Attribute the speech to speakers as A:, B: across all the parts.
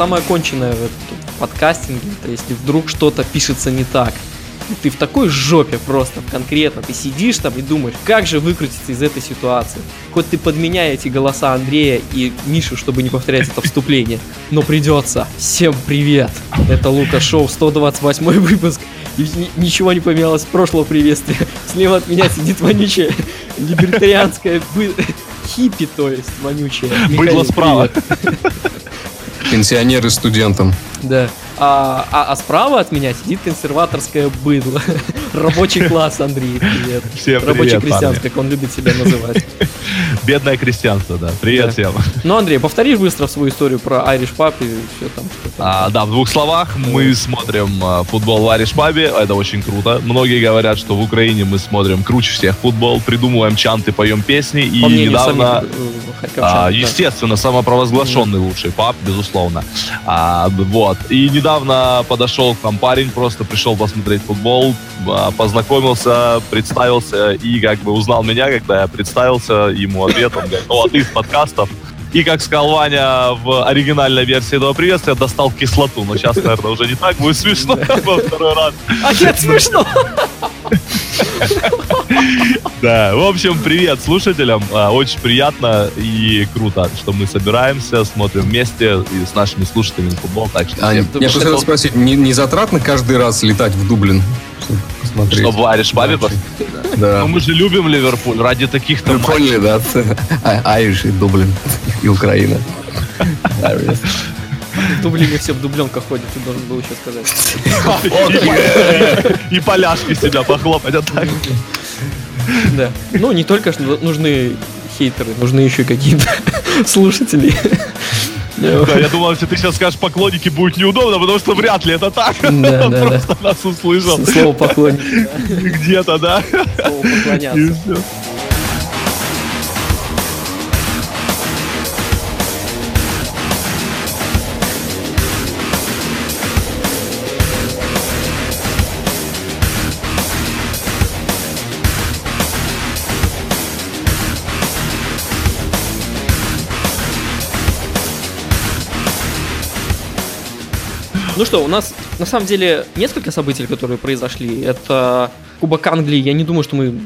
A: самое конченное в, в подкастинге, это если вдруг что-то пишется не так. И ты в такой жопе просто, конкретно. Ты сидишь там и думаешь, как же выкрутиться из этой ситуации. Хоть ты подменяй эти голоса Андрея и Мишу, чтобы не повторять это вступление. Но придется. Всем привет. Это Лука Шоу, 128 выпуск. И ничего не поменялось с прошлого приветствия. Слева от меня сидит вонючая либертарианская бы... хиппи, то есть вонючая.
B: Быдло справа.
C: Пенсионеры студентам.
A: Да. А, а, а справа от меня сидит консерваторское быдло. Рабочий класс, Андрей, привет.
B: Всем
A: Рабочий
B: привет,
A: крестьянство,
B: парни.
A: как он любит себя называть.
B: Бедное крестьянство, да. Привет
A: Да.
B: всем.
A: Ну, Андрей, повторишь быстро свою историю про Irish Pub и все там, что.
B: А, да, в двух словах, мы смотрим а, футбол в Ариш Пабе, это очень круто. Многие говорят, что в Украине мы смотрим круче всех футбол, придумываем чанты, поем песни. И
A: По мнению
B: недавно,
A: самих э,
B: а, естественно, самопровозглашенный лучший паб, безусловно. А, вот. И недавно подошел к нам парень, просто пришел посмотреть футбол, а, познакомился, представился и как бы узнал меня, когда я представился ему ответ. Он говорит, ну, а ты из подкастов. И, как сказал Ваня в оригинальной версии этого приветствия, достал кислоту. Но сейчас, наверное, уже не так будет смешно во второй раз.
A: Нет, смешно!
B: Да, в общем, привет слушателям. А, Очень приятно и круто, что мы собираемся, смотрим вместе и с нашими слушателями футбол. Так что
C: А, я просто хотел спросить, не, не затратно каждый раз летать в Дублин? чтобы Посмотреть.
B: чтобы Ариш пос-
C: Да.
B: Ну, мы же любим Ливерпуль ради таких-то
C: Вы
B: матчей.
C: поняли, да? А- Айриш и Дублин. И Украина.
A: В Дублине все в дубленках ходят, ты должен был еще сказать.
B: И, и поляшки себя похлопать. а так.
A: Да. Ну, не только ж нужны хейтеры, нужны еще какие-то слушатели.
B: Да, я думал, если ты сейчас скажешь поклонники, будет неудобно, потому что вряд ли это так.
A: Да,
B: Он
A: да, да.
B: просто нас услышал
A: Слово поклонник, да.
B: где-то, да?
A: слово
B: И
A: поклоняться. Ну что, у нас на самом деле несколько событий, которые произошли. Это Кубок Англии. Я не думаю, что мы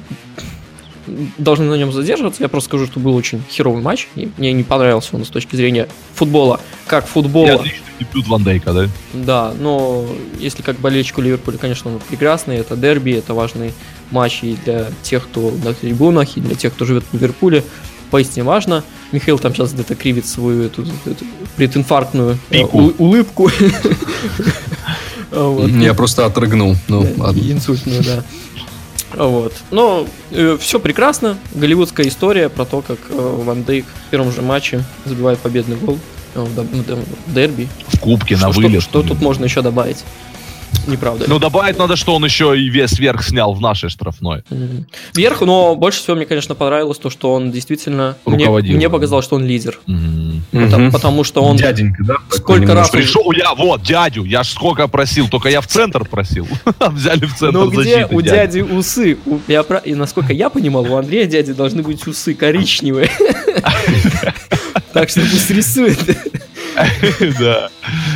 A: должны на нем задерживаться. Я просто скажу, что был очень херовый матч. И мне не понравился он с точки зрения футбола. Как
B: И
A: футбола.
B: отличный дебют Ван Дейка, да?
A: Да, но если как болельщику Ливерпуля, конечно, он прекрасный. Это дерби, это важный матч и для тех, кто на трибунах, и для тех, кто живет в Ливерпуле. Поистине важно. Михаил там сейчас где-то кривит свою эту, эту прединфарктную э,
B: Пику.
A: у- улыбку.
C: Я просто отрыгнул. Ну.
A: Инсультную, да. Вот. Но все прекрасно. Голливудская история про то, как э, Ван Дейк в первом же матче забивает победный гол э, в дерби.
B: В кубке на
A: что-
B: вылет.
A: Что тут можно еще добавить? Неправда.
B: Ну, добавить надо, что он еще и весь верх снял в нашей штрафной.
A: Мгм. Вверх, но больше всего мне, конечно, понравилось то, что он действительно... Мне,
B: Руководил.
A: мне показалось, что он лидер.
B: Мгм.
A: Потому, потому что он...
C: Дяденька, да?
A: Сколько раз
B: Пришел я, вот, дядю, я ж сколько просил, только я в центр просил. Взяли в центр
A: Ну где
B: защиты
A: у дяди усы? У- я про- И насколько я понимал, у Андрея дяди должны быть усы коричневые. Так что пусть рисует.
B: Да.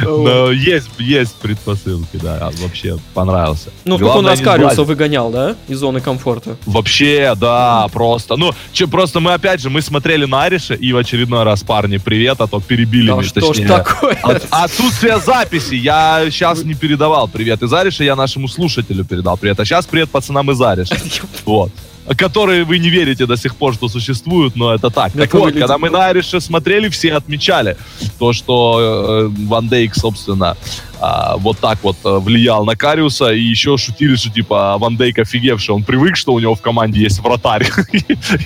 B: Но есть, есть предпосылки, да, а вообще понравился.
A: Ну, как он
B: сглазить.
A: выгонял, да? Из зоны комфорта.
B: Вообще, да, просто. Ну, че, просто мы опять же, мы смотрели на Ариша, и в очередной раз, парни, привет, а то перебили
A: Да что ж такое?
B: от- Отсутствие записи. Я сейчас не передавал привет из Ариша, я нашему слушателю передал привет. А сейчас привет пацанам из Ариша. Вот. Которые вы не верите до сих пор, что существуют, но это так. Так
A: Готовы
B: вот, когда мы на Арише смотрели, все отмечали то, что э, Ван Дейк, собственно, а, вот так вот э, влиял на Кариуса, и еще шутили, что типа «А Ван Дейк офигевший, он привык, что у него в команде есть вратарь,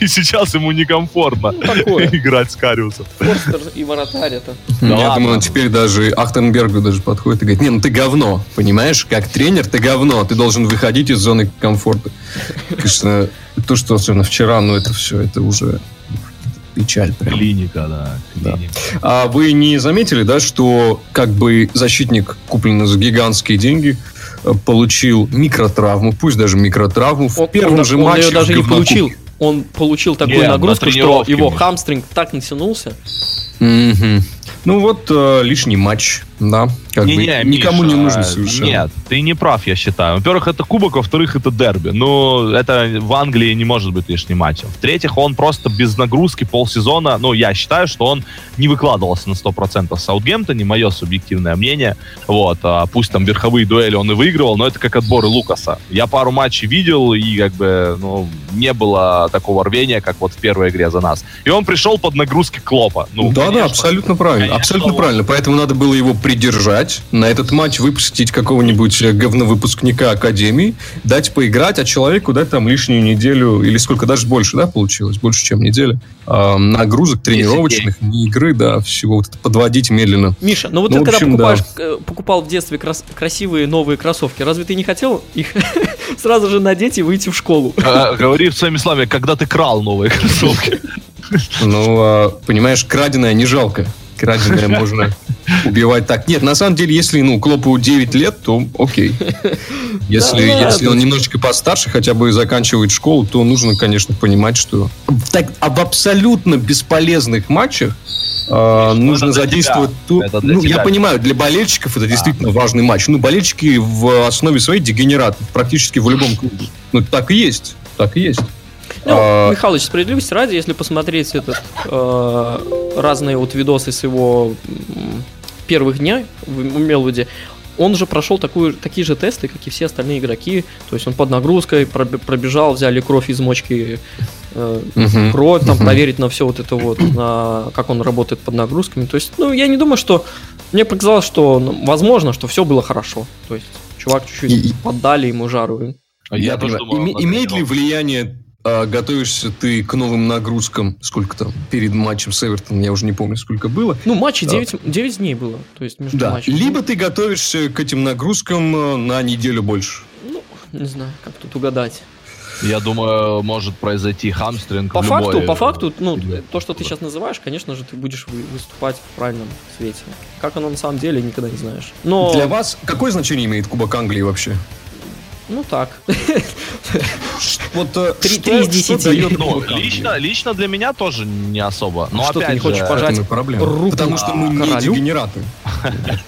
B: и сейчас ему некомфортно
A: Ну,
B: играть с Кариусом.
A: Форстер и вратарь это.
B: Да
C: Я думаю, он теперь даже Ахтенбергу даже подходит и говорит, не, ну ты говно, понимаешь, как тренер ты говно, ты должен выходить из зоны комфорта. Конечно, то, что особенно вчера, ну это все, это уже печаль прям.
B: Клиника, да,
C: Да.
B: клиника.
C: А вы не заметили, да, что как бы защитник, купленный за гигантские деньги, э, получил микротравму, пусть даже микротравму, в
A: Он,
C: первом
A: он-
C: же
A: он
C: матче
A: ее даже не получил. Он получил такую
B: на
A: нагрузку, что
B: тренировке,
A: его
B: может.
A: хамстринг так натянулся.
C: Мгм. Ну вот э, лишний матч, да. Как
B: не,
C: бы
B: не,
C: никому
B: Миша,
C: не нужен совершенно.
B: Нет, ты не прав, я считаю. Во-первых, это кубок, во-вторых, это дерби. Ну, это в Англии не может быть лишним матчем. В-третьих, он просто без нагрузки полсезона, ну, я считаю, что он не выкладывался на 100% в Саутгемптоне, мое субъективное мнение. Вот, а пусть там верховые дуэли он и выигрывал, но это как отборы Лукаса. Я пару матчей видел, и как бы, ну, не было такого рвения, как вот в первой игре за нас. И он пришел под нагрузки Клопа. Ну,
C: да, да, абсолютно правильно.
B: Конечно,
C: абсолютно правильно. Поэтому надо было его придержать, на этот матч выпустить какого-нибудь э, говновыпускника Академии, дать поиграть, а человеку дать там лишнюю неделю, или сколько, даже больше, да, получилось? Больше, чем неделя. а, нагрузок тренировочных, не игры, да, всего вот это подводить медленно.
A: Миша, ну вот
C: Ну,
A: ты когда
C: общем,
A: покупаешь, э, покупал в детстве крас- красивые новые кроссовки, разве ты не хотел их сразу же надеть и выйти в школу?
B: А, Говори своими словами, когда ты крал новые кроссовки.
C: Ну, а, понимаешь, краденое не жалко. Краденое можно убивать так. Нет, на самом деле, если, ну, Клопу 9 лет, то окей. Если,
A: Да
C: если
A: ладно.
C: он немножечко постарше, хотя бы заканчивает школу, то нужно, конечно, понимать, что так, а в абсолютно бесполезных матчах
B: ну,
C: нужно задействовать ту- ну, я
B: тебя.
C: понимаю, для болельщиков это действительно важный матч. Ну, болельщики в основе своей дегенераты практически в любом клубе. Ну, так и есть. Так и есть.
A: Ну,
C: А,
A: Михалыч, справедливости ради, если посмотреть этот э, разные вот видосы с его первых дней в, Мелвуде, он же прошел такую, такие же тесты, как и все остальные игроки. То есть он под нагрузкой проб- пробежал, взяли кровь из мочки, э,
C: мгм.
A: кровь, там
C: Мгм.
A: проверить на все вот это вот, на как он работает под нагрузками. То есть, ну, я не думаю, что... Мне показалось, что ну, возможно, что все было хорошо. То есть, чувак чуть-чуть
C: И-
A: поддали ему жару.
B: А
C: Я,
B: тоже думаю,
C: имеет ли влияние, а, готовишься ты к новым нагрузкам, сколько там, перед матчем с Эвертоном, я уже не помню, сколько было.
A: Ну, матче
C: Да.
A: 9, 9 дней было. То есть, между
C: Да,
A: матчами.
C: либо ты готовишься к этим нагрузкам э, на неделю больше.
A: Ну, не знаю, как тут угадать.
B: Я думаю, может произойти хамстринг
A: По факту,
B: любой-
A: по факту, ну, то, что ты сейчас называешь, конечно же, ты будешь вы- выступать в правильном свете. Как оно на самом деле, никогда не знаешь. Но,
C: Для вас какое значение имеет Кубок Англии вообще?
A: Ну так.
C: Вот э,
A: Три- из десяти.
B: Ну, лично, лично для меня тоже не особо. Но
A: А что, ты
B: опять
A: не хочешь пожать руку
C: Потому что мы не дегенераты.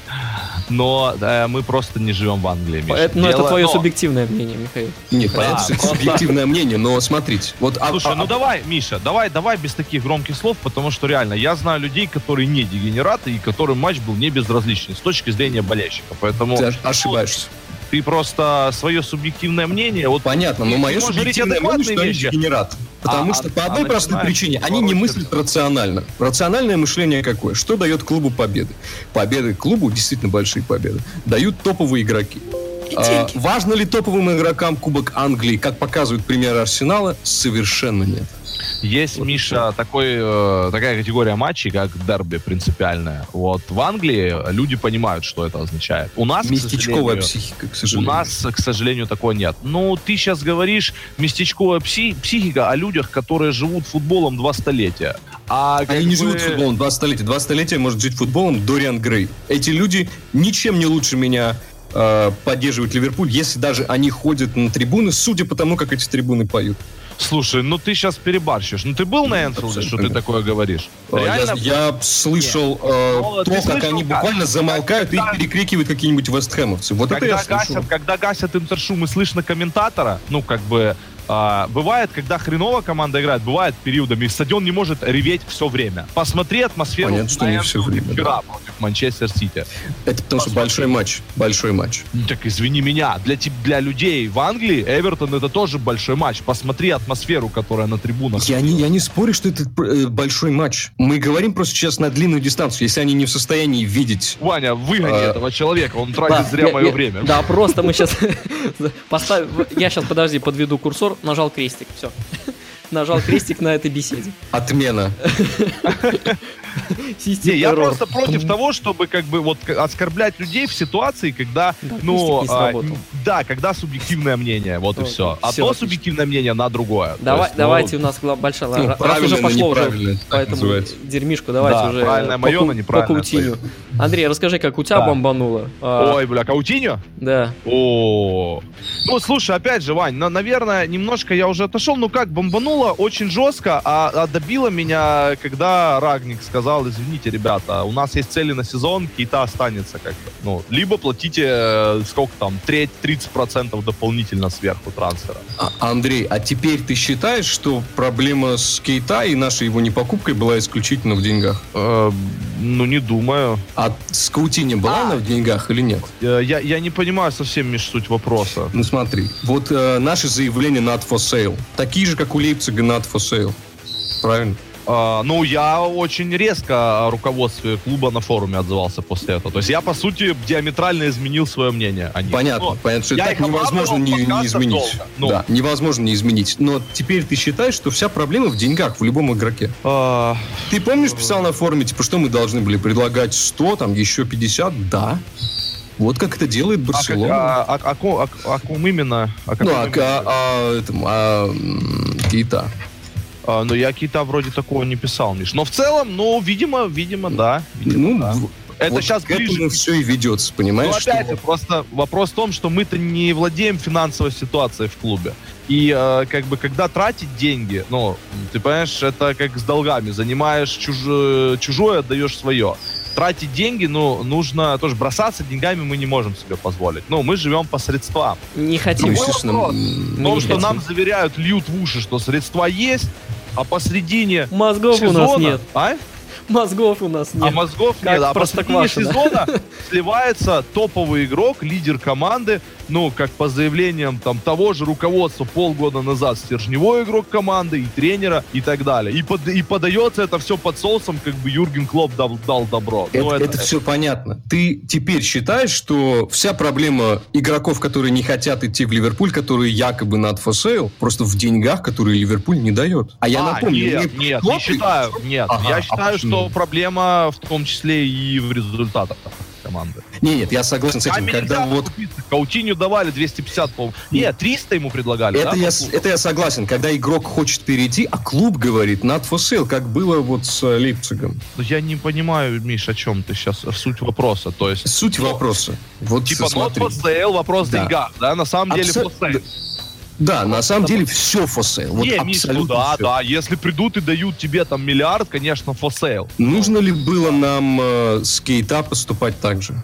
B: Но э, мы просто не живем в Англии, Миша.
A: Ну, это
B: Дело-
A: твое
B: но-
A: субъективное мнение, Михаил.
C: Нет,
B: Да,
C: понятно, что это субъективное мнение, но смотрите. Вот, а-
B: Слушай,
C: а-
B: ну давай, Миша, давай, давай без таких громких слов, потому что реально я знаю людей, которые не дегенераты и которым матч был не безразличный с точки зрения болельщика. Поэтому
C: ты ошибаешься.
B: Ты просто свое субъективное мнение. Вот
C: Понятно, но мое субъективное мнение, что
B: вещи.
C: дегенераты. Потому
B: А-
C: что
B: а-
C: по
B: а
C: одной простой
B: начинаешь
C: причине, они не мыслят рационально. Рациональное мышление какое? Что дает клубу победы? Победы клубу, действительно большие победы, дают топовые игроки. А, важно ли топовым игрокам Кубок Англии, как показывают примеры Арсенала? Совершенно нет.
B: Есть, Миша, такой, э, такая категория матчей, как дерби принципиальная. Вот в Англии люди понимают, что это означает. У нас, к
C: Местечковая
B: сожалению,
C: психика, к
B: У
C: сожалению.
B: нас, к сожалению, такого нет. Ну, ты сейчас говоришь местечковая пси- психика о людях, которые живут футболом два столетия. А
C: Они не
B: бы-
C: живут футболом два столетия. Два столетия может жить футболом Дориан Грей. Эти люди ничем не лучше меня э, поддерживают Ливерпуль, если даже они ходят на трибуны, судя по тому, как эти трибуны поют.
B: Слушай, ну ты сейчас перебарщишь. Ну ты был на Энфилде, что ты такое говоришь?
C: Э,
B: Реально?
C: Я, я слышал э,
B: Ну, ты
C: то, как
B: слышал,
C: они
B: как?
C: буквально замолкают и
B: Когда-
C: перекрикивают какие-нибудь вестхэмовцы. Вот это
B: когда,
C: я слышал.
B: гасят, когда гасят интершум и слышно комментатора, ну, как бы, а, бывает, когда хреново команда играет, бывает периодами, стадион не может реветь все время. Посмотри атмосферу
C: Понятно, что
B: на
C: не
B: Энфилде
C: время,
B: вчера против Манчестер Сити.
C: Это потому что
B: Посмотри.
C: большой матч. Большой матч.
B: Ну, Так извини меня, для, для людей в Англии Эвертон это тоже большой матч. Посмотри атмосферу, которая на трибунах.
C: Я не, я не спорю, что это э, большой матч. Мы говорим просто сейчас на длинную дистанцию. Если они не в состоянии видеть...
B: Ваня, выгони
C: А.
B: этого человека, он тратит
A: Да,
B: зря
A: я-
B: мое
A: я-
B: время.
A: Да, просто мы сейчас поставим... Я сейчас, подожди, подведу курсор, нажал крестик, все. Нажал крестик на этой беседе.
C: Отмена.
B: Не, я просто против того, чтобы как бы вот оскорблять людей в ситуации, когда,
A: Да,
B: ну, а, да, когда субъективное мнение, вот и
A: Вот,
B: все.
A: всё,
B: Одно
A: отлично.
B: субъективное мнение на другое.
A: Давай,
B: есть, ну,
A: давайте, у нас гла- большая...
C: Ну,
A: раз
C: правильно,
A: уже пошло уже, поэтому
C: называется.
A: дерьмишку давайте
B: Да,
A: уже
B: правильное моё,
A: ку-
B: но неправильное
A: по каутиню. Андрей, расскажи, как у тебя
B: Да.
A: бомбануло. А,
B: Ой, бля, Каутиньо?
A: Да.
B: О, ну слушай, опять же, Вань, на- наверное, немножко я уже отошел, ну как, бомбануло очень жестко, а, а добило меня, когда Рагник сказал, извините, ребята, у нас есть цели на сезон, Кейта останется как бы. Ну, либо платите, э, сколько там, треть, 30% дополнительно сверху трансфера.
C: А, Андрей, а теперь ты считаешь, что проблема с Кейта и нашей его непокупкой была исключительно в деньгах?
B: Э, ну, не думаю.
C: А с Каутини была
B: А.
C: она в деньгах или нет?
B: Э, я, я не понимаю совсем, Миш, суть вопроса.
C: Ну смотри, вот э, наши заявления not for sale, такие же, как у Лейпцига for sale. Правильно?
B: А, ну, я очень резко о руководстве клуба на форуме отзывался после этого. То есть я, по сути, диаметрально изменил свое мнение о них.
C: Понятно,
B: Ну,
C: понятно, что так невозможно не, не изменить.
B: Ну.
C: Да, невозможно не изменить. Но теперь ты считаешь, что вся проблема в деньгах в любом игроке.
B: а,
C: Ты помнишь, писал на форуме, типа, что мы должны были предлагать 100, там, еще 50? Да. Вот как это делает
B: а, как-
C: Барселона.
B: а- а- о ком- о- о ком именно? О каком
C: ну, а,
B: именно?
C: а, а, этому, а, м, Кейта.
B: А, ну, я какие-то вроде такого не писал, Миш. Но в целом, ну, видимо, видимо, да. Видимо,
C: Ну,
B: да. Это
C: вот
B: сейчас
C: к этому
B: ближе.
C: все и ведется, понимаешь?
B: Ну, опять
C: что-
B: же, просто вопрос в том, что мы-то не владеем финансовой ситуацией в клубе. И э, как бы когда тратить деньги, ну, ты понимаешь, это как с долгами. Занимаешь чуж- чужое, отдаешь свое. Тратить деньги, ну, нужно тоже бросаться деньгами мы не можем себе позволить. Ну, мы живем по средствам.
A: Не хотим.
B: Мой
C: естественно,
B: вопрос.
C: м,
B: В
A: Мы
B: том,
A: не
B: что
A: хотим.
B: нам заверяют, льют в уши, что средства есть, а посредине
A: Мозгов у нас
B: сезона...
A: нет.
B: А?
A: Мозгов у нас
B: А
A: нет.
B: мозгов
A: Как
B: нет. А посредине сезона сливается топовый игрок, лидер команды, ну, как по заявлениям там того же руководства полгода назад, стержневой игрок команды и тренера и так далее. И, под- и подается это все под соусом, как бы Юрген Клоп дал, дал добро.
C: Это,
B: Ну,
C: это все понятно. Ты теперь считаешь, что вся проблема игроков, которые не хотят идти в Ливерпуль, которые якобы над sale, просто в деньгах, которые Ливерпуль не дает. А я
B: А,
C: напомню,
B: нет,
C: мне
B: нет,
C: Клоп-
B: не считаю. Нет,
C: Ага,
B: я
C: а
B: считаю,
C: почему?
B: что проблема в том числе и в результатах команды.
C: Не, нет, я согласен с этим.
B: Сами
C: Когда вот.
B: Каутиню давали 250, по-моему. Нет, 300 ему предлагали.
C: это
B: да,
C: я, это я согласен. Когда игрок хочет перейти, а клуб говорит not for sale, как было вот с э, Лейпцигом.
B: Ну, Я не понимаю, Миш, о чем ты сейчас, суть вопроса. То есть,
C: Суть
B: Ну,
C: вопроса. Вот
B: типа, not
C: смотри.
B: for sale, вопрос
C: Да.
B: деньгах, да, на самом деле
C: Абсо-
B: for sale.
C: Да, на самом деле все for sale. Вот
B: не,
C: абсолютно
B: да,
C: всё.
B: да, если придут и дают тебе там миллиард, конечно, for sale.
C: Нужно ли было нам э, с Кейта поступать так же?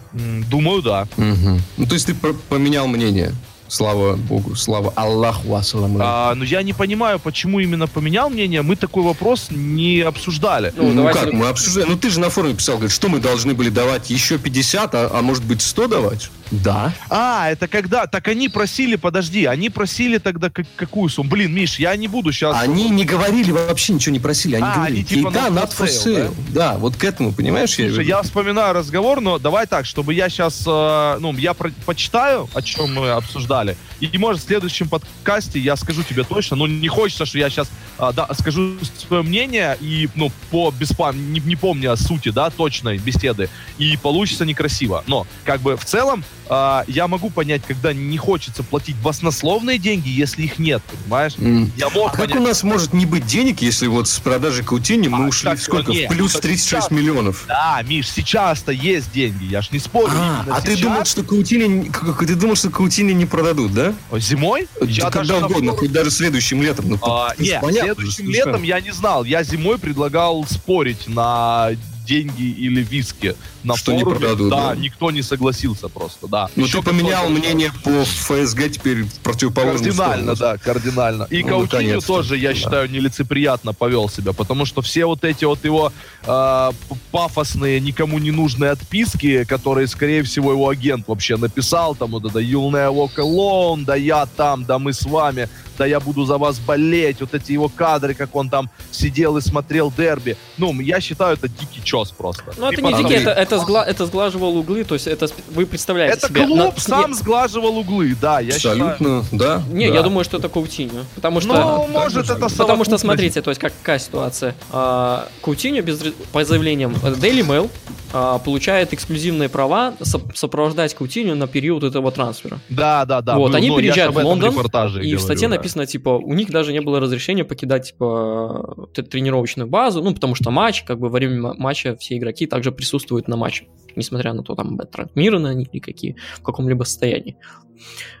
B: Думаю, да.
C: Мгм. Ну, то есть ты поменял мнение. Слава Богу, слава Аллаху, ассаламу.
B: А, но я не понимаю, почему именно поменял мнение, мы такой вопрос не обсуждали.
A: Ну,
C: Ну,
A: давайте-
C: как, мы обсуждаем. Ну, ты же на форуме писал, говорит, что мы должны были давать еще 50, а, а может быть 100 давать? Да.
B: А, это когда? Так они просили, подожди, они просили тогда как- какую сумму? Блин, Миш, я не буду сейчас...
C: Они не говорили вообще ничего не просили. Они
B: А,
C: говорили,
B: они типа
C: Кейта
B: not for sale,
C: sale. Да? вот к этому, понимаешь? я
B: Слушай,
C: веду?
B: я вспоминаю разговор, но давай так, чтобы я сейчас, ну, я про- почитаю, о чем мы обсуждали, и, может, в следующем подкасте я скажу тебе точно, но не хочется, что я сейчас да, скажу свое мнение, и, ну, по беспам... не, не помня сути, да, точной беседы, и получится некрасиво. Но, как бы, в целом, а, я могу понять, когда не хочется платить баснословные деньги, если их нет, понимаешь?
C: М.
B: Я
C: А
B: мог
C: как
B: понять...
C: у нас может не быть денег, если вот с продажи Каутини мы
B: А,
C: ушли
B: так,
C: сколько?
B: нет,
C: в плюс
B: ну, так
C: 36
B: сейчас-
C: миллионов.
B: Да, Миш, сейчас-то есть деньги, я ж не спорю.
C: А, а ты думал, что Каутини, ты думал, что Каутини не продадут, да?
B: Зимой?
C: Да
B: Я
C: когда
B: даже на
C: угодно,
B: форуме-
C: хоть даже следующим летом. Ну,
B: А, нет,
C: понятно же
B: следующим
C: совершенно.
B: летом я не знал. Я зимой предлагал спорить на деньги или виски на
C: Что не
B: форуме.
C: продадут,
B: да,
C: да.
B: никто не согласился просто, да.
C: Ну, ты поменял
B: какой-то-
C: мнение по ФСГ теперь в противоположную
B: Кардинально,
C: сторону.
B: да, кардинально. И
C: Ну,
B: Каутиньо тоже, я
C: Да.
B: считаю, нелицеприятно повел себя, потому что все вот эти вот его э, пафосные, никому не нужные отписки, которые, скорее всего, его агент вообще написал, там вот это «You'll never walk alone», «Да я там», «Да мы с вами», «Да я буду за вас болеть», вот эти его кадры, как он там сидел и смотрел дерби. Ну, я считаю, это дикий чес просто.
A: Ну, это
B: И
A: не дикий, это, это, сгла- это сглаживал углы, то есть это вы представляете
B: Это
A: себе...
B: клуб
A: на-
B: сам сглаживал углы, да, я считаю.
C: Абсолютно, да.
A: Не,
C: да.
A: я думаю, что это Каутиньо. Потому что...
B: Ну, может, это
A: Потому что, смотрите, то есть как, какая ситуация. А, Каутиньо без, по заявлениям э, Daily Mail а, получает эксклюзивные права соп- сопровождать Каутиньо на период этого трансфера.
B: Да, да, да.
A: вот,
B: был-
A: они
B: ну,
A: переезжают в Лондон, и в
B: говорю,
A: статье
B: да.
A: написано, типа, у них даже не было разрешения покидать, типа, т- тренировочную базу, ну, потому что матч, как бы, во время ма- матча все игроки также присутствуют на матче. несмотря на то, там травмированы они или какие, в каком-либо состоянии.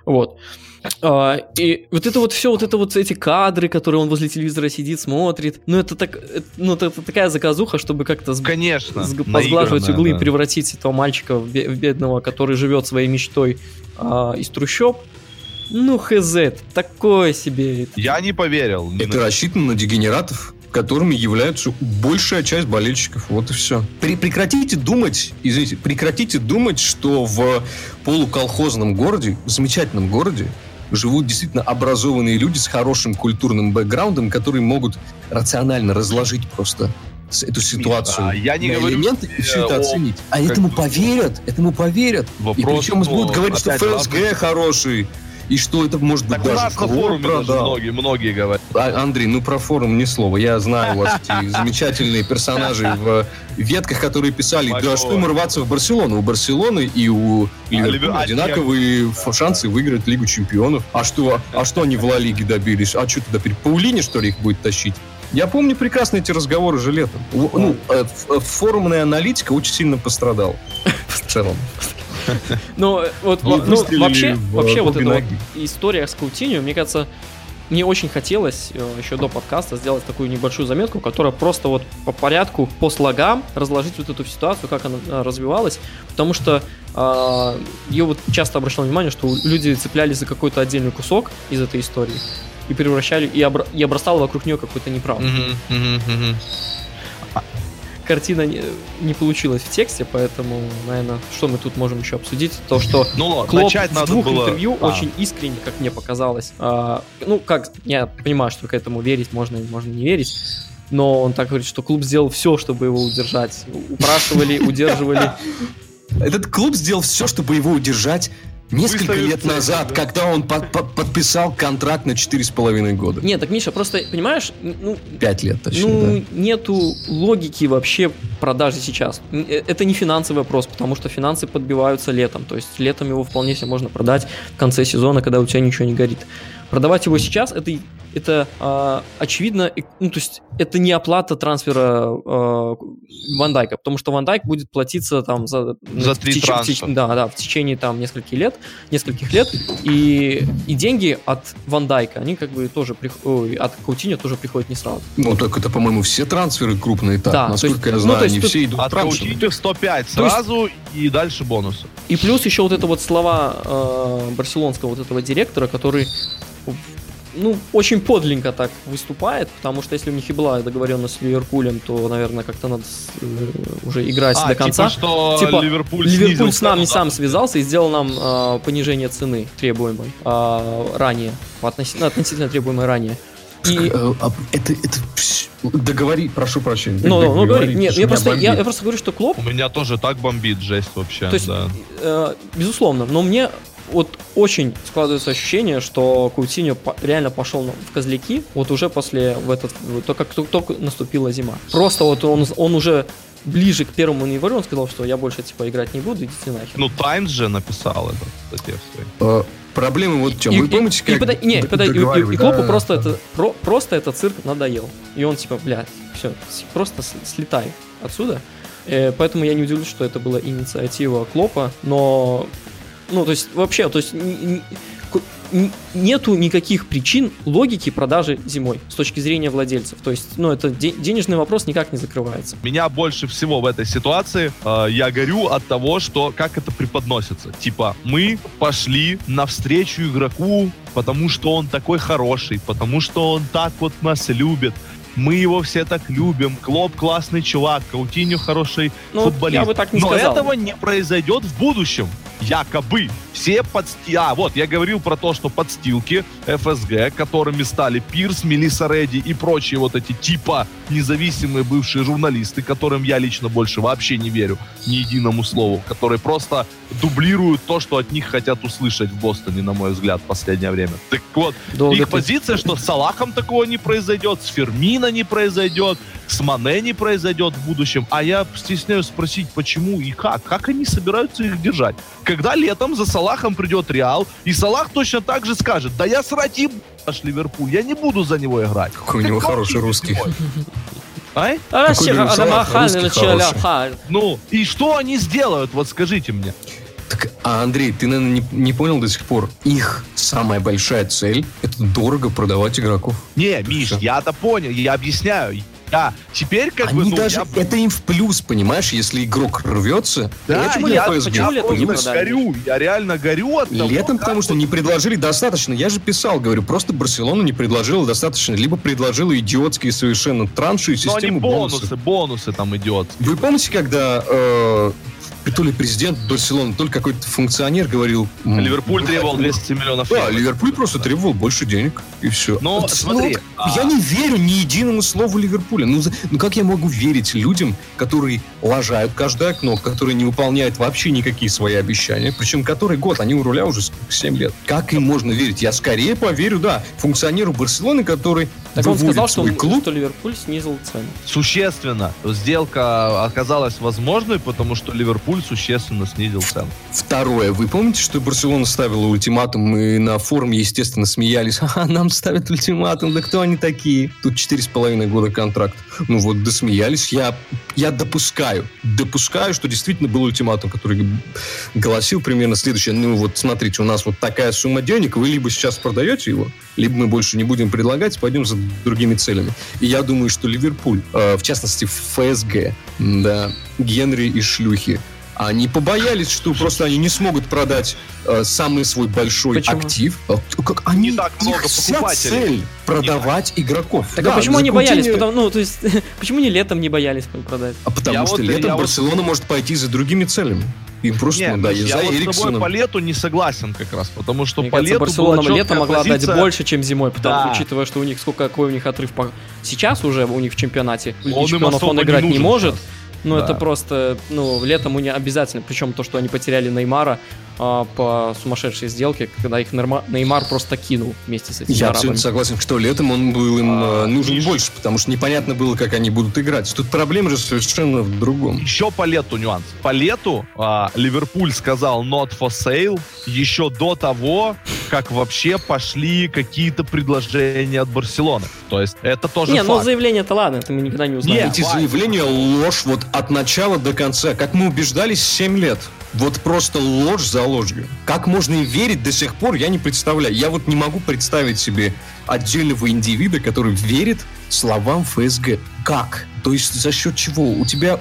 A: Вот. А, и вот это вот все, вот это вот эти кадры, которые он возле телевизора сидит, смотрит, ну это так, это, ну это, это такая заказуха, чтобы как-то с,
B: Конечно.
A: с, позглаживать углы
B: да.
A: и превратить этого мальчика в, бе- в бедного, который живет своей мечтой а, из трущоб. Ну, хз, такое себе.
B: Я не поверил.
C: Это
B: на-
C: рассчитано на дегенератов, которыми являются большая часть болельщиков. Вот и все. прекратите думать, извините, прекратите думать, что в полуколхозном городе, в замечательном городе, живут действительно образованные люди с хорошим культурным бэкграундом, которые могут рационально разложить просто эту ситуацию
B: а я не
C: на
B: говорю,
C: элементы и все это
B: о-
C: оценить. А этому поверят, этому поверят. И
B: Вопрос,
C: причем
B: ну,
C: будут говорить, что ФСГ
B: разный.
C: хороший, и что это может быть
B: Так у
C: даже
B: нас на форуме даже многие, многие говорят.
C: А, Андрей, ну про форум ни слова. Я знаю у вас эти замечательные персонажи в ветках, которые писали, да что им рваться в Барселону? У Барселоны и у Ливерпуля
B: Ливер- а
C: одинаковые шансы выиграть Лигу Чемпионов. А что, а что они в Ла Лиге добились? А что туда теперь Паулини, что ли, их будет тащить? Я помню прекрасно эти разговоры же летом. У- Ну, э, э, форумная аналитика очень сильно пострадала. В целом.
A: Ну, вот, ну, вообще, вообще вот эта вот история с Каутиньо, мне кажется, мне очень хотелось э, еще до подкаста сделать такую небольшую заметку, которая просто вот по порядку, по слогам разложить вот эту ситуацию, как она э, развивалась, потому что э, я вот часто обращал внимание, что люди цеплялись за какой-то отдельный кусок из этой истории и превращали, и, обра- и обрастало вокруг нее какой-то неправдой.
B: Мгм, мгм, мгм.
A: Картина не, не получилась в тексте, поэтому, наверное, что мы тут можем еще обсудить? То, что
B: Ну ладно,
A: Клоп
B: начать
A: в двух
B: было...
A: интервью
B: А,
A: очень искренне, как мне показалось. А, ну, как, я понимаю, что к этому верить можно и можно не верить, но он так говорит, что клуб сделал все, чтобы его удержать. Упрашивали, удерживали.
C: Этот клуб сделал все, чтобы его удержать несколько
B: Выставив
C: лет
B: цель,
C: назад,
B: да.
C: когда он под- под- подписал контракт на 4,5 года.
A: Нет, так, Миша, просто, понимаешь, ну,
C: 5 лет, точнее,
A: ну, нету логики вообще продажи сейчас. Э, Это не финансовый вопрос, потому что финансы подбиваются летом. То есть летом его вполне себе можно продать в конце сезона, когда у тебя ничего не горит. Продавать его сейчас это, это а, очевидно, ну, то есть это не оплата трансфера а, Ван Дайка, потому что Ван Дайк будет платиться там за,
B: За
A: в
B: три
A: теч- в
B: транша.
A: теч- да, да, в течение там нескольких лет, нескольких лет, и, и деньги от Ван Дайка, они как бы тоже, прих- ой, от Каутиньо тоже приходят не сразу.
C: Ну, так это, по-моему, все трансферы крупные так.
A: Да,
C: Насколько
A: есть,
C: я
A: ну,
C: знаю,
A: то есть
C: они
A: тут
C: все идут
B: От
C: траншами.
B: Каутиньо 105
A: То есть-
B: сразу и дальше бонусы.
A: И плюс еще вот это вот слова э, барселонского вот этого директора, который ну, очень подлинно так выступает, потому что если у них и была договоренность с Ливерпулем, то, наверное, как-то надо с- э, уже играть
B: А,
A: до конца.
B: типа, что
A: Типа,
B: Ливерпуль,
A: Ливерпуль с нами сам связался и сделал нам э, понижение цены требуемой э, ранее, относительно, относительно требуемой ранее. И,
C: Э, а Это, это... пш, Договори, прошу прощения.
A: ну, ну, ну, говори. Нет, я просто, я, я просто говорю, что Клоп
B: У меня тоже так бомбит, жесть вообще.
A: То есть,
B: да.
A: э, безусловно, но мне вот очень складывается ощущение, что Каутиньо реально пошел в козляки вот уже после в этот, только как только наступила зима. Просто вот он, он уже ближе к первому январю он сказал, что я больше типа играть не буду, идите нахер.
B: Ну, Таймс же написал это в статье в своей.
C: Э, Проблема вот в чем.
A: И-
C: Вы
A: и-
C: помните,
A: и
C: как
A: пода- не, пода- и- и- и Клопу
C: да,
A: просто
C: да.
A: это про- просто этот цирк надоел. И он типа, блядь, все, просто слетай отсюда. Э, поэтому я не удивлюсь, что это была инициатива Клопа, но ну, то есть, вообще, то есть, нету никаких причин логики продажи зимой с точки зрения владельцев. То есть, ну, это де- денежный вопрос никак не закрывается.
B: Меня больше всего в этой ситуации э, я горю от того, что как это преподносится. Типа, мы пошли навстречу игроку, потому что он такой хороший, потому что он так вот нас любит. Мы его все так любим. Клоп классный чувак, Каутиньо хороший
A: Ну,
B: футболист.
A: я бы так не
B: Но
A: сказал.
B: этого не произойдет в будущем. Якобы. Все подсти... А, вот, я говорил про то, что подстилки ФСГ, которыми стали Пирс, Мелисса Редди и прочие вот эти типа независимые бывшие журналисты, которым я лично больше вообще не верю ни единому слову, которые просто дублируют то, что от них хотят услышать в Бостоне, на мой взгляд, в последнее время. Так вот,
A: Долго
B: их
A: ты-
B: позиция, что с Салахом такого не произойдет, с Фермино не произойдет, с Мане не произойдет в будущем. А я стесняюсь спросить, почему и как? Как они собираются их держать? Когда летом за Салахом придет Реал, и Салах точно так же скажет, да я срать еб- Ливерпуль, я не буду за него играть.
C: Какой у него хороший русский.
B: Ай?
A: Ха.
B: Ну, и что они сделают? Вот скажите мне.
C: Так, а Андрей, ты, наверное, не, не понял до сих пор. Их самая большая цель – это дорого продавать игроков.
B: Не, Миш, я-то понял, я объясняю. Я теперь как бы,
C: Они
B: ну,
C: даже,
B: я-
C: это им в плюс, понимаешь, если игрок рвется.
B: Да,
C: Почему
B: я,
C: PSG?
A: почему
B: я просто
A: продали?
B: горю, я реально горю от того,
C: Летом,
B: как
C: потому что не предложили достаточно. Я же писал, говорю, просто Барселона не предложила достаточно. Либо предложила идиотские совершенно транши и систему
B: бонусы,
C: бонусов.
B: бонусы там идет.
C: Вы помните, когда э, то ли президент Барселоны, то ли какой-то функционер говорил...
B: Ливерпуль
C: ну,
B: требовал
C: ну,
B: 200 миллионов
C: Да,
B: евро.
C: Ливерпуль просто требовал больше денег, и все.
B: Но смотри,
C: я
B: а-
C: не верю ни единому слову Ливерпуля. Ну, ну как я могу верить людям, которые лажают каждое окно, которые не выполняют вообще никакие свои обещания, причем который год, они у руля уже 7 лет. Как им можно верить? Я скорее поверю, да, функционеру Барселоны, который
A: Так он сказал, что, он-
C: клуб.
A: что Ливерпуль снизил цену.
B: существенно сделка оказалась возможной, потому что Ливерпуль существенно снизил цену.
C: Второе. Вы помните, что Барселона ставила ультиматум? Мы на форуме, естественно, смеялись. Ага, нам ставят ультиматум. Да кто они такие? Тут четыре с половиной года контракт. Ну вот, досмеялись. Я, я допускаю, допускаю, что действительно был ультиматум, который г- гласил примерно следующее. Ну вот, смотрите, у нас вот такая сумма денег, вы либо сейчас продаете его, либо мы больше не будем предлагать, пойдем за другими целями. И я думаю, что Ливерпуль, э, в частности ФСГ, да, Генри и Шлюхи, они побоялись, что просто они не смогут продать э, самый свой большой
A: Почему?
C: актив. А Как они,
B: Не так много
C: их вся
B: покупателей.
C: цель продавать игроков.
A: Так
C: Да,
A: а почему они боялись? Потому, ну, то есть, почему не летом не боялись продать?
C: А потому
B: Я
C: что
B: вот-
C: летом
B: я вот-
C: Барселона может пойти за другими целями. Им просто,
B: Не,
C: ну, да,
B: Миш,
C: и
B: я
C: за
B: вот с тобой
C: Эриксоном.
B: по лету не согласен как раз, потому что
A: Мне
B: по
A: кажется,
B: лету
A: Барселона
B: была
A: летом могла дать
B: позиция.
A: больше, чем зимой, потому
B: Да.
A: учитывая, что у них сколько какой у них отрыв по... сейчас уже у них в чемпионате
B: Он
A: чемпионов он
B: не
A: играть не,
B: нужен
A: может.
B: сейчас.
A: Ну,
B: Да.
A: это просто, ну, летом у них обязательно. Причем то, что они потеряли Неймара а, по сумасшедшей сделке, когда их Нейма- Неймар просто кинул вместе с этими
C: Я
A: арабами.
C: абсолютно согласен, что летом он был им
B: А,
C: э, нужен
B: Миш.
C: больше, потому что непонятно было, как они будут играть. Тут проблема же совершенно в другом.
B: Еще по лету нюанс. По лету а, Ливерпуль сказал not for sale еще до того, как вообще пошли какие-то предложения от Барселоны. То есть это тоже
A: Не, ну
B: факт.
A: заявление-то ладно, это мы никогда не узнаем.
B: Нет,
C: Эти заявления ложь вот от начала до конца. Как мы убеждались 7 лет. Вот просто ложь за ложью. Как можно им верить до сих пор, я не представляю. Я вот не могу представить себе отдельного индивида, который верит словам ФСГ. Как? То есть за счет чего? У тебя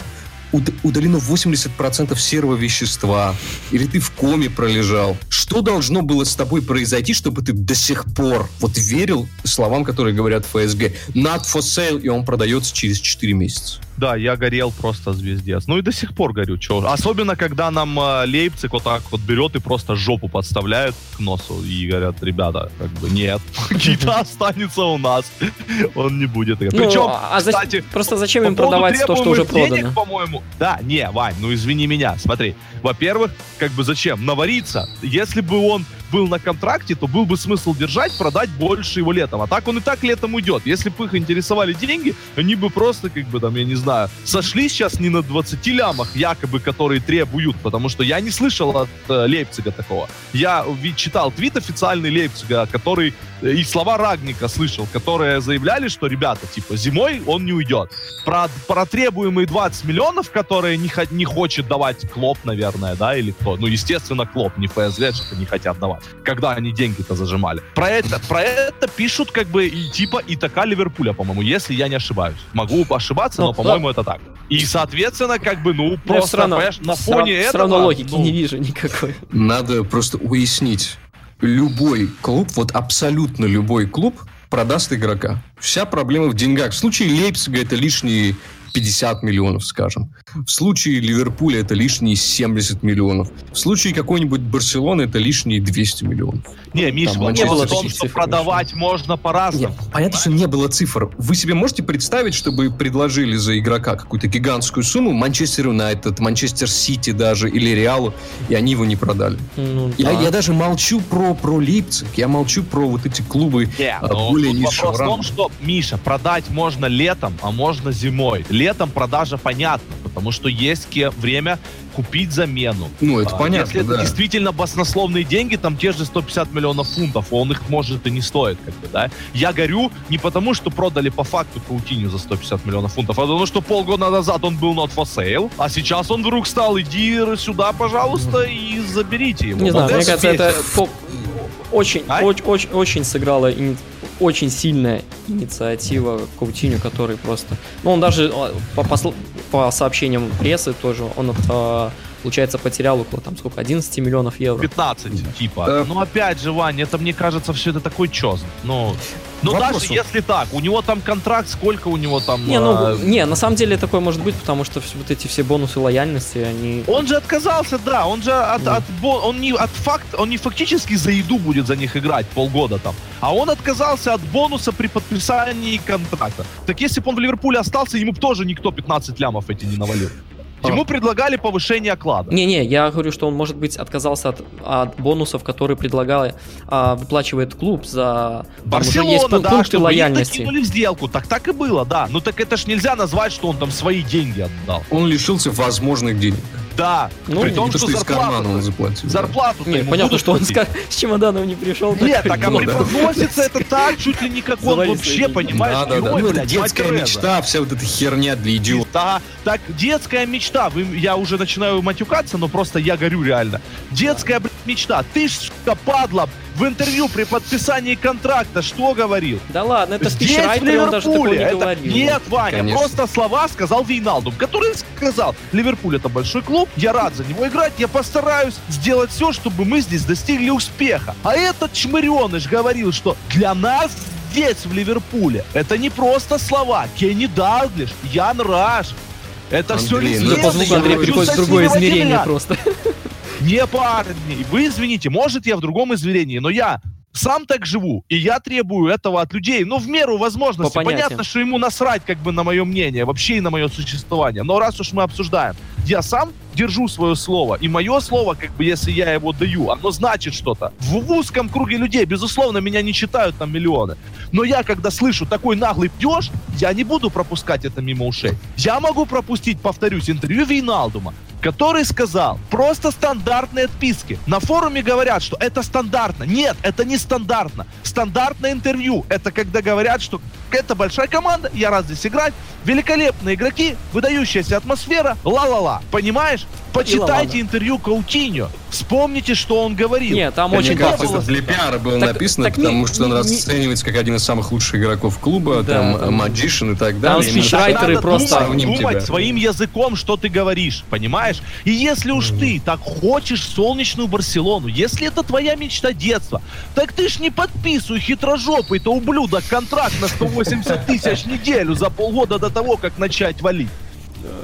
C: уд- удалено 80% серого вещества, или ты в коме пролежал. Что должно было с тобой произойти, чтобы ты до сих пор вот верил словам, которые говорят ФСГ? Not for sale, и он продается через 4 месяца.
B: Да, я горел просто звездец. Ну и до сих пор горю. Чё? Особенно, когда нам э, Лейпциг вот так вот берет и просто жопу подставляют к носу и говорят, ребята, как бы нет, Гита останется у нас. Он не будет. играть».
A: Ну,
B: Причем,
A: а за-
B: кстати,
A: просто зачем им продавать то, что уже продано?
B: денег, по-моему. Да, не, Вань, ну извини меня. Смотри, во-первых, как бы зачем? Навариться. Если бы он был на контракте, то был бы смысл держать, продать больше его летом. А так он и так летом уйдет. Если бы их интересовали деньги, они бы просто, как бы там, я не знаю, сошли сейчас не на 20 лямах, якобы, которые требуют, потому что я не слышал от э, Лейпцига такого. Я читал твит официальный Лейпцига, который э, и слова Рагника слышал, которые заявляли, что, ребята, типа, зимой он не уйдет. Про, про требуемые 20 миллионов, которые не, не хочет давать Клоп, наверное, да, или кто? Ну, естественно, Клоп, не ФСГ, что не хотят давать. Когда они деньги-то зажимали. Про это, про это пишут, как бы, и, типа, и така Ливерпуля, по-моему, если я не ошибаюсь. Могу ошибаться,
A: Ну,
B: но, по-моему, это так. И, соответственно, как бы, ну, просто,
A: все равно,
B: понимаешь, на фоне этого...
A: всё равно логики
B: ну,
A: не вижу никакой.
C: Надо просто уяснить. Любой клуб, вот абсолютно любой клуб продаст игрока. Вся проблема в деньгах. В случае Лейпцига это лишние 50 миллионов, скажем. В случае Ливерпуля это лишние 70 миллионов. В случае какой-нибудь Барселоны это лишние 200 миллионов.
B: Не, Миш,
C: Там не было
B: в том, что продавать можно по-разному.
C: Нет, понятно, что не было цифр. Вы себе можете представить, чтобы предложили за игрока какую-то гигантскую сумму Манчестер Юнайтед, Манчестер Сити даже или Реалу, и они его не продали?
A: Ну,
C: Я,
A: да.
C: я даже молчу про, про Лейпциг, я молчу про вот эти клубы
B: Не,
C: а,
B: ну,
C: более низшего
B: вопрос в том, что, Миша, продать можно летом, а можно зимой. Летом продажа понятна, потому что есть время купить замену.
C: Ну, это
B: А,
C: понятно,
B: Если это
C: да.
B: действительно баснословные деньги, там те же 150 миллионов фунтов, он их может и не стоит, как бы, да. Я горю не потому, что продали по факту Каутиню за 150 миллионов фунтов, а потому что полгода назад он был not for sale, а сейчас он вдруг стал, иди сюда, пожалуйста, и заберите его.
A: Не
B: Вот
A: знаю, мне кажется, это
B: бесит.
A: по- очень,
B: Ай.
A: очень, очень, очень сыграла ини- очень сильная инициатива Каутиню, который просто... Ну, он даже а, по, посл- по сообщениям прессы тоже, он, а, получается, потерял около, там, сколько, 11 миллионов евро.
B: 15, типа.
C: Э,
B: Ну, опять же, Вань, это, мне кажется, все это такой чёс. Ну, ну даже если так, у него там контракт, сколько у него там...
A: Не, ну,
B: а,
A: не, на самом деле такое может быть, потому что вот эти все бонусы лояльности, они...
B: Он же отказался, да, он же от,
A: Ну.
B: от он не от факт, он не фактически за еду будет за них играть полгода там, а он отказался от бонуса при подписании контракта. Так если бы он в Ливерпуле остался, ему бы тоже никто 15 лямов эти не навалил. Ему предлагали повышение оклада.
A: Не-не, я говорю, что он, может быть, отказался от, от бонусов, которые предлагал, а, выплачивает клуб за... Уже есть
B: Барселона,
A: пун-
B: да,
A: пункты
B: чтобы
A: лояльности.
B: накинули в сделку. Так так и было, да. Ну так это ж нельзя назвать, что он там свои деньги отдал.
C: Он лишился возможных денег.
B: Да.
A: Ну,
B: При том, что,
C: что кармана он
B: зарплату,
C: заплатил.
B: зарплату
A: Не, понятно, что он с, с чемоданом не пришел.
B: Нет, так а
A: «Ну,
B: преподносится это так, чуть ли не как он вообще, понимаешь,
C: Да, да, да. Ну, детская мечта, вся вот эта херня для идиотов.
B: Да, так, детская мечта. Я уже начинаю матюкаться, но просто я горю реально. Детская, мечта. Ты ж, падла, в интервью при подписании контракта что говорил?
A: Да ладно, это
B: Здесь, в
A: спичрайтер, он даже такого
B: Ливерпуле.
A: не
B: это-
A: говорил.
B: Нет, Ваня,
C: Конечно.
B: просто слова сказал Вейналдум, который сказал, Ливерпуль это большой клуб, я рад за него играть, я постараюсь сделать все, чтобы мы здесь достигли успеха. А этот чмыреныш говорил, что для нас здесь, в Ливерпуле, это не просто слова. Кенни Далглиш, Ян Раш. Это все
C: Андрей, ну,
A: Ну,
B: легенды.
A: по звуку
B: я
A: Андрей
B: хочу
A: переходит в другое измерение просто.
B: Не, парни, вы извините, может я в другом измерении, но я сам так живу, и я требую этого от людей, ну, в меру возможности.
A: По понятиям.
B: Понятно, что ему насрать как бы на мое мнение, вообще и на мое существование. Но раз уж мы обсуждаем, я сам держу свое слово, и мое слово, как бы, если я его даю, оно значит что-то. В, в узком круге людей, безусловно, меня не читают там миллионы. Но я, когда слышу такой наглый пьешь, я не буду пропускать это мимо ушей. Я могу пропустить, повторюсь, интервью Вейналдума, который сказал просто стандартные отписки. На форуме говорят, что это стандартно. Нет, это не стандартно. Стандартное интервью. Это когда говорят, что это большая команда, я рад здесь играть, великолепные игроки, выдающаяся атмосфера, ла-ла-ла. Понимаешь? Почитайте интервью Каутиньо. Вспомните, что он говорил.
A: Нет, там
C: Мне
A: очень
C: кажется,
B: было
C: это для пиара было
A: Так-
C: написано,
A: так не-
C: потому что он
A: не- не-
C: расценивается как один из самых лучших игроков клуба,
A: Да,
C: там,
A: там-
C: Magician и так
A: Там
C: далее. Именно
A: спичрайтеры просто-
B: думать, думать
C: тебя.
B: своим языком, что ты говоришь, понимаешь? И если уж ты так хочешь солнечную Барселону, если это твоя мечта детства, так ты ж не подписывай хитрожопый-то ублюдок контракт на 180 тысяч в неделю за полгода до того, как начать валить.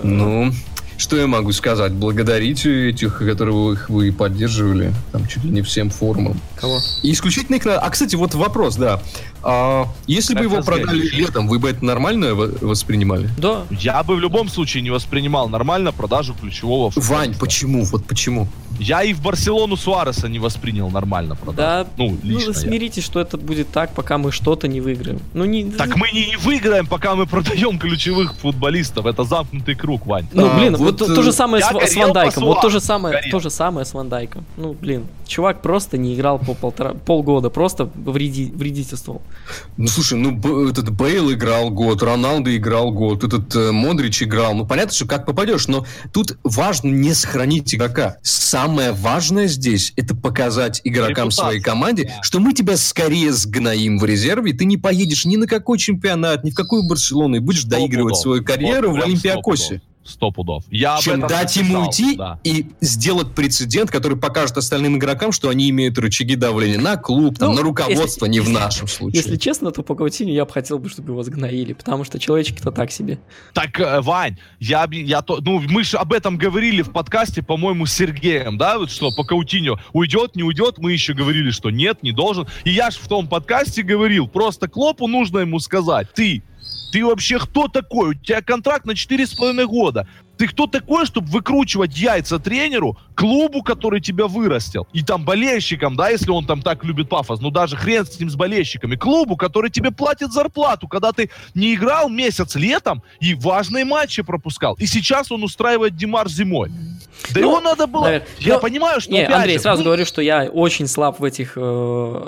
C: Ну, что я могу сказать? Благодарите этих, которых вы поддерживали, там чуть ли не всем форумам.
A: Кого?
C: И исключительно их... А, кстати, вот вопрос, да. А, если бы
B: Как
C: его
B: разделить?
C: продали летом, вы бы это нормально во- воспринимали?
A: Да.
B: Я бы в любом случае не воспринимал нормально продажу ключевого
C: Вань, почему? Вот почему?
B: Я и в Барселону Суареса не воспринял нормально продажу.
A: Да,
B: Ну,
A: ну,
B: лично я.
A: смиритесь, что это будет так, пока мы что-то не выиграем. Ну, не...
B: Так мы не выиграем, пока мы продаем ключевых футболистов. Это замкнутый круг, Вань.
A: Ну,
C: А,
A: блин,
C: вот,
A: вот,
C: э,
A: то же самое
B: я
A: с, с Ван Дайком. Вот то же самое,
B: горел.
A: то же самое с Ван Дайком. Ну, блин, чувак просто не играл по полтора, полгода, просто вреди, вредительствовал.
C: Ну, слушай, ну, Б- этот Бейл играл год, Роналдо играл год, этот э, Модрич играл. Ну, понятно, что как попадешь, но тут важно не сохранить игрока. Самое важное здесь – это показать игрокам
B: Репутацию.
C: своей команде, что мы тебя скорее сгноим в резерве, ты не поедешь ни на какой чемпионат, ни в какую Барселону, и будешь доигрывать
B: пудов.
C: свою карьеру
B: Вот
C: в Олимпиакосе.
B: Сто пудов. Я
C: чем дать ему
B: написал,
C: уйти
B: да.
C: и сделать прецедент, который покажет остальным игрокам, что они имеют рычаги давления на клуб, там,
A: Ну,
C: на руководство,
A: если-
C: не в
A: если-
C: нашем случае.
A: Если честно, то по Каутине я бы хотел, бы, чтобы его сгноили, потому что человечек-то так себе.
B: Так, э, Вань, я, я то, ну, мы же об этом говорили в подкасте, по-моему, с Сергеем, да, вот что по Каутиню уйдет, не уйдет, мы еще говорили, что нет, не должен. И я же в том подкасте говорил, просто Клопу нужно ему сказать, ты, ты вообще кто такой? У тебя контракт на 4,5 года. Ты кто такой, чтобы выкручивать яйца тренеру, клубу, который тебя вырастил, и там болельщикам, да, если он там так любит пафос, ну даже хрен с ним с болельщиками, клубу, который тебе платит зарплату, когда ты не играл месяц летом и важные матчи пропускал. И сейчас он устраивает Димар зимой. Да
A: Ну,
B: его надо было...
A: наверное.
B: Я
A: Ну,
B: понимаю, что...
A: Не, Андрей,
B: же,
A: сразу
B: ну,
A: говорю, что я очень слаб в этих э,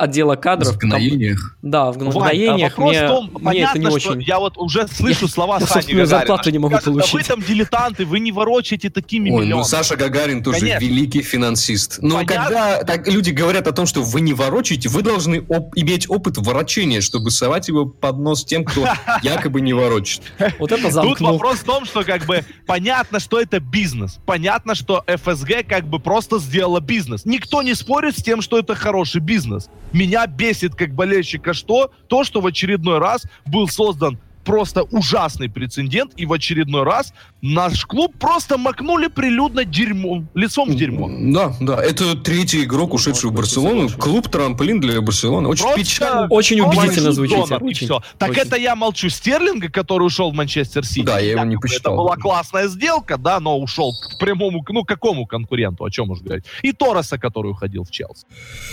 A: отдела кадров.
C: В гноениях.
A: Да, в
B: Вань, а
A: гноениях
B: вопрос
A: мне,
B: в том,
A: мне это не
B: понятно, что
A: очень...
B: я вот уже слышу слова
A: я
B: Сани Гагарина.
A: зарплату не могу
B: Скажет, «Да
A: получить».
B: вы там дилетанты, вы не ворочаете такими
C: Ой, ну
B: миллионами.
C: Саша Гагарин тоже
B: Конечно.
C: великий финансист. Но
B: Понятно.
C: когда так, люди говорят о том, что вы не ворочаете, вы должны оп- иметь опыт ворочения, чтобы совать его под нос тем, кто якобы не ворочит.
A: Вот это
B: Тут
A: замкнул.
B: вопрос в том, что как бы понятно, что это бизнес. Понятно, что ФСГ как бы просто сделала бизнес. Никто не спорит с тем, что это хороший бизнес. Меня бесит как болельщика что? То, что в очередной раз был создан просто ужасный прецедент, и в очередной раз наш клуб просто макнули прилюдно дерьмо, лицом в дерьмо.
C: Да, да. Это третий игрок, ушедший в Барселону. Клуб трамплин для Барселоны. Очень
B: Просто
C: печально.
A: Очень убедительно звучит.
B: Так
A: очень.
B: это я молчу. Стерлинга, который ушел в Манчестер Сити.
C: Да, я его не посчитал.
B: Это была классная сделка, да, но ушел к прямому, ну, какому конкуренту, о чем уж говорить. И Торреса, который уходил в Челси.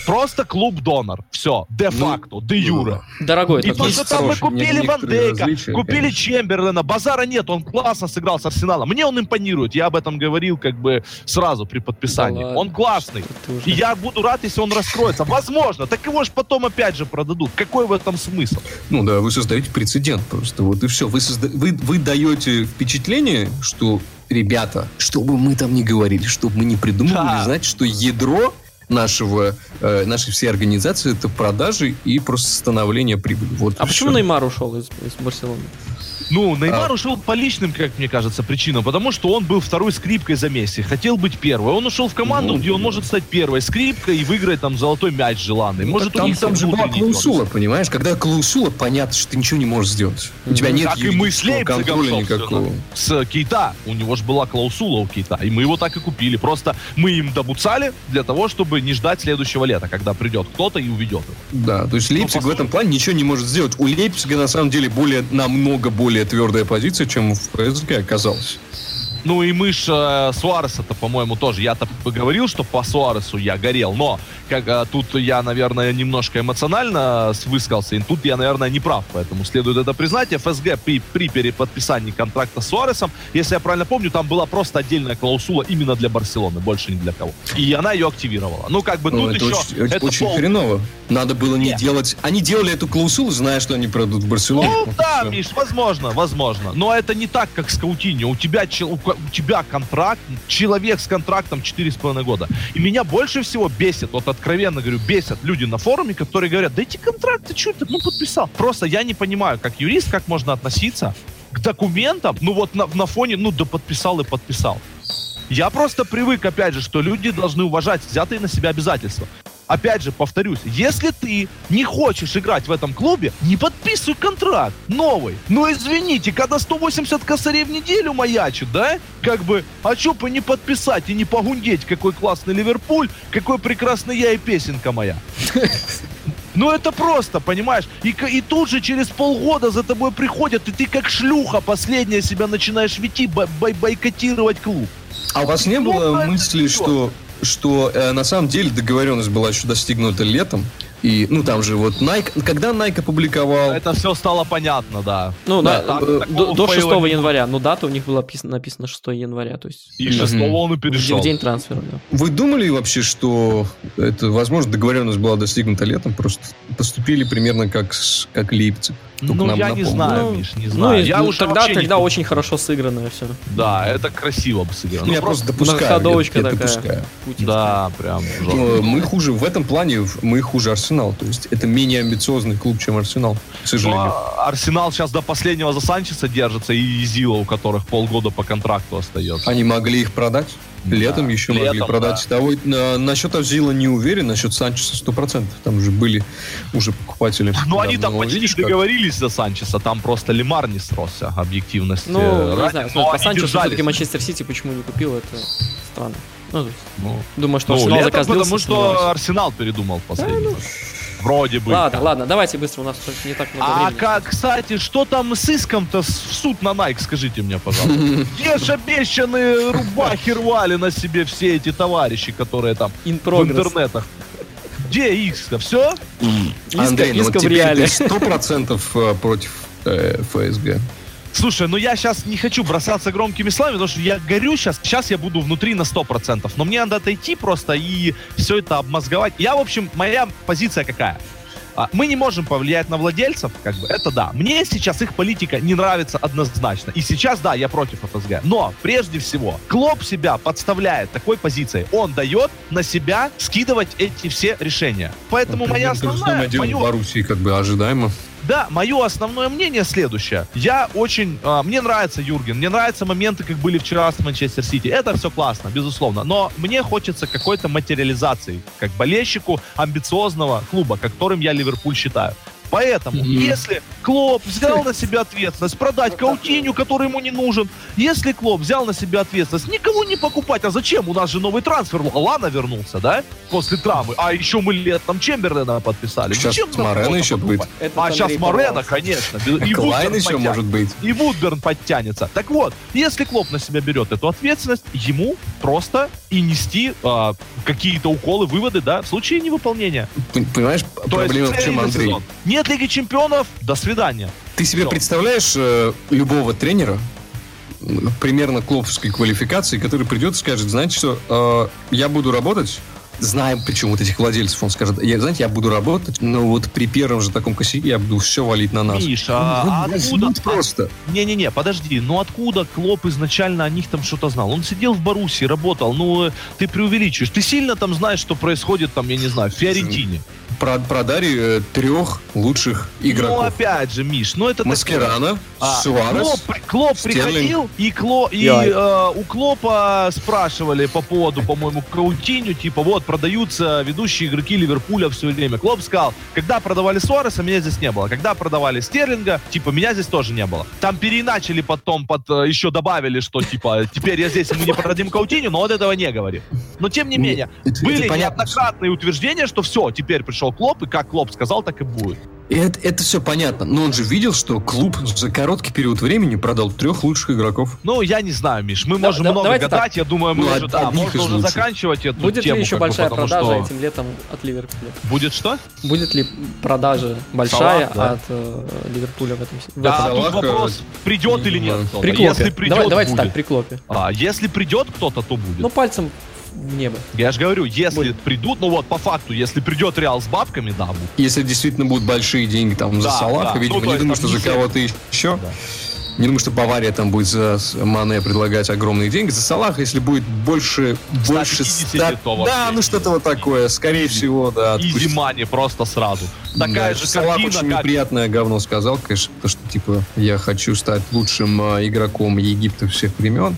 B: Просто клуб-донор. Все. Де-факто, де-юре.
A: Дорогой
B: И то, что там мы купили Ван Дейка, купили
C: конечно.
B: Чемберлена, базара нет, он классно сыграл с Арсеналом. Мне он импонирует, я об этом говорил как бы сразу при подписании.
A: Да ладно.
B: он классный.
A: Уже-
B: И я буду рад, если он раскроется. Возможно. Так его же потом опять же продадут. Какой в этом смысл?
C: Ну да, вы создаете прецедент просто. Вот и все. Вы, созда- вы, вы даете впечатление, что, ребята, что бы мы там ни говорили, что бы мы ни придумывали,
B: Да.
C: знаете, что ядро нашего, э, нашей всей организации это продажи и просто становление прибыли. Вот
A: А почему. Неймар ушел из, из Барселоны?
B: Ну, Неймар
C: А.
B: ушел по личным, как мне кажется, причинам, потому что он был второй скрипкой за Месси, хотел быть первой. Он ушел в команду,
C: Ну,
B: где он может стать первой скрипкой и выиграть там золотой мяч желанный.
C: Ну,
B: может,
C: так
B: у
C: там,
B: них
C: там же была клаусула, понимаешь? Когда клаусула, понятно, что ты ничего не можешь сделать. У тебя нет
B: Как и мы с
C: контроля никакого.
B: С Кейта. У него же была клаусула у Кейта, и мы его так и купили. Просто мы им добуцали для того, чтобы не ждать следующего лета, когда придет кто-то и уведет его.
C: Да, то есть Лейпциг
B: Ну,
C: в этом плане ничего не может сделать. У Лейпцига на самом деле более, намного более твердая позиция, чем в ПСГ оказалось.
B: Ну и мы ж э, Суареса-то, по-моему, тоже. Я-то говорил, что по Суаресу я горел, но как, э, тут я, наверное, немножко эмоционально с- высказался, и тут я, наверное, не прав, поэтому следует это признать. ФСГ при, при переподписании контракта с Суаресом, если я правильно помню, там была просто отдельная клаусула именно для Барселоны, больше не для кого. И она ее активировала. Ну, как бы
C: Ну,
B: тут
C: это
B: еще...
C: очень,
B: это
C: очень
B: пол-
C: хреново. Надо было не
B: Нет.
C: делать... Они делали эту клаусулу, зная, что они продадут в Барселону.
B: Ну да. Миш, возможно, возможно. Но это не так, как с Каутиньо. У тебя, у у тебя контракт, человек с контрактом 4,5 года. И меня больше всего бесит, вот откровенно говорю, бесят люди на форуме, которые говорят, да эти контракты, что ты, ну подписал. Просто я не понимаю, как юрист, как можно относиться к документам, ну вот на, на фоне, ну да подписал и подписал. Я просто привык, опять же, что люди должны уважать взятые на себя обязательства. Опять же, повторюсь, если ты не хочешь играть в этом клубе, не подписывай контракт новый. Но извините, когда 180 косарей в неделю маячит, да? Как бы, а чё бы не подписать и не погундеть, какой классный Ливерпуль, какой прекрасный я и песенка моя. Ну это просто, понимаешь? И, и тут же через полгода за тобой приходят, и ты как шлюха последняя себя начинаешь вести, бой- бой- бойкотировать клуб.
C: А у вас не
B: Ну,
C: было
B: это
C: мысли, что, что э, на самом деле договоренность была еще достигнута летом? И, ну, там же вот Nike... Когда Nike опубликовал...
B: Это все стало понятно, да.
A: Ну,
C: Да,
A: да,
C: э,
A: до, до 6
B: фейла не
A: января. Ну, дата у них была пис- написано 6 января, то есть
B: И
C: Мгм.
B: 6 он и
A: в
B: перешел.
A: день трансфера, да.
C: Вы думали вообще, что это, возможно, договоренность была достигнута летом? Просто поступили примерно как, как Лейпциг. Только
B: Ну,
C: нам
B: я не знаю,
A: Ну,
B: Миш, не
A: Ну,
B: знаю.
A: и
B: я
A: ну,
B: уже
A: тогда,
B: не
A: тогда
B: помню.
A: очень хорошо сыгранное все.
B: Да, это красиво бы сыграно.
C: Ну, я
B: Ну,
C: просто допускаю. я- я
A: такая.
C: допускаю.
B: Да, прям жестко.
C: Мы хуже, в этом плане мы хуже Арсенал. То есть это менее амбициозный клуб, чем Арсенал, к
B: Ну,
C: сожалению.
B: а Арсенал сейчас до последнего за Санчеса держится, и Зила, у которых полгода по контракту остается.
C: Они могли их продать. Летом
B: Да,
C: еще могли
B: летом,
C: продать. Того, на- насчет Авзила не уверен, насчет Санчеса 100%. Там же были уже покупатели.
B: Ну, они там почти
C: Видишь, как?
B: договорились за Санчеса, там просто Лемар не сросся, объективности.
A: Ну,
B: ради,
A: не знаю,
B: но
A: смотри, по
B: они
A: Санчесу все-таки Манчестер Сити почему не купил, это странно. Ну,
B: Ну,
A: думаю, что
B: ну,
A: Арсенал закозлился,
B: потому что. Арсенал передумал последний раз. Вроде бы.
A: Ладно, ладно, давайте быстро, у нас не так много
B: А
A: времени.
B: как, кстати, что там с иском-то в суд на Nike, скажите мне, пожалуйста. Где ж обещанные рубахи рвали на себе все эти товарищи, которые там
A: In
B: в
A: progress.
B: интернетах? Где иск-то? Все?
A: Иска-
C: Андрей, ну вот теперь
A: реале.
C: ты сто процентов э, против э, ФСГ.
B: Слушай, ну я сейчас не хочу бросаться громкими словами, потому что я горю сейчас. Сейчас я буду внутри на 100%. Но мне надо отойти просто и все это обмозговать. Я, в общем, моя позиция какая? А, Мы не можем повлиять на владельцев, как бы, это да. Мне сейчас их политика не нравится однозначно. И сейчас, да, я против ФСГ. Но, прежде всего, Клоп себя подставляет такой позицией. Он дает на себя скидывать эти все решения. Поэтому моя
C: то же
B: основная... моё-
C: в Боруссии как бы ожидаемо.
B: Да, мое основное мнение следующее. Я очень... а, мне нравится Юрген, мне нравятся моменты, как были вчера с Манчестер Сити. Это все классно, безусловно. Но мне хочется какой-то материализации, как болельщику амбициозного клуба, которым я Ливерпуль считаю. Поэтому,
C: Мгм.
B: если Клоп взял на себя ответственность продать Каутиню, который ему не нужен, если Клоп взял на себя ответственность никому не покупать, а зачем? У нас же новый трансфер, Лана вернулся, да? После травмы. А еще мы летом Чемберлена подписали.
C: Сейчас
B: Зачем кого-то
C: еще
B: покупать?
C: будет.
A: Этот
B: А сейчас
A: Андрей порвался.
B: конечно. И
C: Клайн
B: Вудберн
C: еще
B: подтянет.
C: может быть.
B: И Вудберн подтянется. Так вот, если Клоп на себя берет эту ответственность, ему просто и нести а, какие-то уколы, выводы, да, в случае невыполнения.
C: Понимаешь,
B: То
C: проблема
B: есть
C: в чем, Андрей?
B: сезон. Нет Лиги Чемпионов, до свидания.
C: Ты себе
B: Всё.
C: представляешь э, любого тренера, примерно клоповской квалификации, который придет и скажет, знаете что, э, я буду работать, знаем почему вот этих владельцев, он скажет, я, знаете, я буду работать, но вот при первом же таком косяке я буду все валить на нас.
B: Миш, а, откуда?
C: просто.
B: Не-не-не, подожди, ну откуда Клоп изначально о них там что-то знал? Он сидел в Боруссии, работал, ну э, ты преувеличиваешь. Ты сильно там знаешь, что происходит там, я не знаю, в Фиорентине.
C: Про- Продали э, трех лучших
B: Ну
C: игроков.
B: опять же, Миш, ну это.
C: Маскерана,
B: А,
C: Суарес.
B: Клоп, Клоп
C: Стерлинг.
B: приходил, и, Кло, и э, у Клопа спрашивали по поводу, по-моему, Каутиню, типа, вот, продаются ведущие игроки Ливерпуля все время. Клоп сказал, когда продавали Суареса, меня здесь не было. Когда продавали Стерлинга, типа, меня здесь тоже не было. Там переиначили потом, под, э, еще добавили, что, типа, теперь я здесь, мы не продадим Каутиню, но он этого не говорит. Но, тем не
C: Ну,
B: менее, были неоднократные утверждения, что все, теперь пришел Клоп, и как Клоп сказал, так и будет.
C: И Это, это все понятно, но он же видел, что клуб за короткий период времени продал трех лучших игроков.
B: Ну, я не знаю, Миш, мы
A: Да-
B: можем
A: да-
B: много гадать, я думаю, мы
C: Ну,
B: уже, да, можно уже
C: лучших.
B: заканчивать эту
A: Будет
B: тему.
A: ли еще
B: бы,
A: большая
B: потому
A: продажа
B: что-
A: этим летом от Ливерпуля?
B: Будет что?
A: Будет ли продажа большая
B: Салах, да.
A: от э, Ливерпуля в этом се- в
B: Да,
A: этом-
B: тут вопрос, придет или нет
C: знаю.
B: кто-то.
A: При Клопе.
B: Если придет,
A: Давай- давайте
B: будет.
A: так, при Клопе.
B: А, если придет кто-то, то будет.
A: Ну, пальцем в небо.
B: я же говорю, если
A: Будет.
B: придут, ну вот, по факту, если придет Реал с бабками, да, будет.
C: Если действительно будут большие деньги там за
B: Да,
C: Салаха,
B: да.
C: видимо,
B: Ну,
C: не
B: есть
C: думаю, что за кого-то еще.
B: Да.
C: Не думаю, что Бавария там будет за Мане предлагать огромные деньги. За Салаха, если будет больше, больше
B: 150, то вообще.
C: Да, ну что-то вот такое. Скорее всего, да.
B: Изи мани просто сразу. Такая
C: Да,
B: же
C: Салах
B: картина,
C: очень
B: как...
C: неприятное говно сказал, конечно, то, что типа я хочу стать лучшим а, игроком Египта всех времен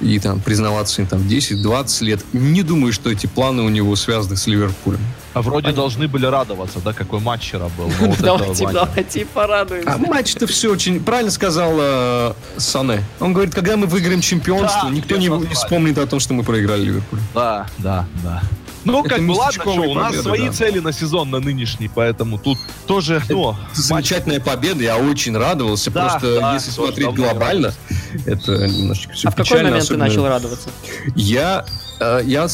C: и там признаваться им там 10-20 лет. Не думаю, что эти планы у него связаны с Ливерпулем.
B: А вроде должны были радоваться, да, какой матч вчера был. вот
A: Давайте, давайте порадуемся.
C: А матч-то все очень правильно сказал э, Сане. Он говорит, когда мы выиграем чемпионство,
B: Да,
C: никто не, вспомнит о том, что мы проиграли Ливерпуль.
B: Да, да, да. Ну,
C: Это
B: как бы, ладно, что, у нас
C: победы,
B: свои
C: да.
B: цели на сезон, на нынешний, поэтому тут тоже, ну, матч
C: Замечательная победа, я очень радовался.
B: Да,
C: Просто
B: да,
C: если смотреть глобально, это немножечко все
A: А в какой момент ты начал радоваться?
C: Я, э, я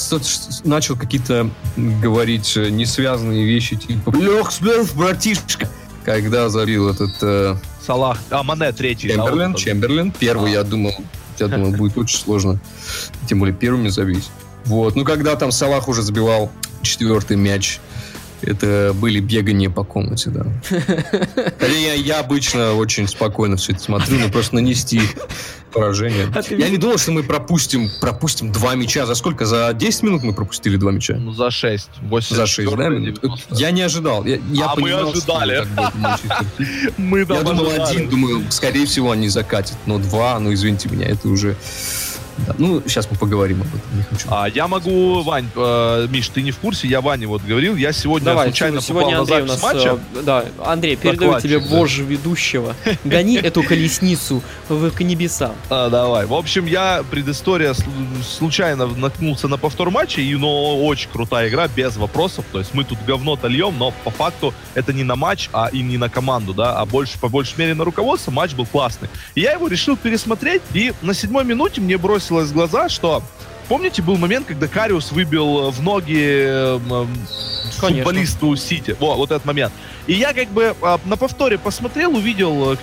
C: начал какие-то говорить э, несвязанные вещи, типа «Лех, сбив, братишка!» Когда забил этот э,
B: Салах, а Мане третий.
C: Чемберлен,
B: вот это.
C: Чемберлен. Первый,
B: А.
C: я думал, я думал, будет очень сложно. Тем более первыми забить. Вот. Ну, когда там Салах уже забивал четвертый мяч, это были бегания по комнате, да. Хотя я, я обычно очень спокойно все это смотрю, но просто нанести поражение.
A: А ты
C: Я не думал, что мы пропустим, пропустим два мяча. За сколько? За 10 минут мы пропустили два мяча?
B: Ну, за 6. 8,
C: За 6, да? минут? Я не ожидал. Я, я
B: А мы
C: понимал,
B: ожидали.
C: Манчестер Сити.
B: Мы
C: Я думал один, думаю, скорее всего, они закатят. Но два, ну извините меня, это уже Да, ну, сейчас мы поговорим об этом, не хочу.
B: А, я могу, Вань, э, Миш, ты не в курсе, я Ване вот говорил, я сегодня
A: Давай,
B: случайно
A: сегодня
B: попал
A: Андрей у
B: на запись
A: нас...
B: матча.
A: э, Да, Андрей, передаю тебе
B: Докладчик, да.
A: ведущего. Гони эту колесницу в к небесам.
B: А, давай. В общем, я предыстория сл- случайно наткнулся на повтор матча, и но очень крутая игра, без вопросов. То есть мы тут говно-то льем, но по факту это не на матч, а и не на команду, да, а больше, по большей мере на руководство. Матч был классный. И я его решил пересмотреть, и на седьмой минуте мне бросилось в глаза, что Помните, был момент, когда Кариус выбил в ноги э, м,
A: Конечно.
B: футболисту Сити? Во, вот этот момент. И я как бы а, на повторе посмотрел, увидел, э,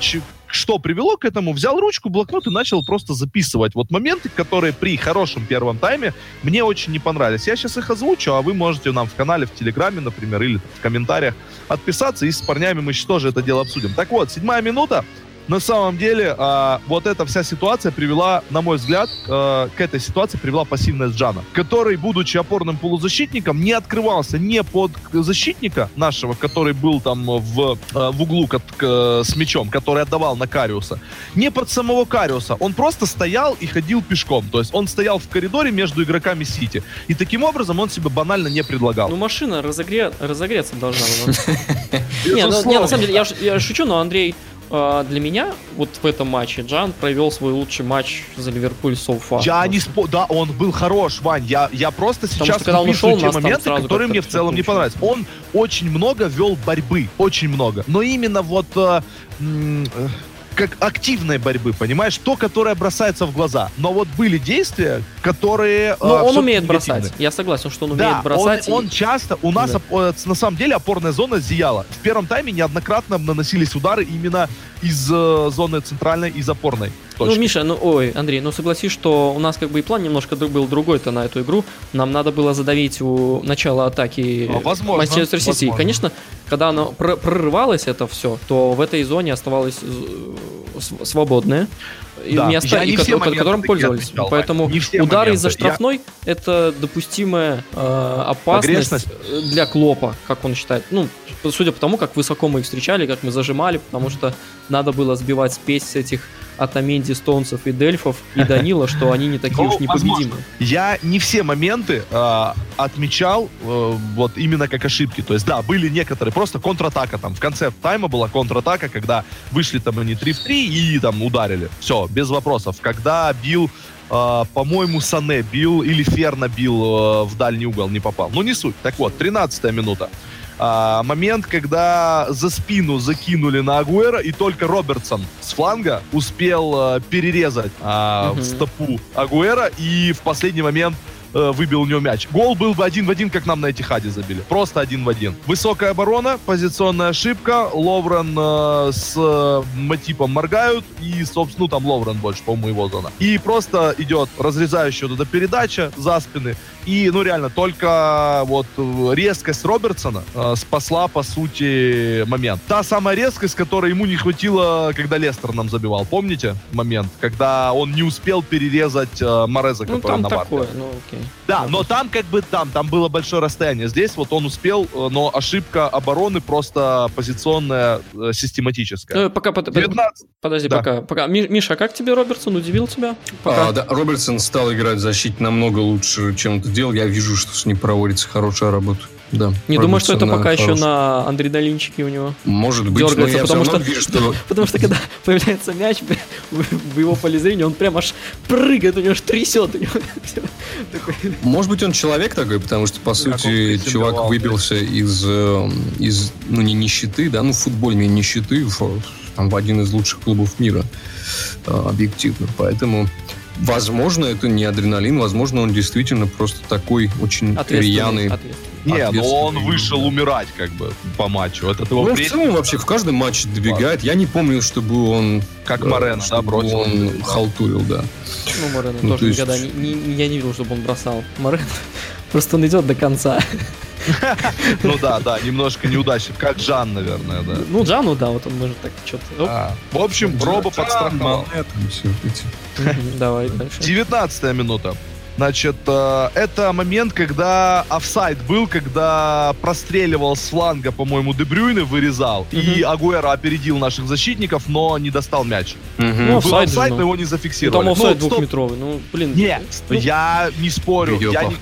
B: что привело к этому, взял ручку, блокнот и начал просто записывать вот моменты, которые при хорошем первом тайме мне очень не понравились. Я сейчас их озвучу, а вы можете нам в канале, в Телеграме, например, или в комментариях отписаться, и с парнями мы сейчас тоже это дело обсудим. Так вот, седьмая минута. На самом деле, а, вот эта вся ситуация привела, на мой взгляд, а, к этой ситуации привела пассивность Джана, который, будучи опорным полузащитником, не открывался не под защитника нашего, который был там в, а, в углу кот- к- с мячом, который отдавал на Кариуса, не под самого Кариуса. Он просто стоял и ходил пешком. То есть он стоял в коридоре между игроками Сити. И таким образом он себе банально не предлагал.
A: Ну, машина разогре- разогреться должна была. Не, ну, не, на самом деле, я, шучу, но Андрей, э, для меня вот в этом матче Джан провел свой лучший матч за Ливерпуль so far.
B: Я не спо... Да, он был хорош, Вань. Я, я просто
A: Потому
B: сейчас
A: что ушел,
B: те моменты, которые мне в целом не понравились. Он очень много вел борьбы, очень много. Но именно вот э, э, как активной борьбы, понимаешь? То, которое бросается в глаза. Но вот были действия, которые... э,
A: Но Ну, он
B: всё-таки
A: умеет
B: негативные.
A: бросать. Я согласен, что он
B: Да,
A: умеет бросать.
B: он,
A: и-
B: он часто, у нас
A: Да.
B: оп- э, на самом деле опорная зона зияла. В первом тайме неоднократно наносились удары именно из э, зоны центральной, из опорной
A: Ну,
B: точки.
A: Миша, ну, ой, Андрей, ну согласись, что у нас как бы и план немножко был другой-то на эту игру. Нам надо было задавить у начала атаки
B: А, возможно,
A: Манчестер Сити. И, конечно, когда оно пр- прорывалось это все, то в этой зоне оставалось э, св- свободное и
B: Да,
A: место,
B: я
A: и
B: не
A: ко-
B: все
A: которым пользовались.
B: отмечал,
A: Поэтому
B: не все
A: удары из-за
B: Я-
A: штрафной это допустимая э, опасность э, для Клопа, как он считает. Ну, судя по тому, как высоко мы их встречали, как мы зажимали, потому что надо было сбивать спесь с этих Атаменди, Стоунсов и Дельфов и Данила, что они не такие
B: Ну,
A: уж непобедимые.
B: Я не все моменты э, отмечал э, вот именно как ошибки. То есть, да, были некоторые, просто контратака там. В конце тайма была контратака, когда вышли там они 3 в 3 и там ударили. Все, без вопросов. Когда бил, э, по-моему, Сане бил или Ферна бил э, в дальний угол, не попал. Ну, не суть. Так вот, 13 минута. А, момент, когда за спину закинули на Агуэра, и только Робертсон с фланга успел э, перерезать а,
A: Мгм.
B: в стопу Агуэра и в последний момент э, выбил у него мяч. Гол был бы один в один, как нам на Этихаде забили. Просто один в один. Высокая оборона, позиционная ошибка. Ловрен э, с э, Матипом моргают. И, собственно, ну там Ловрен больше, по-моему, его зона. И просто идет разрезающая вот эта передача за спины. И, ну, реально, только вот резкость Робертсона э, спасла, по сути, момент. Та самая резкость, которой ему не хватило, когда Лестер нам забивал. Помните момент? Когда он не успел перерезать э, Мореза,
A: Ну,
B: который
A: там
B: на
A: такое, ну, окей.
B: Да, но там как бы там, там было большое расстояние. Здесь вот он успел, э, но ошибка обороны просто позиционная, э, систематическая.
A: Э, Пока, под- под-
B: 19.
A: подожди,
B: Да.
A: пока, пока. Ми- Миша, а как тебе Робертсон? Удивил тебя? Пока.
C: А, да, Робертсон стал играть в защите намного лучше, чем это делал. Я вижу, что с ним проводится хорошая работа. Да.
A: Не думаю, что это пока
C: да,
A: еще
C: хорош.
A: на адреналинчике у него.
C: Может быть, но
A: дергается,
C: я все
A: потому
C: равно
A: что-
C: вижу, что...
A: Потому что когда появляется мяч в его поле зрения, он прям аж прыгает, у него аж трясет. у него.
C: Может быть, он человек такой, потому что, по сути, чувак выбился из, э, из, ну, не нищеты, да, ну, футбольной нищеты, в, там, в один из лучших клубов мира, э, объективно. Поэтому, возможно, это не адреналин, возможно, он действительно просто такой очень
A: Ответственный,
C: рьяный.
A: ответственный.
B: Не, но он
C: ответственный,
B: вышел
C: да.
B: умирать как бы по матчу. Это его
C: Ну, в целом, вообще, в каждом матче добегает. Я не помню, чтобы он...
B: как
C: э,
B: Морено, да, бросил.
C: Он халтурил, да.
A: Ну, Морено
C: Ну,
A: тоже
C: то есть-
A: никогда не, не- я не видел, чтобы он бросал. Морено просто он идет до конца.
B: Ну да, да, немножко неудачно. Как Жан, наверное, да.
A: Ну, Джану, да, вот он может так что-то.
B: А, В общем, Роба подстраховал.
A: Давай дальше.
B: 19 минута. Значит, э, это момент, когда офсайд был, когда простреливал с фланга, по-моему, Дебрюйны вырезал, и Агуэра опередил наших защитников, но не достал мяч.
C: Мгм.
A: Ну,
B: Был
A: офсайд ну.
B: но его не
A: Ну,
B: зафиксировали.
A: там офсайд
B: Ну,
A: двухметровый. Ну, блин.
B: Нет,
A: ну,
B: я не спорю. Я не,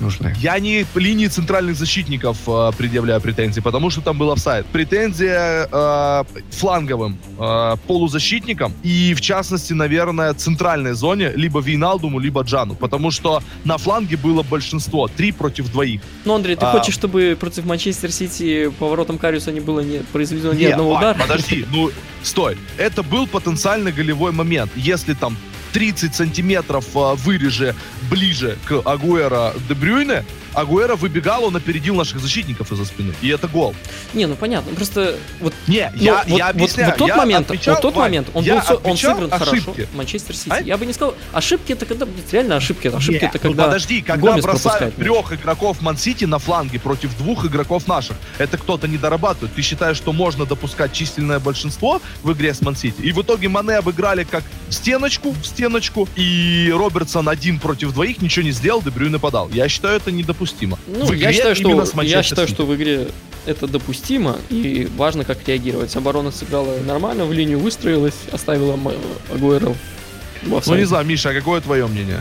C: нужны.
B: я не линии центральных защитников э, предъявляю претензии, потому что там был офсайд. Претензия э, фланговым э, полузащитникам и, в частности, наверное, центральной зоне, либо Вейналдуму, либо Джану, потому что на фланге было большинство, три против двоих.
A: Ну, Андрей, ты
B: А.
A: хочешь, чтобы против Манчестер Сити поворотом Кариуса не было не произведено ни
B: Не,
A: одного
B: Вань,
A: удара?
B: подожди, ну, стой. Это был потенциально голевой момент. Если там 30 сантиметров э, выреже ближе к Агуэра де Брюйне, Агуэра выбегал, он опередил наших защитников из-за спины. И это гол.
A: Не, ну понятно, просто вот
B: Не,
A: Ну,
B: я,
A: вот,
B: я
A: вот-
B: объясняю.
A: вот тот
B: я
A: момент,
B: отмечал,
A: вот тот
B: Вань,
A: момент, он, был, он сыгран хорошо.
B: ошибки.
A: Манчестер Сити.
B: А?
A: Я бы не сказал, ошибки это когда, реально ошибки. Ошибки
B: Не,
A: это
B: ну
A: когда
B: подожди, когда
A: Гомес
B: бросают трех игроков Ман-Сити на фланге против двух игроков наших, это кто-то не дорабатывает. Ты считаешь, что можно допускать численное большинство в игре с Ман-Сити? И в итоге Мане обыграли как стеночку, в стеночку, и Робертсон один против двоих ничего не сделал, Дебрю нападал. Я считаю, это недопустимо.
A: Ну,
B: в
A: я считаю, что, я считаю, что в игре это допустимо, и важно, как реагировать. Оборона сыграла нормально, в линию выстроилась, оставила Агуэро в
B: Ну, не знаю, Миша, а какое твое мнение?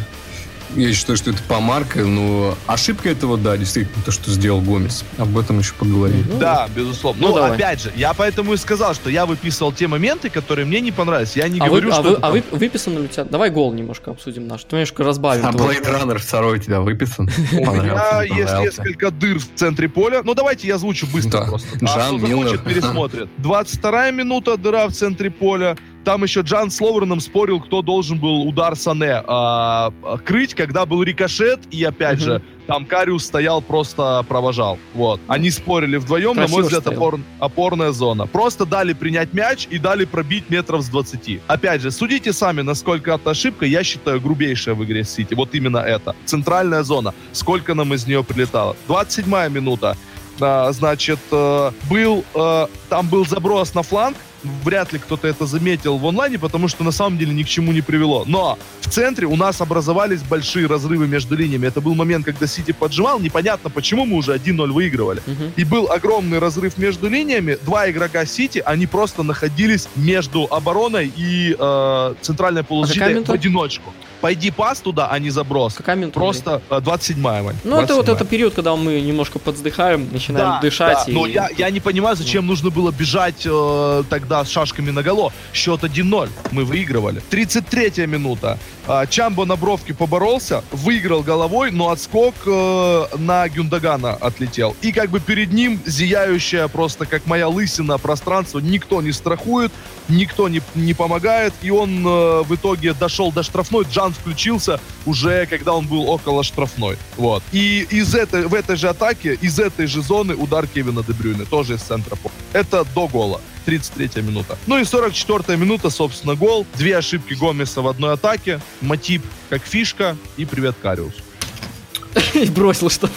C: Я считаю, что это помарка, но ошибка этого, да, действительно, то, что сделал Гомес. Об этом еще поговорим.
A: Ну,
B: Да, безусловно.
A: Ну,
B: Ну,
A: давай.
B: опять же, я поэтому и сказал, что я выписывал те моменты, которые мне не понравились. Я не
A: а,
B: говорю,
A: вы, а,
B: что
A: вы,
B: это
A: а
B: там-
A: вы- выписано ли у тебя? Давай гол немножко обсудим наш. Ты немножко разбавим.
C: А
A: твой.
C: Blade Runner второй у тебя выписан?
B: У меня есть несколько дыр в центре поля. Ну, давайте я озвучу быстро просто.
C: Джан
B: а
C: Миллер.
B: пересмотрит. 22 минута, дыра в центре поля. Там еще Джан с Ловерном спорил, кто должен был удар Сане а, крыть, когда был рикошет. И опять
A: Мгм.
B: же, там Кариус стоял, просто провожал. Вот. Они спорили вдвоем, на мой
A: Красиво
B: взгляд,
A: стоял.
B: опор- опорная зона. Просто дали принять мяч и дали пробить метров с 20. Опять же, судите сами, насколько это ошибка. Я считаю, грубейшая в игре Сити. Вот именно это. Центральная зона. Сколько нам из нее прилетало? 27 минута. А, значит, э, был, э, там был заброс на фланг. Вряд ли кто-то это заметил в онлайне, потому что на самом деле ни к чему не привело. Но в центре у нас образовались большие разрывы между линиями. Это был момент, когда Сити поджимал. Непонятно, почему мы уже 1-0 выигрывали.
A: Мгм.
B: И был огромный разрыв между линиями. Два игрока Сити, они просто находились между обороной и э, центральной полузащитой
A: минута?
B: в одиночку. Пойди пас туда, а не заброс.
A: Какая минута?
B: Просто э, 27-я, Вань.
A: Ну, это вот
B: 27-я.
A: это период, когда мы немножко подздыхаем, начинаем
B: Да,
A: дышать.
B: да,
A: и...
B: но я, я не понимаю, зачем нужно было бежать э, тогда с шашками наголо. Счет 1-0. Мы выигрывали. 33-я минута. А, Чамбо на бровке поборолся, выиграл головой, но отскок э, на Гюндагана отлетел. И как бы перед ним зияющая просто, как моя лысина, пространство. Никто не страхует, никто не, не помогает. И он э, в итоге дошел до штрафной. Джан включился уже, когда он был около штрафной. Вот. И из этой, в этой же атаке, из этой же зоны удар Кевина Дебрюйна, тоже из центра поля. Это до гола. 33 минута. Ну и 44 минута, собственно, гол. Две ошибки Гомеса в одной атаке. Матип как фишка и привет Кариус.
A: И бросил что-то.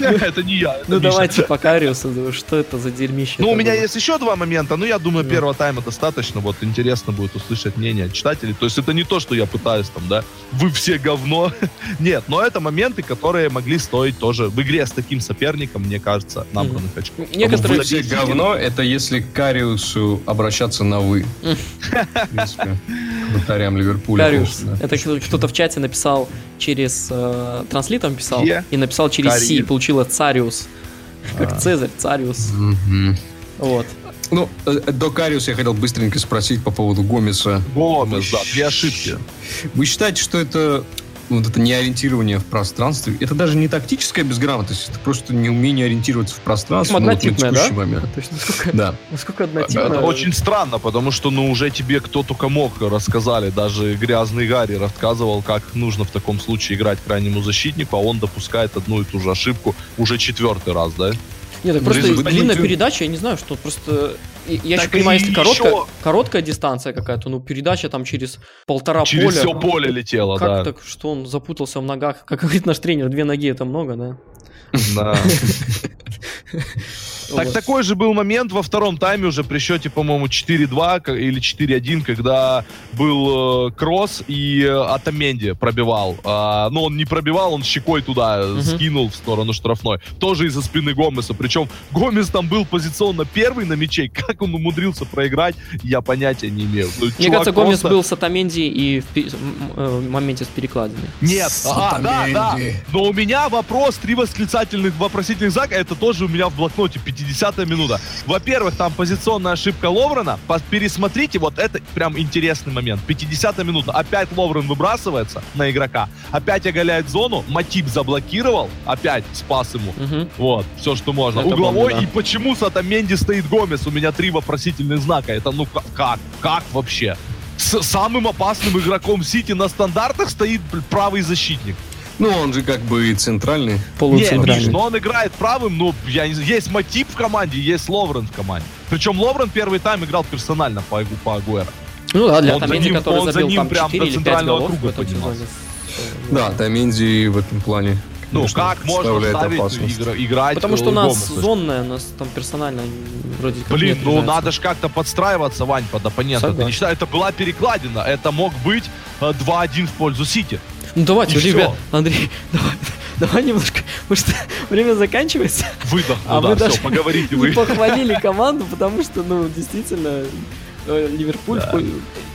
B: Это не я, это
A: Ну,
B: Миша.
A: давайте по Кариусу. Что это за дерьмище?
B: Ну, у меня
A: было?
B: есть еще два момента, но я думаю,
A: Ну.
B: первого тайма достаточно. Вот интересно будет услышать мнение читателей. То есть это не то, что я пытаюсь там, да, вы все говно. Нет, но это моменты, которые могли стоить тоже в игре с таким соперником, мне кажется, набранных очков.
A: Некоторые...
C: Вы все говно, это если к Кариусу обращаться на «вы». В принципе, к вратарям Ливерпуля.
A: Кариус. Это кто- кто-то в чате написал через... Э, транслитом писал.
B: Е.
A: И написал через. Си. И получилось Цариус. Как
C: А.
A: Цезарь, Цариус.
C: Мгм.
A: Вот.
C: Ну, э, до Кариуса я хотел быстренько спросить по поводу Гомеса.
B: Гомес, да, две ошибки.
C: Вы считаете, что это вот это неориентирование в пространстве, это даже не тактическая безграмотность, это просто неумение ориентироваться в пространстве. ну, вот на
A: Однотипное, да?
C: текущий момент.
A: То есть насколько,
C: Да.
A: насколько однотипно...
B: Это очень странно, потому что, ну, уже тебе кто только мог рассказали, даже грязный Гарри рассказывал, как нужно в таком случае играть крайнему защитнику, а он допускает одну и ту же ошибку уже четвертый раз, да?
A: Нет, так просто
C: вы
A: длинная передача, я не знаю, что просто... Я еще
B: Так
A: понимаю,
B: и
A: если короткая,
B: еще-
A: короткая дистанция какая-то, ну, передача там через полтора
B: Через
A: поля.
B: все поле летело,
A: Как
B: да.
A: так, что он запутался в ногах? Как говорит наш тренер, две ноги это много, да?
B: Да. Так такой же был момент во втором тайме уже при счете, по-моему, 4-2 к- или 4-1, когда был э, кросс и э, Атаменди пробивал. А, ну, он не пробивал, он щекой туда скинул в сторону штрафной. Тоже из-за спины Гомеса. Причем Гомес там был позиционно первый на мячей. Как он умудрился проиграть, я понятия не имею. Ну,
A: Мне кажется, Гомес
B: просто-
A: был с Атаменди и в пи- м- э, в моменте с перекладиной.
B: Нет, а, да, да. Но у меня вопрос, три восклицательных, вопросительных знака, это тоже у меня в блокноте, 50 минута. Во-первых, там позиционная ошибка Ловрена, пересмотрите, вот это прям интересный момент. 50 минута, опять Ловрен выбрасывается на игрока, опять оголяет зону, Матип заблокировал, опять спас ему.
A: Мгм.
B: Вот, все, что можно.
A: Это
B: Угловой,
A: бомба, да.
B: и почему с Атаменди стоит Гомес? У меня три вопросительных знака. Это ну ка- как? Как вообще? С самым опасным игроком Сити на стандартах стоит правый защитник.
C: Ну, он же как бы и центральный.
B: Нет,
A: Полуцентральный.
B: Миш, но он играет правым, ну, я не знаю, есть Матип в команде, есть Ловрен в команде. Причем Ловрен первый тайм играл персонально по, по Агуэро.
A: Ну да, для
B: Он за
A: Атаменди,
B: ним-
A: который
B: он за
A: забил
B: ним
A: там
B: прям
A: 4
B: до
A: или 5
B: центрального
A: голов в
B: круга
A: этом
B: поднимался.
A: сезоне.
C: Да, Таменди в этом плане.
B: Ну, как можно ставить игра- играть
A: Потому что
B: э,
A: у нас
B: Гомеса?
A: зонная, у нас там персонально вроде как
B: Блин, ну надо же как-то подстраиваться, Вань, под оппонента. Ты
A: Согласен.
B: не считаешь, это была перекладина. Это мог быть э, 2-1 в пользу Сити.
A: Ну давайте,
B: И
A: ребят, Андрей, давай, давай немножко, потому что время заканчивается.
B: Выдохнул,
A: А
B: да,
A: вы
B: все,
A: даже
B: поговорите
A: не
B: вы.
A: похвалили команду, потому что, ну, действительно, э, Ливерпуль...
B: Да.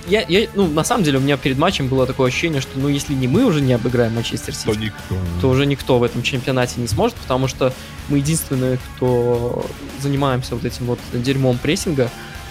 A: Я, я, ну, на самом деле, у меня перед матчем было такое ощущение, что, ну, если не мы уже не обыграем Манчестер
B: То
A: Сити,
B: никто.
A: то уже никто в этом чемпионате не сможет, потому что мы единственные, кто занимаемся вот этим вот дерьмом прессинга,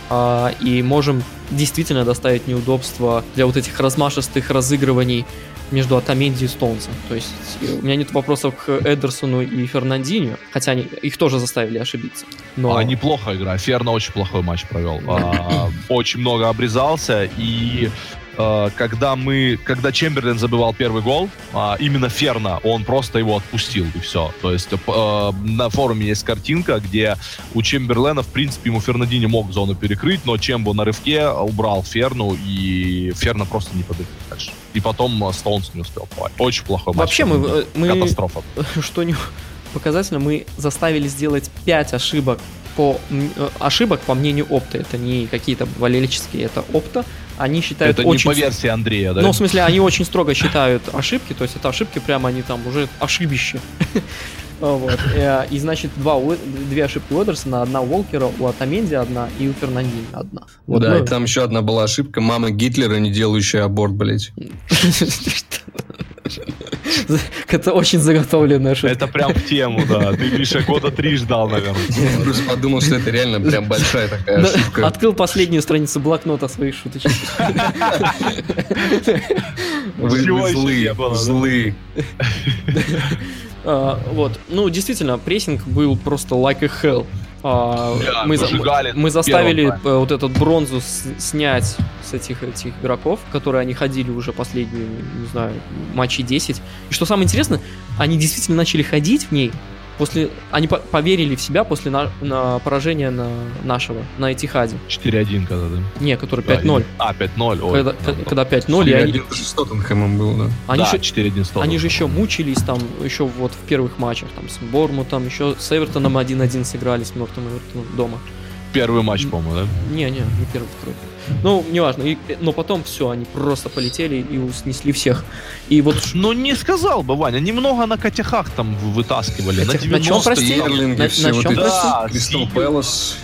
A: а, и можем действительно доставить неудобства для вот этих размашистых разыгрываний между Атаменди и Стоунсом. То есть э, у меня нет вопросов к Эдерсону и Фернандинho, хотя они, их тоже заставили ошибиться. Но
B: А, неплохо игра. Ферна очень плохой матч провел. А, очень много обрезался. И когда мы, когда Чемберлен забивал первый гол, а, именно Ферна, он просто его отпустил и все. То есть э, на форуме есть картинка, где у Чемберлена, в принципе, ему Фернандини мог зону перекрыть, но Чембо на рывке убрал Ферну, и Ферна просто не побежал дальше. И потом э, Стоунс не успел попасть. Очень плохой матч.
A: Вообще мы, э, мы
B: Катастрофа.
A: что не показательно, мы заставили сделать 5 ошибок по э, ошибок по мнению опта. Это не какие-то валерические, это опта. Они считают
B: Это не
A: очень
B: по версии Андрея, да?
A: Ну, в смысле, они очень строго считают ошибки, то есть это ошибки прямо они там уже ошибище. Вот. Э, И, значит, два, две ошибки у Эдерсона, одна у Уолкера, у Атаменди одна и у Фернандини одна. Вот,
C: да,
A: ну,
C: и там еще одна была ошибка. Мама Гитлера, не делающая аборт, блядь.
A: Это очень заготовленная ошибка.
B: Это прям в тему, да. Ты, Миша, года три ждал, наверное.
C: Я просто подумал, что это реально прям большая такая ошибка.
A: Открыл последнюю страницу блокнота своих шуточек.
C: Вы, злые, злые.
A: А, Вот. Ну, действительно, прессинг был просто like a hell. А,
B: Да,
A: мы,
B: выжигали
A: мы заставили
B: первом
A: э, вот этот бронзу с- снять с этих, этих игроков, которые они ходили уже последние, не знаю, матчи 10. И что самое интересное, они действительно начали ходить в ней после... Они по- поверили в себя после на, на поражения на нашего, на Этихаде.
B: 4-1 когда, да?
A: Не, который
B: Да,
A: 5-0.
B: и- А, 5-0. ой.
A: Когда,
B: Да, да.
A: когда 5-0, и они,
C: 4-1 с Тоттенхэмом был, да.
A: они
B: да,
A: же
B: 4-1 с
A: Они же еще мучились там, еще вот в первых матчах, там, с Бормутом, еще с Эвертоном 1-1 сыграли, с мертвым Эвертоном дома.
B: Первый матч, по-моему, да?
A: Не, не, не первый, второй. Ну, неважно. И, но потом все, они просто полетели и снесли всех. И вот ш-
B: Ну, не сказал бы, Ваня. Немного на котяхах там вытаскивали.
A: Хотя-
B: на
A: на чем
B: 90
A: прости? на-
C: все
A: на
C: вот
A: чем
C: эти.
B: Да,
C: Кристал. Пэлас.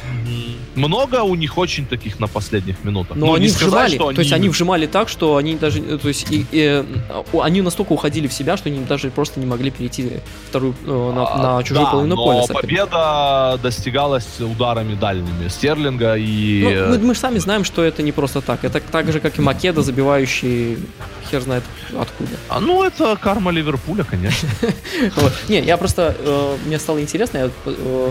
B: Много у них очень таких на последних минутах.
A: но
B: Ну,
A: они
B: не сказать,
A: вжимали,
B: что
A: то есть они вжимали так, что они даже, э, то есть и, э, у- они настолько уходили в себя, что они даже просто не могли перейти вторую э, на,
B: А,
A: на чужую
B: да,
A: половину
B: но
A: поля. соперника.
B: победа достигалась ударами дальними. Стерлинга и...
A: Ну,
B: э,
A: мы, мы же сами знаем, что это не просто так. Это так же, как и Македа, забивающий хер знает откуда.
B: а, ну, это карма Ливерпуля, конечно.
A: Не, я просто, э, мне стало интересно, я э,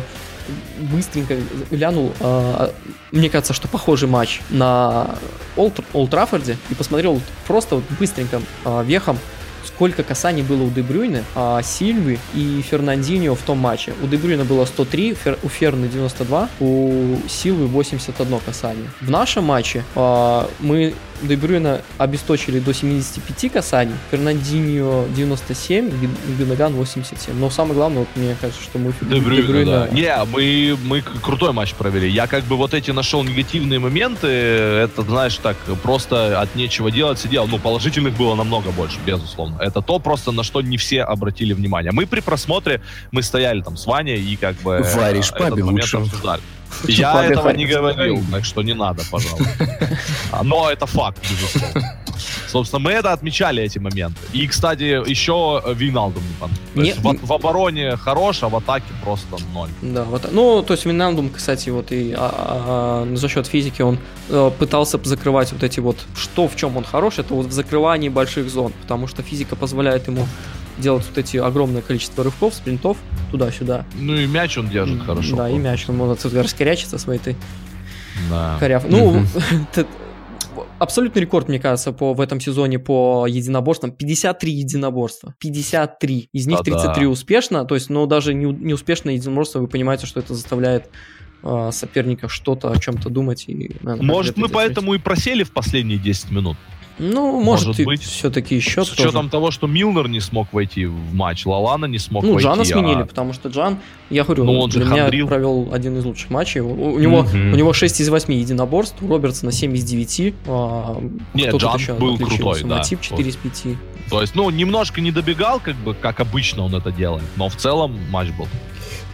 A: быстренько глянул, э, мне кажется, что похожий матч на Олд, Траффорде, и посмотрел просто быстренько вехом сколько касаний было у Дебрюйна, а, Сильвы и Фернандинho в том матче. У Дебрюйна было 103, Фер, у Ферны 92, у Силвы 81 касание. В нашем матче а, мы Дебрюйна обесточили до 75 касаний, Фернандинho 97 и Гюнаган 87. Но самое главное, вот мне кажется, что мы
B: Дебрюйна, Дебрюйна... Да. Не, мы, мы крутой матч провели. Я как бы вот эти нашел негативные моменты, это, знаешь, так, просто от нечего делать сидел. Ну, положительных было намного больше, безусловно. Это то просто, на что не все обратили внимание. Мы при просмотре, мы стояли там с Ваней и как бы...
C: Варишь папе лучше. Обсуждали.
B: Я этого не говорил, так что не надо, пожалуйста. А, но это факт, безусловно. Собственно, мы это отмечали, эти моменты. И, кстати, еще Виналдум не понравился. В, в обороне хорош, а в атаке просто ноль.
A: Да, вот. Ну, то есть Виналдум, кстати, вот и а, а, за счет физики он а, пытался закрывать вот эти вот... Что, в чем он хорош, это вот в закрывании больших зон, потому что физика позволяет ему делать вот эти огромное количество рывков, спринтов туда-сюда.
B: Ну и мяч он держит хорошо.
A: Да, и мяч. Он может раскорячиться своей этой да. коряв. Ну, абсолютный рекорд, мне кажется, по, в этом сезоне по единоборствам. 53 единоборства. 53. Из них 33 успешно. То есть, ну, даже не, не успешное единоборство, вы понимаете, что это заставляет э, соперников что-то о чем-то думать. И,
B: наверное, Может, мы поэтому и просели в последние 10 минут?
A: Ну, может, может быть. Все-таки счет.
B: С учетом тоже. того, что Милнер не смог войти в матч, Лалана не смог
A: ну,
B: войти.
A: Ну, Джана сменили, а... потому что Джан, я говорю, ну, он для меня хандрил. провел один из лучших матчей. У, у него, mm-hmm. у него 6 из 8 единоборств, у Робертсона 7 из 9. А,
B: Нет, Джан еще был крутой, да.
A: Матип 4 из 5.
B: То есть, ну, немножко не добегал, как бы, как обычно он это делает, но в целом матч был.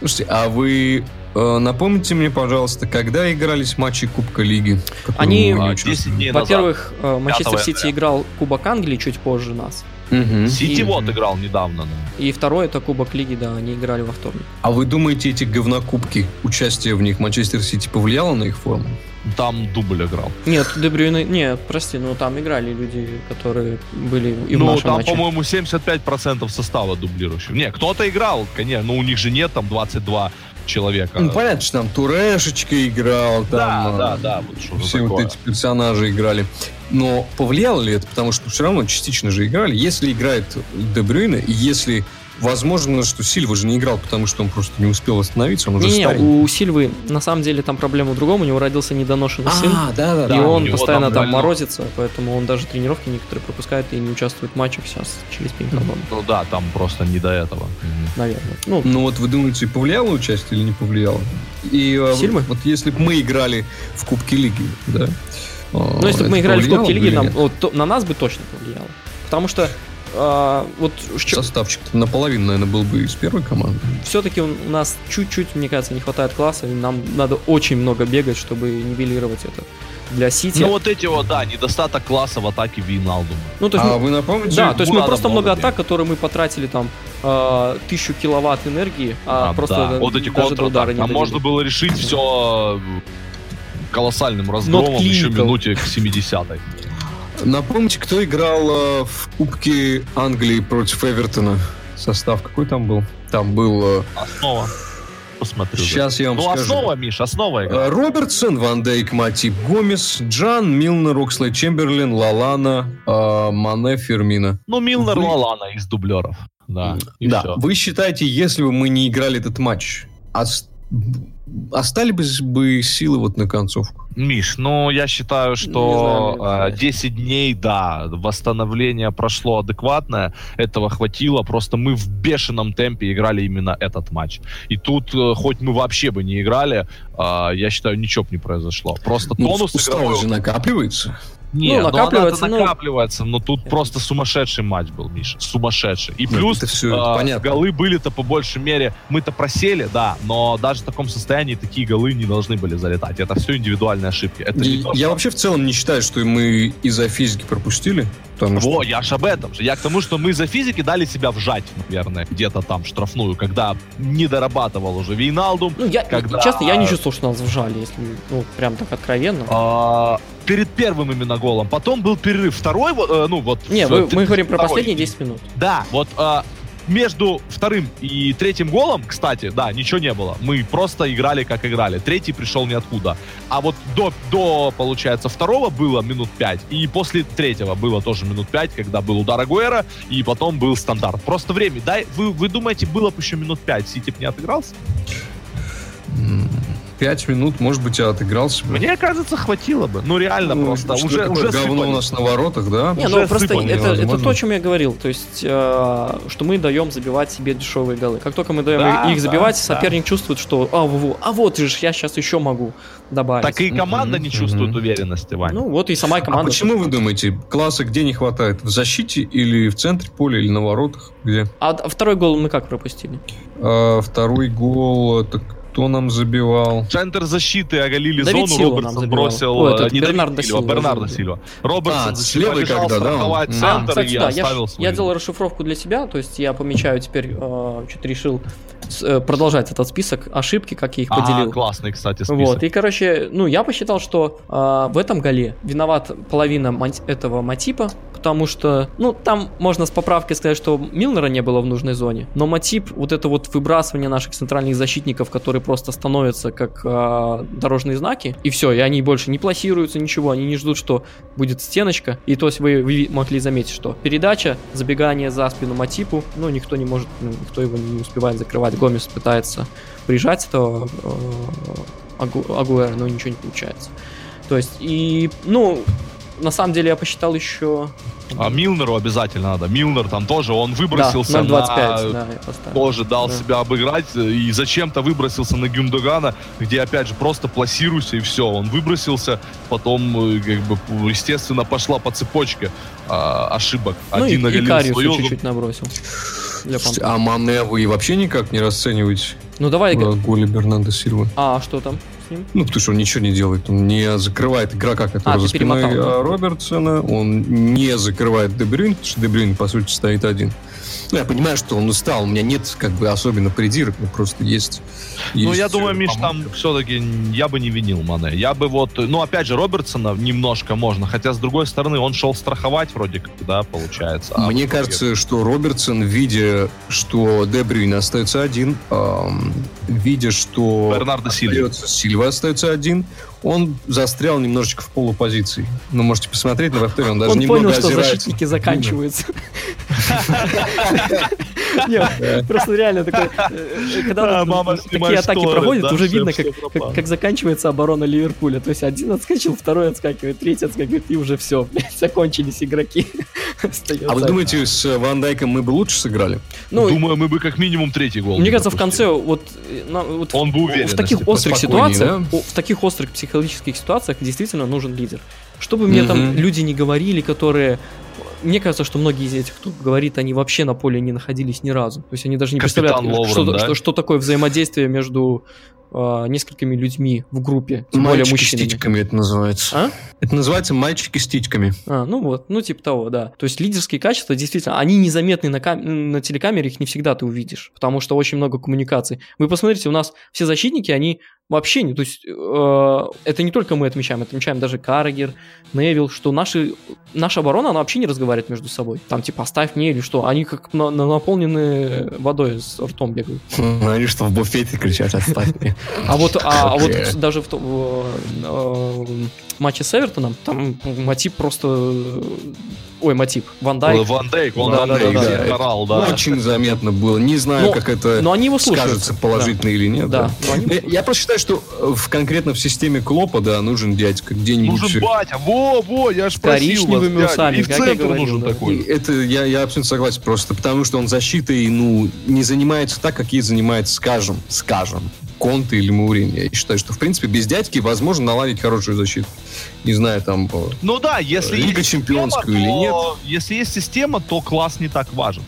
C: Слушайте, а вы напомните мне, пожалуйста, когда игрались матчи Кубка Лиги?
A: Они, во-первых, э, Манчестер Сити играл Кубок Англии чуть позже нас.
B: Угу. Сити и, вот играл недавно.
A: Да. И второй это Кубок Лиги, да, они играли во вторник.
C: А вы думаете, эти говнокубки, участие в них Манчестер Сити повлияло на их форму?
B: Там дубль играл.
A: Нет, Дебрюйне, нет, прости, ну там играли люди, которые были и
B: ну,
A: в нашем
B: там,
A: матче.
B: по-моему, 75% состава дублирующих. Не, кто-то играл, конечно, но у них же нет там 22 человека.
C: Ну, понятно, что там Турешечка играл, там
B: да, да, да,
C: вот все такое. вот эти персонажи играли. Но повлияло ли это? Потому что все равно частично же играли. Если играет Дебрюйна, и если Возможно, что Сильва же не играл, потому что он просто не успел остановиться, он уже не,
A: не, у Сильвы на самом деле там проблема в другом, у него родился недоношенный сын,
C: а, да, да,
A: и
C: да,
A: он постоянно там, там морозится, поэтому он даже тренировки некоторые пропускает и не участвует в матчах сейчас через Пинкадон.
B: Ну да, там просто не до этого.
A: Наверное.
C: Ну, ну вот вы думаете, повлияло участие или не повлияло? И э, Сильвы? вот если бы мы играли в Кубке Лиги, да,
A: ну, если бы мы играли в Кубке Лиги, нам, вот, то, на нас бы точно повлияло. Потому что а, вот
C: Составчик наполовину, наверное, был бы из первой команды.
A: Все-таки у нас чуть-чуть, мне кажется, не хватает класса, и нам надо очень много бегать, чтобы нивелировать это. Для Сити.
B: Ну вот эти вот, да, недостаток класса в атаке Виналдума.
A: Ну, то есть,
C: а мы, вы напомните?
A: Да, то есть мы просто много атак, которые мы потратили там э, тысячу киловатт энергии, а, а просто
B: да. вот эти контратаки. А можно было решить все колоссальным разгромом еще минуте к 70-й.
C: Напомните, кто играл э, в Кубке Англии против Эвертона? Состав какой там был? Там был...
B: Э, основа. Посмотрю.
C: Сейчас я вам
B: ну,
C: скажу.
B: основа, Миш, основа игра.
C: Э, Робертсон, Ван Дейк, Матип, Гомес, Джан, Милнер, Окслей, Чемберлин, Лалана, э, Мане, Фермина.
B: Ну, Милнер, Вы... Лалана из дублеров. Да,
C: да. Все. Вы считаете, если бы мы не играли этот матч, остались бы силы вот на концовку?
B: Миш, ну я считаю, что знаю, 10 а, дней, да, восстановление прошло адекватное, этого хватило, просто мы в бешеном темпе играли именно этот матч. И тут, э, хоть мы вообще бы не играли, а, я считаю, ничего бы не произошло. Просто ну, тонус
C: игровой... же накапливается.
B: Не, ну, накапливается, ну, накапливается, но тут просто сумасшедший матч был, Миша, сумасшедший. И ну, плюс это все, э, понятно. голы были-то по большей мере, мы-то просели, да, но даже в таком состоянии такие голы не должны были залетать. Это все индивидуальные ошибки. Это
C: я, я вообще в целом не считаю, что мы из-за физики пропустили.
B: Потому Во, что... я ж об этом же. Я к тому, что мы за физики дали себя вжать, наверное, где-то там штрафную, когда не дорабатывал уже Вейналдум.
A: Ну, я, когда... честно, я не чувствовал, что нас вжали, если ну, прям так откровенно.
B: А, перед первым именно голом. Потом был перерыв. Второй, э, ну вот...
A: Не, в, вы, мы говорим про последние 10 минут.
B: Да, вот э, между вторым и третьим голом, кстати, да, ничего не было. Мы просто играли, как играли. Третий пришел ниоткуда. А вот до, до получается, второго было минут пять, и после третьего было тоже минут пять, когда был удар Агуэра, и потом был стандарт. Просто время. Дай, вы, вы думаете, было бы еще минут пять, Сити не отыгрался?
C: Пять минут, может быть, я отыгрался бы.
B: Мне кажется, хватило бы. Ну, реально
C: Ну,
B: просто.
C: что
B: Уже, уже
C: говно
B: сыпали.
C: у нас на воротах, да?
A: Не,
B: Уже
A: ну просто
B: сыпали,
A: это, это то, о чем я говорил. То есть, э, что мы даем забивать себе дешевые голы. Как только мы даем
B: Да,
A: их
B: да,
A: забивать,
B: да.
A: соперник чувствует, что а, во, а вот же я сейчас еще могу добавить.
B: Так и команда
C: Мгм,
B: не чувствует
C: мгм.
B: уверенности, Вань.
A: Ну вот и сама
C: А
A: команда.
C: почему вы думаете, класса где не хватает? В защите или в центре поля, или на воротах? Где?
A: А второй гол мы как пропустили?
C: А, второй гол, это кто нам забивал?
B: Центр защиты оголили
A: Давид
B: зону,
A: Силва нам
B: Робертсон бросил...
A: Ой,
B: э,
A: этот
B: не
A: Бернардо
B: Сильва,
A: Силва
B: Бернардо
A: забил.
B: Сильва. Робертсон
C: А,
B: за-
C: с левой
B: побежал
C: когда, да?
A: А,
B: центр
A: кстати,
B: и
A: да, я,
B: оставил
A: ж-
B: свой.
A: я делал расшифровку для себя, то есть я помечаю теперь, э, что-то решил э, продолжать этот список ошибки, как я их
B: А,
A: поделил.
B: классный, кстати, список.
A: Вот, и, короче, ну, я посчитал, что э, в этом голе виноват половина мать- этого Матипа, потому что, ну, там можно с поправкой сказать, что Милнера не было в нужной зоне, но Матип, вот это вот выбрасывание наших центральных защитников, которые просто становятся как э, дорожные знаки, и все, и они больше не пласируются, ничего, они не ждут, что будет стеночка, и то есть вы, вы могли заметить, что передача, забегание за спину Матипу, ну, никто не может, ну, никто его не успевает закрывать, Гомес пытается прижать этого э, Агу- Агуэра, но ничего не получается. То есть, и, ну, на самом деле я посчитал еще...
B: А Милнеру обязательно надо. Милнер там тоже, он выбросился
A: да, 0.25,
B: на...
A: да, я.
B: Тоже дал
A: Да.
B: себя обыграть и зачем-то выбросился на Гюндогана, где опять же просто пласируйся и все. Он выбросился, потом э, как бы естественно пошла по цепочке а, ошибок.
A: Ну
B: Один
A: и, и Кариусу чуть-чуть набросил. Для
C: Слушайте. А Мане вы вообще никак не расцениваете
A: Ну давай,
C: в голе Бернандо Сильвы?
A: А, что там с ним?
C: Ну, потому что он ничего не делает. Он не закрывает игрока, который
A: А,
C: за спиной
A: перемотал,
C: а, Робертсона. Он не закрывает Дебрюйн, потому что Дебрюйн, по сути, стоит один. Ну, я понимаю, что он устал. У меня нет, как бы, особенно придирок. Ну, просто есть...
B: Ну, я думаю,
C: э,
B: Миш,
C: помылка.
B: там все-таки я бы не винил Мане. Я бы вот, ну, опять же, Робертсона немножко можно, хотя, с другой стороны, он шел страховать вроде как, да, получается. А
C: Мне кажется, что Робертсон, видя, что Дебрюйн остается один, ам, видя, что
B: Бернардо Сильва.
C: Сильва остается один, он застрял немножечко в полупозиции. Ну, можете посмотреть на повторе, он даже
A: Он
C: немного
A: понял, что
C: озирается.
A: защитники заканчиваются. Не, Просто реально такой, э, когда
B: мама,
A: такие атаки проходят, уже видно, как- заканчивается оборона Ливерпуля. То есть один отскочил, второй отскакивает, третий отскакивает, и уже все, закончились игроки.
C: А вы думаете, с Ван Дайком мы бы лучше сыграли?
A: Ну,
B: Думаю, мы бы как минимум третий гол.
A: Мне
B: не
A: кажется, в конце вот, э, вот
B: Он бы
A: в
B: уверенности
A: таких острых ситуациях, в таких острых психологических ситуациях действительно нужен лидер. Что бы мне там люди не говорили, которые мне кажется, что многие из этих, кто говорит, они вообще на поле не находились ни разу. То есть они даже не
B: Капитан
A: представляют,
B: Ловрен,
A: что,
B: да?
A: что, что такое взаимодействие между э, несколькими людьми в группе, тем более
C: Мальчики с
A: мужчинами.
C: титьками это называется.
A: А?
C: Это называется мальчики с титьками.
A: А, ну вот, ну типа того, да. То есть лидерские качества, действительно, они незаметны на, кам- на телекамере, их не всегда ты увидишь, потому что очень много коммуникаций. Вы посмотрите, у нас все защитники, они вообще не, то есть э, это не только мы отмечаем, отмечаем даже Каррагер, Невил, что наши, наша оборона, она вообще не разговаривает между собой. Там типа оставь мне или что, они как на- на- наполнены водой с ртом бегают.
C: Они что, в буфете кричат, отставь меня.
A: А вот, а, а вот даже в, том- в, э, матче с Эвертоном, там Матип просто... э, Ой, Матип, Ван Дайк.
B: Ван Дейк, он
A: Да,
B: Ван
A: да,
B: Дейк
A: да,
C: да.
B: орал, да.
C: Очень заметно было. Не знаю,
A: Но-
C: как это
A: Но они его слушают.
C: скажется положительно или нет.
A: Да,
C: да.
A: но они-
C: Я, я просто считаю, что э, в, конкретно в системе Клопа, да, нужен дядька где-нибудь.
B: Нужен батя, во, во, я ж просил вас,
A: усами.
B: И в центр
A: говорил,
B: нужен
A: да.
C: И
B: такой.
C: Это я, я абсолютно согласен просто, потому что он защитой, ну, не занимается так, как ей занимается, скажем, скажем, Конте или Маурин. Я считаю, что, в принципе, без дядьки возможно наладить хорошую защиту. Не знаю, там...
B: Ну да, если
C: Лига
B: есть
C: чемпионскую
B: система,
C: или
B: то- Если есть система, то класс не так важен.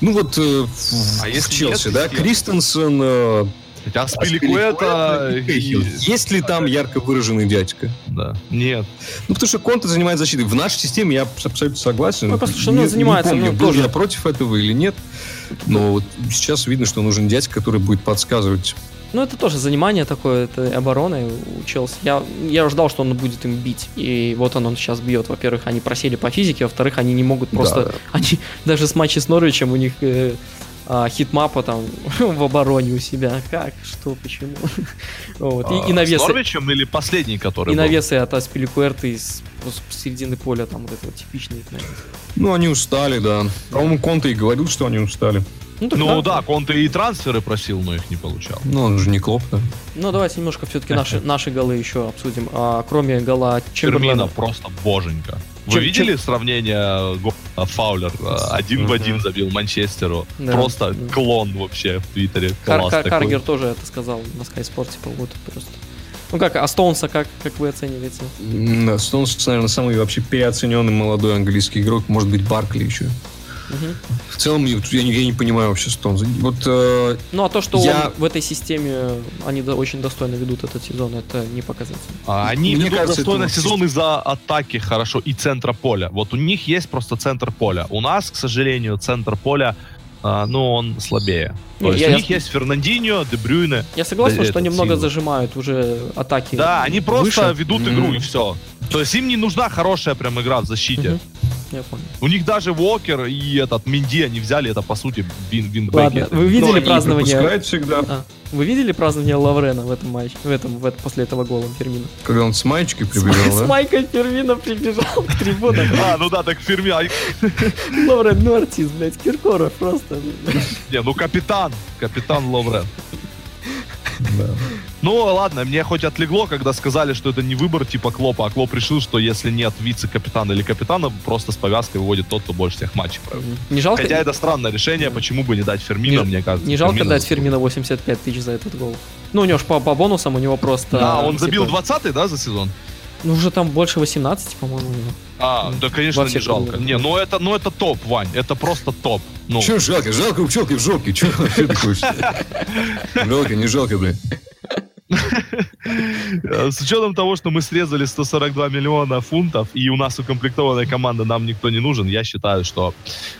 C: Ну вот э, в,
B: А
C: в Челси,
B: нет
C: да? Кристенсен, э,
B: Хотя Спиликуэта...
C: Кейхил. Есть ли там ярко выраженный дядька?
B: Да. Нет.
C: Ну, потому что Конте занимает защитой. В нашей системе я абс- абсолютно согласен.
A: Ну, просто что он занимается,
C: Не помню,
A: ну,
C: был
A: тоже.
C: я против этого или нет. Но вот сейчас видно, что нужен дядька, который будет подсказывать.
A: Ну, это тоже занимание такое, это обороны у Челси. Я, я ждал, что он будет им бить. И вот он, он сейчас бьет. Во-первых, они просели по физике, во-вторых, они не могут просто...
C: Да.
A: Они даже с матча с Норвичем у них э, а, хитмапа там в обороне у себя. Как? Что? Почему? Вот. И, и
B: А,
A: навесы.
B: С Норвичем или последний, который
A: И
B: был?
A: навесы от Аспиликуэрта из середины поля, там вот это вот типичный навес.
C: Ну, они устали, да. По-моему, Конте и говорил, что они устали.
A: так
B: Ну да, Конте и трансферы просил, но их не получал.
C: Ну, он же не Клоп, да.
A: Ну, давайте немножко все-таки наши, наши голы еще обсудим. А, кроме гола
B: Фермина
A: Чемберлена.
B: просто боженька. Вы
A: Чем-
B: видели сравнение го- Фаулер э, один в
C: Мгм.
B: один забил Манчестеру?
A: Да.
B: Просто клон вообще в Твиттере.
A: Кар- Кар-. Каргер тоже это сказал на Sky Sport, типа, вот просто. Ну как, а Стоунса как, как вы оцениваете?
C: Да, Стоунс, наверное, самый вообще переоцененный молодой английский игрок. Может быть, Баркли еще.
A: Мгм.
C: В целом, я, я не, я не понимаю вообще Стоунса. Вот э,
A: Ну а то, что
C: Я-
A: он в этой системе, они до- очень достойно ведут этот сезон, это не показатель.
B: А Они
C: Мне
B: ведут
C: кажется,
B: достойно
C: это-
B: сезон из-за атаки хорошо и центра поля. Вот у них есть просто центр поля. У нас, к сожалению, центр поля, а, ну, он слабее. То
A: Не,
B: есть
A: я-
B: у
A: я-
B: них есть Фернандинho, Дебрюйне.
A: Я согласен,
B: Да,
A: что немного
B: сила.
A: зажимают уже атаки.
B: Да, они просто
A: выше.
B: ведут
C: Мгм.
B: игру и все. То есть им не нужна хорошая прям игра в защите.
A: Мгм. Я понял.
B: У них даже Уокер и этот Минди, они взяли это, по сути, вин винбеки.
A: Ладно, вы
C: ну,
A: видели
C: они
A: празднование?
C: пропускают всегда.
A: А, вы видели празднование Лаврена в этом матче, в этом, в этом после этого гола Фермина?
C: Когда он с маечкой
A: С,
C: прибежал,
A: с
C: да?
A: Майкой Фермина прибежал к трибунам.
B: А, ну да, так Ферми. а,
A: Лаврен, ну артист, блядь, Киркоров просто.
B: Не, ну капитан. Капитан Ловрен. Ну ладно, мне хоть отлегло, когда сказали, что это не выбор типа Клопа, а Клоп решил, что если нет вице-капитана или капитана, просто с повязкой выводит тот, кто больше всех матчей провел.
A: Не жалко,
B: Хотя это странное решение, почему бы не дать Фермина,
A: Не-
B: мне кажется.
A: не жалко
B: Фермино
A: дать. Фермина 85 тысяч за этот гол. Ну, у него ж по, по бонусам, у него просто...
B: Да, он забил
A: типа,
B: 20-й, да, за сезон?
A: Ну, уже там больше 18, по-моему.
B: А, да, конечно, не жалко.
A: турнирах.
B: Не, ну это, ну это топ, Вань, это просто топ. Ну,
C: Че жалко? Жалко у пчелки в жопке. Че ты хочешь? Жалко, не жалко, блин.
B: Э, С учетом того, что мы срезали 142 миллиона фунтов, и у нас укомплектованная команда, нам никто не нужен, я считаю, что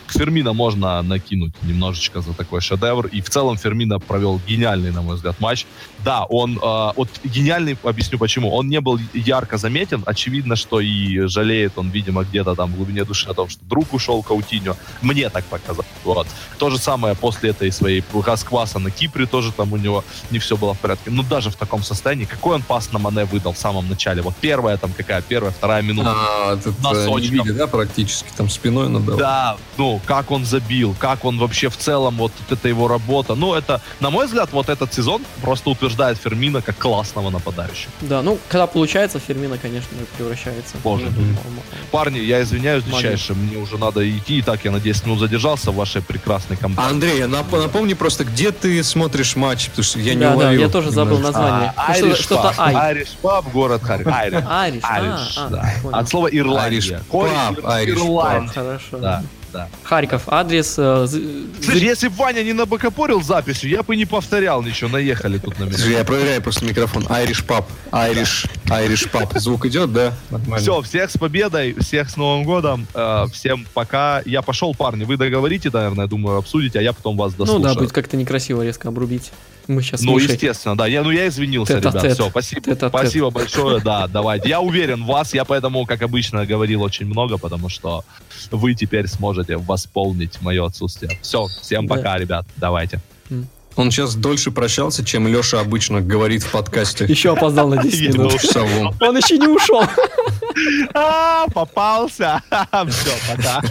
B: Фермина можно накинуть немножечко за такой шедевр. И в целом Фермина провел гениальный, на мой взгляд, матч. Да, он... э, вот гениальный, объясню почему. Он не был ярко заметен. Очевидно, что и жалеет он, видимо, где-то там в глубине души о том, что друг ушел Каутиньо. Мне так показалось. Вот. То же самое после этой своей раскваса на Кипре тоже там у него не все было в порядке. Но даже в таком состоянии, какой он пас на Мане выдал в самом начале? Вот первая там какая? Первая, вторая минута.
C: А, э, не
B: Носочком.
C: видя, да, практически, там спиной надо.
B: Да, ну, как он забил, как он вообще в целом, вот это его работа. Ну, это, на мой взгляд, вот этот сезон просто утверждает Фермина как классного нападающего.
A: Да, ну, когда получается, Фермина, конечно, превращается.
B: Боже.
A: Ну, м-
B: Парни, я извиняюсь, дичайше, мне уже надо идти. И так, я надеюсь, минут задержался в вашей прекрасной компании.
C: Андрей, а нап- напомни просто, где ты смотришь матч, потому что я не
A: Да, да,
C: уловил.
A: я тоже забыл
C: немножко.
A: Название.
B: А,
A: Ну,
B: Irish
A: Что-то.
B: Irish Pub, город Харьков. Айриш.
A: Ариш, а,
B: Irish,
A: а,
B: да. От слова Ирландия.
C: Irish Pub, Irish.
A: Хорошо.
B: Да, да.
A: Харьков, адрес... э, з-
B: Слушай, если бы Ваня не набокопорил записью, я бы не повторял ничего, наехали тут на меня.
C: Слушай, Я проверяю просто микрофон. Irish Pub. Irish, Irish Pub. Звук идет, да? Нормально.
B: Все, всех с победой, всех с Новым годом, э, всем пока. Я пошел, парни, вы договорите, наверное, думаю, обсудите, а я потом вас
A: Ну
B: дослушаю.
A: да, будет как-то некрасиво резко обрубить. Мы сейчас
B: Ну, естественно, да. Я, ну, я извинился, ребят. Все, спасибо.
A: Тет-а-тет.
B: Спасибо большое, да, давайте. Я уверен в вас, я поэтому, как обычно, говорил очень много, потому что вы теперь сможете восполнить мое отсутствие. Все, всем
A: Да.
B: пока, ребят, давайте.
C: Он сейчас дольше прощался, чем Леша обычно говорит в подкасте.
A: Еще опоздал на 10 минут. Он еще не ушел.
B: А, попался. Все, пока.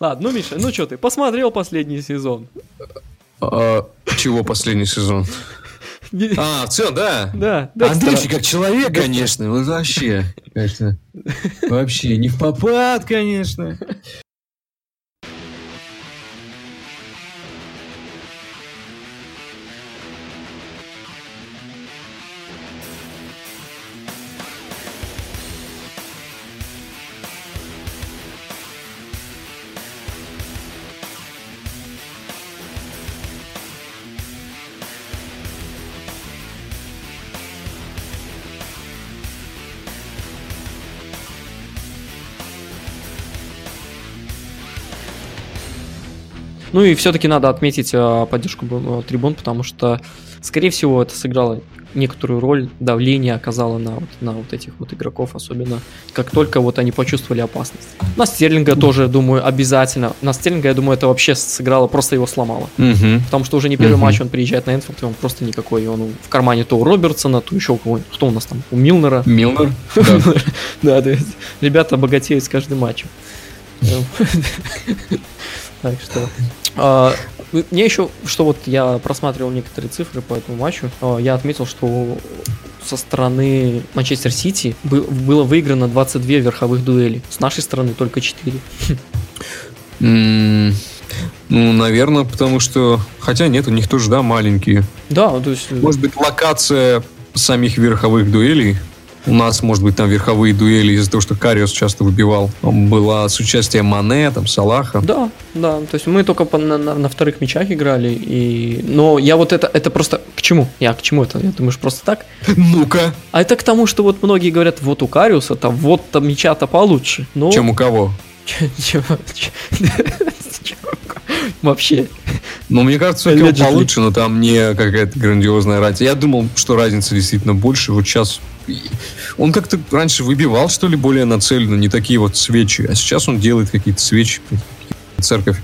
A: Ладно, ну, Миша, ну что ты, посмотрел последний сезон?
C: А, Чего последний сезон? А, все, да.
A: Да, да.
C: Андрей как человек, конечно, вот вообще. Конечно. Вообще, не в попад, конечно.
A: Ну и все-таки надо отметить э, поддержку э, трибун, потому что, скорее всего, это сыграло некоторую роль, давление оказало на вот, на вот этих вот игроков, особенно как только вот они почувствовали опасность. На Стерлинга тоже, думаю, обязательно. На Стерлинга, я думаю, это вообще сыграло, просто его сломало.
C: Мгм.
A: Потому что уже не первый
C: Мгм.
A: матч он приезжает на Энфилд, и он просто никакой. Он в кармане то у Робертсона, то еще у кого-нибудь. Кто у нас там? У Милнера.
C: Милнер? Да.
A: Ребята богатеют с каждым матчем. Так что... а, Мне еще, что вот я просматривал некоторые цифры по этому матчу, а, я отметил, что со стороны Манчестер Сити бы- было выиграно 22 верховых дуэли. С нашей стороны только 4.
C: М, Ну, наверное, потому что... Хотя нет, у них тоже, да, маленькие.
A: Да, то есть... э,
C: Может быть, локация самих верховых дуэлей. У нас, может быть, там верховые дуэли из-за того, что Кариус часто выбивал. Там была с участием Мане, там, Салаха.
A: Да, да. То есть мы только по- на, на- на вторых мячах играли. И... Но я вот это, это просто... К чему? Я к чему это? Я думаю, что просто так?
C: Ну-ка!
A: А это к тому, что вот многие говорят, вот у Кариуса-то вот там мяча-то получше. Ну,
C: Чем у кого?
A: чё- Вообще.
C: Ну, мне кажется,
A: Allegedly.
C: получше, но там не какая-то грандиозная разница. Я думал, что разница действительно больше. Вот сейчас... Он как-то раньше выбивал, что ли, более нацеленно, не такие вот свечи. А сейчас он делает какие-то свечи, церковь.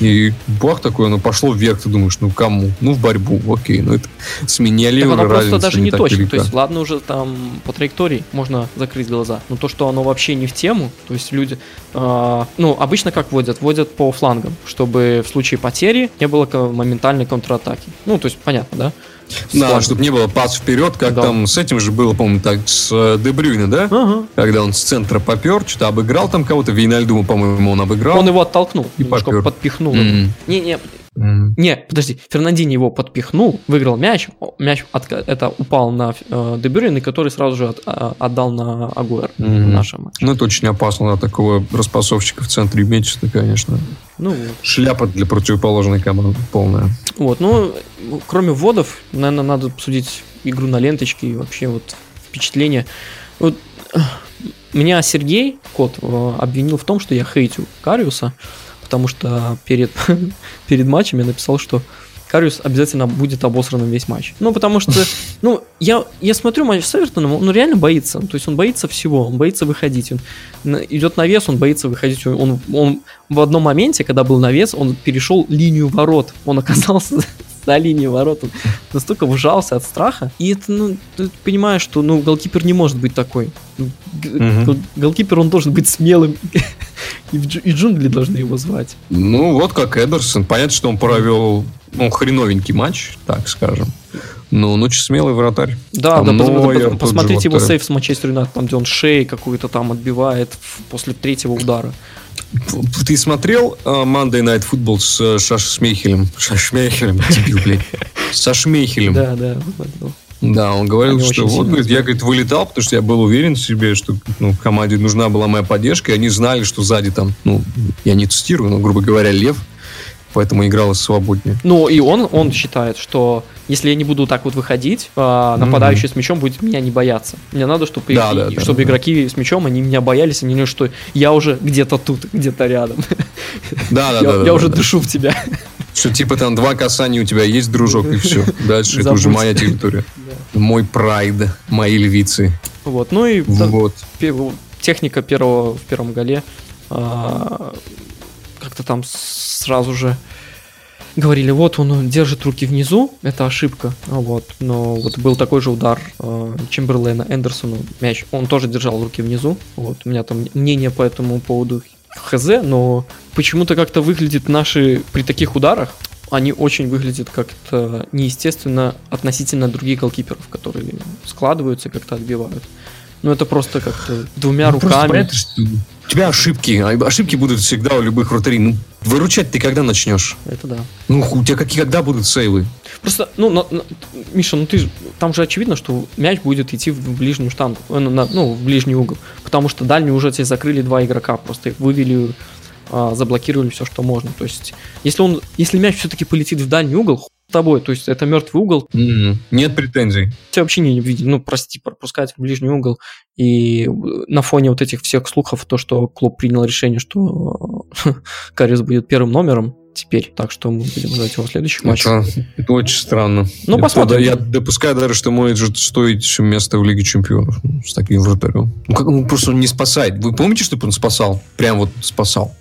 C: И бах такой, оно пошло вверх, ты думаешь, ну кому? Ну в борьбу, окей, ну это с
A: Так оно просто даже
C: не
A: не точно.
C: велика.
A: То есть, ладно, уже там по траектории можно закрыть глаза. Но то, что оно вообще не в тему, то есть люди. а, ну, обычно как вводят? Вводят по флангам, чтобы в случае потери не было моментальной контратаки. Ну, то есть, понятно, да?
C: Да, чтобы не было пас вперед, как
A: Да.
C: там с этим же было, по-моему, так с э, Дебрюйне, да?
A: Ага.
C: Когда он с центра попер, что-то обыграл там кого-то, Вейнальдума, по-моему, он обыграл.
A: Он его оттолкнул,
C: И
A: немножко
C: попёр.
A: подпихнул.
C: М.
A: Не, не,
C: М.
A: не, подожди, Фернандини его подпихнул, выиграл мяч, мяч отка- это упал на э, Де Брюйне, который сразу же от- а, отдал на Агуэр в нашем матче.
C: Ну, это очень опасно, да, такого распасовщика в центре иметь, конечно,
A: Ну вот.
C: шляпа для противоположной команды полная.
A: Вот, ну, кроме вводов, наверное, надо обсудить игру на ленточке и вообще вот впечатление. Вот, э, меня Сергей Кот э, обвинил в том, что я хейтю Кариуса, потому что перед, перед матчем я написал, что Кариус обязательно будет обосранным весь матч. Ну, потому что, ну, я, я смотрю матч с Эвертоном, он реально боится. То есть он боится всего, он боится выходить. Он идет на вес, он боится выходить. Он, он в одном моменте, когда был на вес, он перешел линию ворот. Он оказался на линии ворот. Он настолько вжался от страха. И это, ну, ты понимаешь, что, ну, голкипер не может быть такой. Гол- Голкипер, он должен быть смелым. И, джунгли должны его звать.
C: Ну, вот как Эдерсон. Понятно, что он провел ну, хреновенький матч, так скажем. Ну, ну, смелый вратарь.
A: Да,
C: Там
A: да,
C: Нойер, же
A: посмотрите его
C: вот, э,
A: сейф с Манчестер Юнайтед, там, где он шеей какую-то там отбивает после третьего удара.
C: Ты смотрел э, Monday Night Football с э, Шашмейхелем? Шашмейхелем, дебил, блядь. Со Шмейхелем.
A: Да, да.
C: Да, он говорил,
A: Они
C: что вот, говорит, я, говорит, вылетал, потому что я был уверен в себе, что ну, команде нужна была моя поддержка, и они знали, что сзади там, ну, я не цитирую, но, грубо говоря, лев, поэтому игралось свободнее.
A: Ну, и он, он считает, что если я не буду так вот выходить, а, нападающий с мячом будет меня не бояться. Мне надо, чтобы,
C: Да,
A: и-
C: да, да,
A: чтобы
C: да.
A: игроки с мячом, они меня боялись, они не что я уже где-то тут, где-то рядом.
C: Да, да,
A: Я
C: да. да,
A: я
C: да,
A: уже
C: да.
A: дышу в тебя.
C: Что типа там два касания у тебя есть, дружок, и все. Дальше это уже моя территория. Мой прайд, мои львицы.
A: Вот, ну и да,
C: Вот.
A: техника первого в первом голе а, как-то там сразу же говорили, вот он держит руки внизу, это ошибка, вот, но вот был такой же удар э, Чемберлейна Эндерсону, мяч, он тоже держал руки внизу, вот, у меня там мнение по этому поводу хз, но почему-то как-то выглядит наши, при таких ударах, они очень выглядят как-то неестественно относительно других голкиперов, которые складываются и как-то отбивают. Ну, это просто как-то двумя
C: Ну, просто
A: руками.
C: понятно, что у тебя ошибки. а Ошибки будут всегда у любых вратарей. Ну, выручать ты когда начнешь?
A: Это да.
C: Ну, у тебя какие, когда будут сейвы?
A: Просто, ну, на- на- Миша, ну ты там же очевидно, что мяч будет идти в ближнюю штангу, э, на- ну, в ближний угол. Потому что дальний уже тебе закрыли два игрока, просто вывели, а, заблокировали все, что можно. То есть, если он, если мяч все-таки полетит в дальний угол, тобой, то есть это мертвый угол,
C: М, Нет претензий.
A: тебя вообще не видели, ну, прости, пропускать в ближний угол. И на фоне вот этих всех слухов, то, что клуб принял решение, что Кариус будет первым номером, теперь. Так что мы будем ждать его следующих матчей.
C: Это, это очень странно.
A: Ну, посмотрим.
C: Я допускаю даже, что может стоить место в Лиге Чемпионов ну, с таким вратарем. Ну, как, ну, просто не спасает. Вы помните, что он спасал? Прям вот спасал.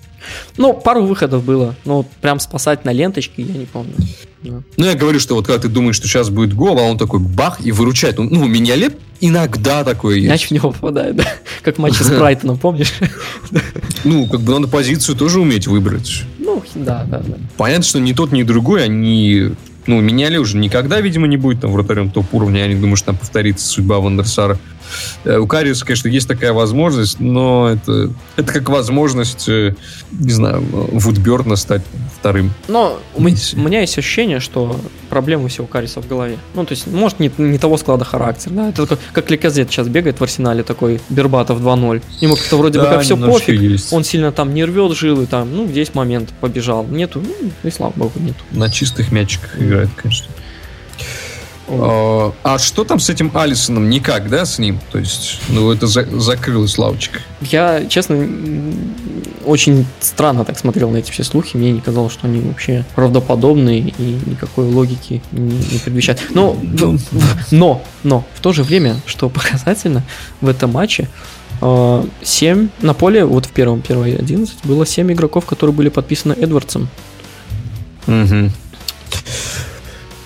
A: Ну, пару выходов было. Вот прям спасать на ленточке я не помню. Да.
C: Ну, я говорю, что вот когда ты думаешь, что сейчас будет гол, а он такой бах и выручает. Ну, у меня лет иногда такое есть.
A: Мяч в него попадает, да? Как в матче с Брайтоном, помнишь?
C: Ну, как бы надо позицию тоже уметь выбрать.
A: Ну, да, да, да.
C: Понятно, что ни тот, ни другой, они... Ну, меняли уже никогда, видимо, не будет там вратарем топ-уровня. Я не думаю, что там повторится судьба Вандерсара. Э, У Кариуса, конечно, есть такая возможность, но это, это как возможность, э, не знаю, Вудберна стать вторым.
A: Но у, м-
C: Месси.
A: у меня есть ощущение, что проблемы всего Кариса в голове. Ну, то есть, может, не, не того склада характера, да? Это такой, как Леказет сейчас бегает в арсенале, такой Бербатов 2-0. Ему как-то вроде бы
C: Да,
A: как все пофиг,
C: есть.
A: он сильно там не рвет жилы, там, ну, здесь момент побежал. Нету, ну, и слава богу, нету.
C: На чистых мячиках играет, конечно. А, а что там с этим Алисоном? Никак, да, с ним? То есть, ну, это за- закрылась лавочка.
A: Я, честно, очень странно так смотрел на эти все слухи. Мне не казалось, что они вообще правдоподобные и никакой логики не, не предвещают. Но, но, но, в то же время, что показательно, в этом матче 7 на поле, вот в первом, первой 11, было 7 игроков, которые были подписаны Эдвардсом.
C: Мгм.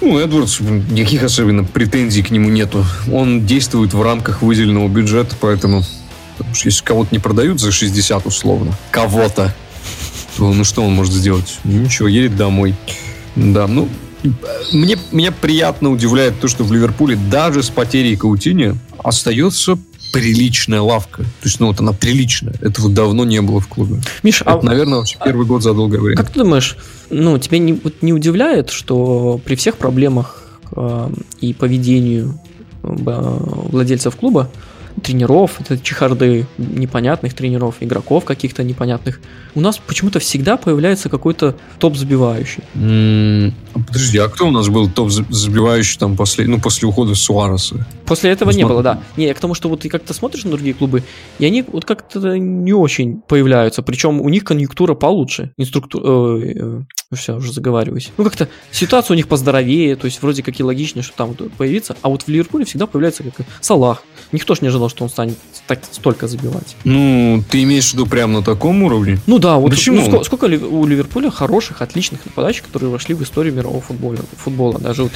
C: Ну, Эдвардс, никаких особенно претензий к нему нету. Он действует в рамках выделенного бюджета, поэтому потому что если кого-то не продают за 60 условно, кого-то, то ну что он может сделать? Ничего, едет домой. Да, ну, мне, меня приятно удивляет то, что в Ливерпуле даже с потерей Каутини остается приличная лавка. То есть, ну, вот она приличная. Этого давно не было в клубе.
A: Миш, а
C: Это, наверное, вообще первый год за долгое время.
A: Как ты думаешь, ну, тебя не, вот не удивляет, что при всех проблемах э, и поведению э, владельцев клуба, тренеров, это чехарды непонятных тренеров, игроков каких-то непонятных, у нас почему-то всегда появляется какой-то топ-забивающий.
C: А Подожди, а кто у нас был топ за- забивающий там после, ну, после ухода Суареса?
A: После этого не
C: Смотри.
A: было, да. Не, я к тому, что вот ты как-то смотришь на другие клубы, и они вот как-то не очень появляются. Причем у них конъюнктура получше. Инструктура... все, уже заговариваюсь. Ну, как-то ситуация у них поздоровее, то есть вроде как и логичнее, что там появится. А вот в Ливерпуле всегда появляется как Салах. Никто ж не ожидал, что он станет так столько забивать.
C: Ну, ты имеешь в виду прямо на таком уровне?
A: Ну да, вот
C: Почему?
A: ну, ско- сколько, ли у Ливерпуля хороших, отличных нападающих, которые вошли в историю мирового футбола. футбола. Даже вот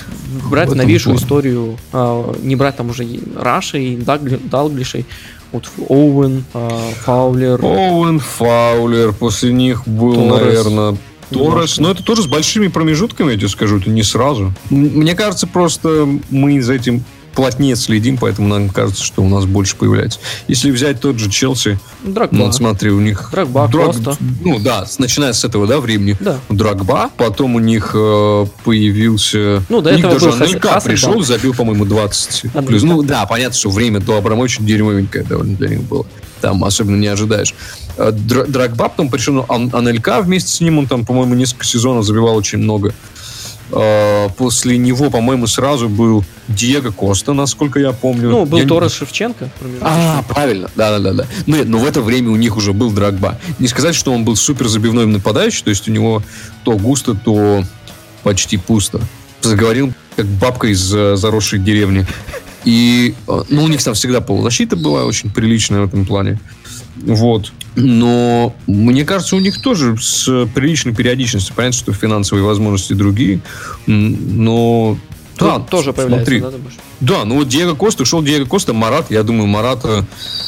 A: брать новейшую
C: плане.
A: историю, а, не брать там уже Раши и Дагли- Далглишей, вот Оуэн, а, Фаулер.
C: Оуэн, Фаулер, после них был,
A: Торрес.
C: наверное, Торрес. Но это тоже с большими промежутками, я тебе скажу, это не сразу. Мне кажется, просто мы за этим плотнее следим, поэтому нам кажется, что у нас больше появляется. Если взять тот же Челси,
A: Драгба.
C: ну, вот смотри, у них...
A: Дрогба, Коста.
C: Ну да, начиная с этого, да, времени.
A: Да.
C: Драгба, потом у них э, появился...
A: Ну, до
C: у них
A: этого
C: даже
A: Хас-
C: Анелька
A: Хасселбах.
C: пришел, забил, по-моему, 20
A: Анелька.
C: плюс. Ну да, понятно, что время до Абрамовича дерьмовенькое довольно для них было. Там особенно не ожидаешь. Э, Дра- Драгба потом пришел, ну, Ан- Анелька вместе с ним, он там, по-моему, несколько сезонов забивал очень много. Э, После него, по-моему, сразу был Диего Коста, насколько я помню.
A: Ну, был
C: Я не-
A: Торрес Шевченко.
C: а, правильно, да-да-да. Ну, нет, но в это время у них уже был Драгба. Не сказать, что он был супер забивной нападающий, то есть у него то густо, то почти пусто. Заговорил как бабка из э, заросшей деревни. И, э, ну, у них там всегда полузащита была очень приличная в этом плане. Вот. Но мне кажется, у них тоже с приличной периодичностью. Понятно, что финансовые возможности другие. Но да,
A: Тут тоже появляется,
C: смотри.
A: да, думаешь?
C: Да, ну вот Диего Коста, ушел Диего Коста, Марат, я думаю, Марата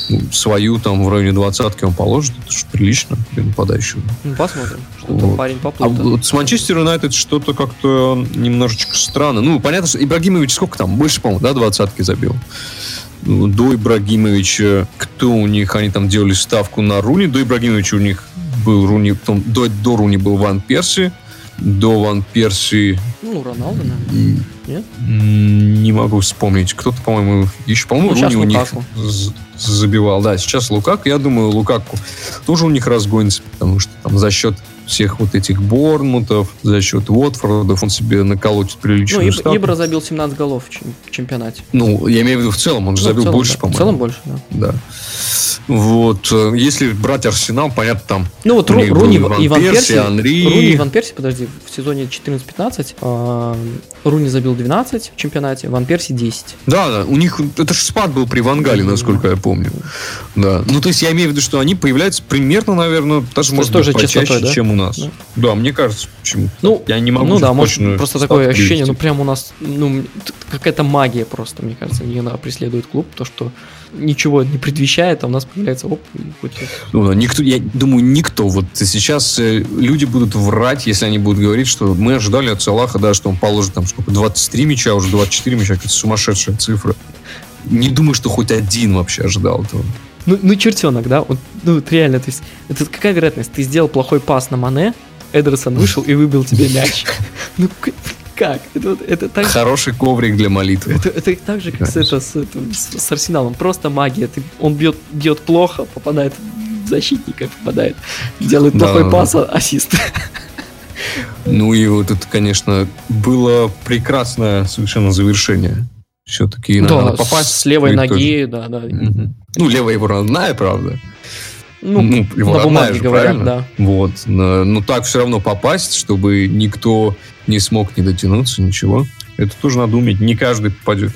C: ну, свою там в районе двадцатки он положит, это же прилично для нападающего.
A: Ну, посмотрим, что там
C: Вот.
A: парень
C: А
A: поплыл.
C: вот с Манчестер Юнайтед что-то как-то немножечко странно. Ну, понятно, что Ибрагимович сколько там? Больше, по-моему, да, двадцатки забил? До Ибрагимовича, кто у них, они там делали ставку на Руни, до Ибрагимовича у них был Руни, потом до, до Руни был Ван Перси, до Ван Перси
A: Ну, Роналдо, наверное. Нет?
C: не могу вспомнить. Кто-то, по-моему, еще, по-моему,
A: Ну,
C: Руни у них
A: Лукаку.
C: забивал. Да, сейчас Лукак. Я думаю, Лукаку тоже у них разгонится, потому что там за счет всех вот этих Борнмутов, за счет Уотфордов он себе наколотит
A: Ну,
C: приличную
A: Иб-
C: ставку.
A: Ибра забил 17 голов в чем- в чемпионате.
C: Ну, я имею в виду в целом, он же
A: Ну, в
C: забил
A: целом,
C: больше,
A: да. В
C: по-моему.
A: целом больше, да.
C: Да. Вот, э, если брать Арсенал, понятно, там
A: Ну вот Ру- Руни
C: был
A: и Ван Перси,
C: Анри.
A: Руни и Ван Перси, подожди, в сезоне 14-15 а, Руни забил 12 в чемпионате, Ван Перси 10.
C: Да, да, у них это же спад был при Вангале, насколько я помню. Да. Ну, то есть я имею в виду, что они появляются примерно, наверное, даже, может быть, почаще,
A: частотой, да?
C: чем у нас.
A: Да.
C: Да. мне кажется, почему.
A: Ну,
C: Я не могу
A: ну да, может, просто такое ощущение, ну
C: привести.
A: прям у нас, ну, какая-то магия просто, мне кажется, она преследует клуб, то, что ничего не предвещает, а у нас появляется оп, и хоть это.
C: Ну, никто, я думаю, никто. Вот сейчас э, люди будут врать, если они будут говорить, что мы ожидали от Салаха, да, что он положит там сколько, 23 мяча, уже 24 мяча, какая-то сумасшедшая цифра. Не думаю, что хоть один вообще ожидал этого.
A: Ну, ну чертенок, да? Вот, ну, вот реально, то есть, это какая вероятность? Ты сделал плохой пас на Мане, Эдерсон вышел и выбил тебе мяч. Ну, как? Это, вот- это так
C: Хороший коврик для молитвы.
A: Это, это так же, как с, это, с, это- с- с Арсеналом. Просто магия. Ты, он бьет, бьет плохо, попадает в защитника, попадает. Делает
C: Да,
A: плохой
C: да,
A: пас, а ассист.
C: Ну и вот это, конечно, было прекрасное совершенно завершение. Все-таки
A: Да,
C: надо попасть.
A: с левой
C: тоже.
A: ноги, да, да.
C: Мгм. Ну, левая его родная, правда.
A: Ну,
C: его
A: на бумаге
C: же,
A: говорят,
C: правильно?
A: да.
C: Вот. Но, но так все равно попасть, чтобы никто не смог не дотянуться, ничего. Это тоже надо уметь. Не каждый попадет.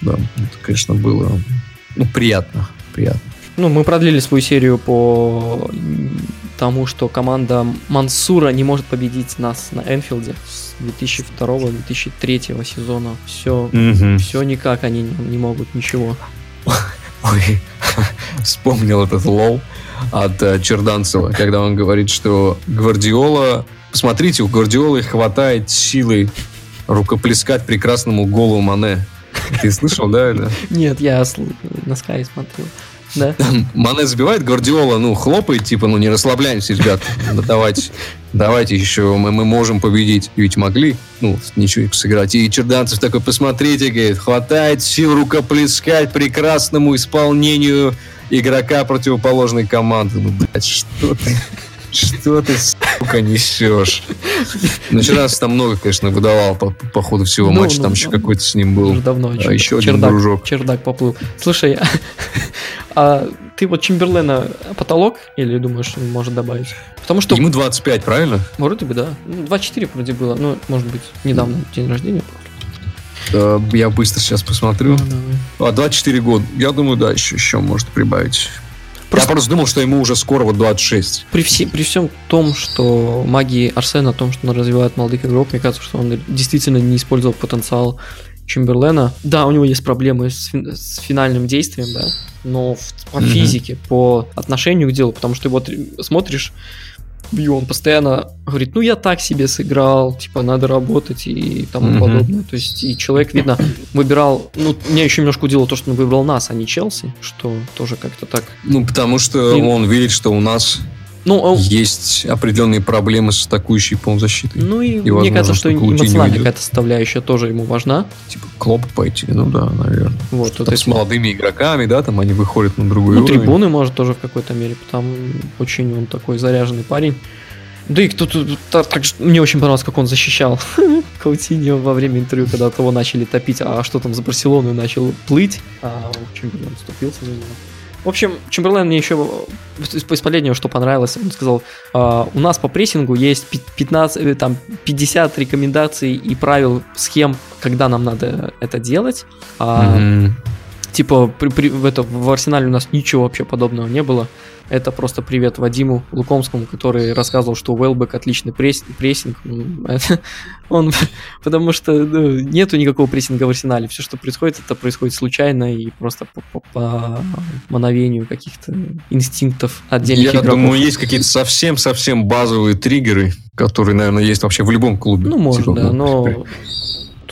C: Да, это, конечно, было ну, приятно. Приятно.
A: Ну, мы продлили свою серию по тому, что команда Мансура не может победить нас на Энфилде с 2002-2003 сезона. Все, все никак они не, не могут, ничего.
C: Ой, вспомнил этот лол от э, Черданцева, когда он говорит, что Гвардиола... Посмотрите, у Гвардиолы хватает силы рукоплескать прекрасному голу Мане. Ты слышал, да, это?
A: Нет, я на Sky смотрел. Да.
C: Мане забивает, Гвардиола, ну, хлопает, типа, ну, не расслабляемся, ребят. Ну, давайте, давайте еще, мы, мы можем победить. Ведь могли, ну, ничего сыграть. И Черданцев такой, посмотрите, говорит, хватает сил рукоплескать прекрасному исполнению игрока противоположной команды. Ну, блядь, что ты... Что ты, сука, несешь? Ну, Черданцев там много, конечно, выдавал по, по ходу всего
A: Ну,
C: матча.
A: ну,
C: Там еще
A: ну,
C: какой-то с ним был.
A: Уже давно.
C: А еще один
A: чердак,
C: дружок.
A: чердак поплыл. Слушай, а ты вот Чемберлена потолок или думаешь, он может добавить? Потому что
C: Ему 25, правильно?
A: вроде бы, да. Ну, 24 вроде было. Ну, может быть, недавно день рождения.
C: Я быстро сейчас посмотрю.
A: Ну, давай.
C: А, 24 года. Я думаю, да, еще, еще может прибавить.
A: Просто-
C: Я просто думал, что ему уже скоро вот 26.
A: При, все, при всем том, что магии Арсена, о том, что он развивает молодых игроков, мне кажется, что он действительно не использовал потенциал Чемберлена. Да, у него есть проблемы с, с финальным действием, да, но в- по
C: Мгм.
A: физике, по отношению к делу, потому что вот смотришь, и он постоянно говорит, ну я так себе сыграл, типа надо работать и тому
C: Мгм.
A: подобное. То есть и человек, видно, выбирал, ну меня еще немножко удивило то, что он выбрал нас, а не Челси, что тоже как-то так.
C: Ну, потому что
A: И-
C: он видит, что у нас
A: Ну, он-
C: есть определенные проблемы с атакующей полузащитой.
A: Ну и,
C: И,
A: мне кажется, что эмоциональная какая-то составляющая тоже ему важна.
C: Типа Клоп пойти, ну да, наверное.
A: Вот, вот
C: Там
A: эти-
C: с молодыми игроками, да, там они выходят на другой
A: ну,
C: уровень.
A: трибуны, может, тоже в какой-то мере, потому очень он такой заряженный парень. Да и кто-то та- так мне очень понравилось, как он защищал Каутиньо во время интервью, когда того начали топить, а что там за Барселону начал плыть, а Чемберлен вступился за него. В общем, Чемберлен мне еще из из последнего, что понравилось, он сказал, «А, у нас по прессингу есть пи- 15, э, там, 50 рекомендаций и правил, схем, когда нам надо это делать.
C: Мгм.
A: Типа, при, при- в, это, в Арсенале у нас ничего вообще подобного не было. Это просто привет Вадиму Лукомскому, который рассказывал, что Уэлбек отличный пресс- прессинг. Это- Он, потому что ну, нету никакого прессинга в Арсенале. Все, что происходит, это происходит случайно и просто по, по- по мановению каких-то инстинктов отдельных
C: Я
A: игроков.
C: думаю, есть какие-то совсем-совсем базовые триггеры, которые, наверное, есть вообще в любом клубе.
A: Ну, может,
C: Типа,
A: да,
C: ну,
A: но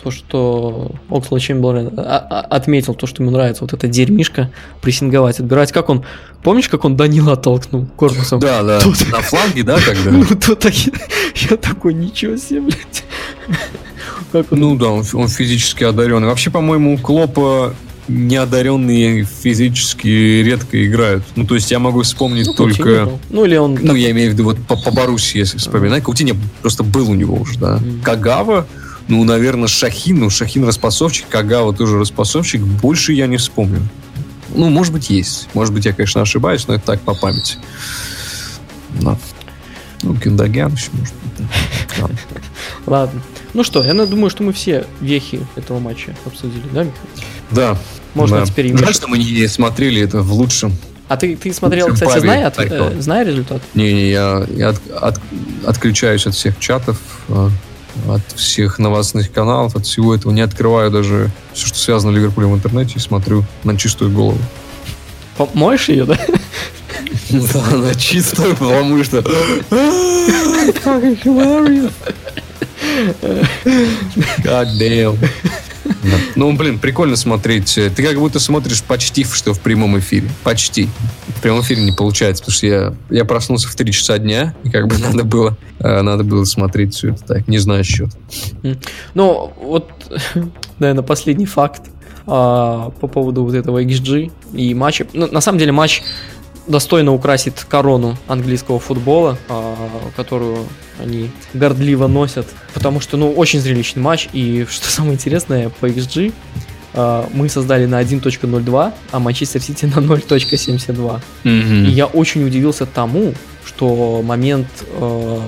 A: то, что Оксла Чемберлен а- а- отметил, то, что ему нравится вот эта дерьмишка, прессинговать, отбирать. Как он, помнишь, как он Данила оттолкнул корпусом?
C: Да, да.
A: Тут-
C: На фланге, да, когда?
A: Ну, так я, такой, ничего себе, блядь. Как он-
C: Ну да, он, он физически одаренный. Вообще, по-моему, у Клопа неодаренные физически редко играют. Ну, то есть я могу вспомнить
A: ну,
C: только...
A: Ну, или он...
C: Ну, я имею в виду вот по, по Боруссии, если вспоминать. Каутиньо просто был у него уже, да.
A: Мгм.
C: Кагава, ну, наверное, Шахин. Ну, Шахин распасовщик, Кагава тоже распасовщик. Больше я не вспомню. Ну, может быть, есть. Может быть, я, конечно, ошибаюсь, но это так по памяти. Но. Ну, Гюндагян еще, может быть. Да.
A: Ладно. Ну что, я думаю, что мы все вехи этого матча обсудили, да, Михаил?
C: Да.
A: Можно
C: да.
A: теперь
C: Жаль, что мы не смотрели это в лучшем.
A: А ты, ты смотрел, кстати,
C: пабе
A: зная, от- э, зная результат?
C: Не-не, я, я от- от- отключаюсь от всех чатов, э, от всех новостных каналов, от всего этого. Не открываю даже все, что связано с Ливерпулем в интернете, и смотрю на чистую голову.
A: Помоешь ее, да?
C: Да, на чистую, потому что... God damn. Ну, блин, прикольно смотреть. Ты как будто смотришь почти что в прямом эфире. Почти. В прямом эфире не получается, потому что я, я проснулся в 3 часа дня, и как бы надо было, э, надо было смотреть все это так, не знаю счет.
A: Ну, вот, наверное, последний факт а, по поводу вот этого XG и матча. Ну, на самом деле матч достойно украсит корону английского футбола, а, которую они гордливо носят, потому что, ну, очень зрелищный матч, и что самое интересное, по XG а, мы создали на 1.02, а Манчестер Сити на 0.72. И я очень удивился тому, что момент, э,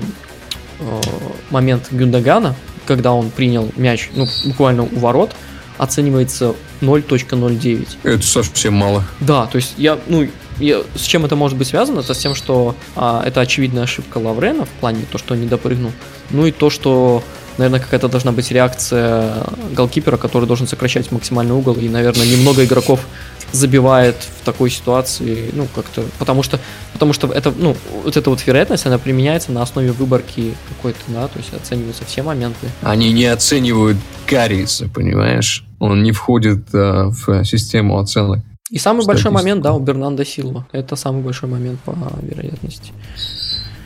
A: э, момент Гюндагана, когда он принял мяч, ну, буквально у ворот, оценивается 0.09.
C: Это совсем мало.
A: Да, то есть я, ну, я- с чем это может быть связано? Это с тем, что а, это очевидная ошибка Лаврена в плане то, что он не допрыгнул. Ну и то, что, наверное, какая-то должна быть реакция голкипера, который должен сокращать максимальный угол. И, наверное, немного игроков забивает в такой ситуации, ну, как-то, потому что, потому что это, ну, вот эта вот вероятность, она применяется на основе выборки какой-то, да, то есть оцениваются все моменты.
C: Они не оценивают Кариса, понимаешь? Он не входит э, в систему оценок.
A: И самый большой момент, да, у Бернанда Силва. Это самый большой момент по вероятности.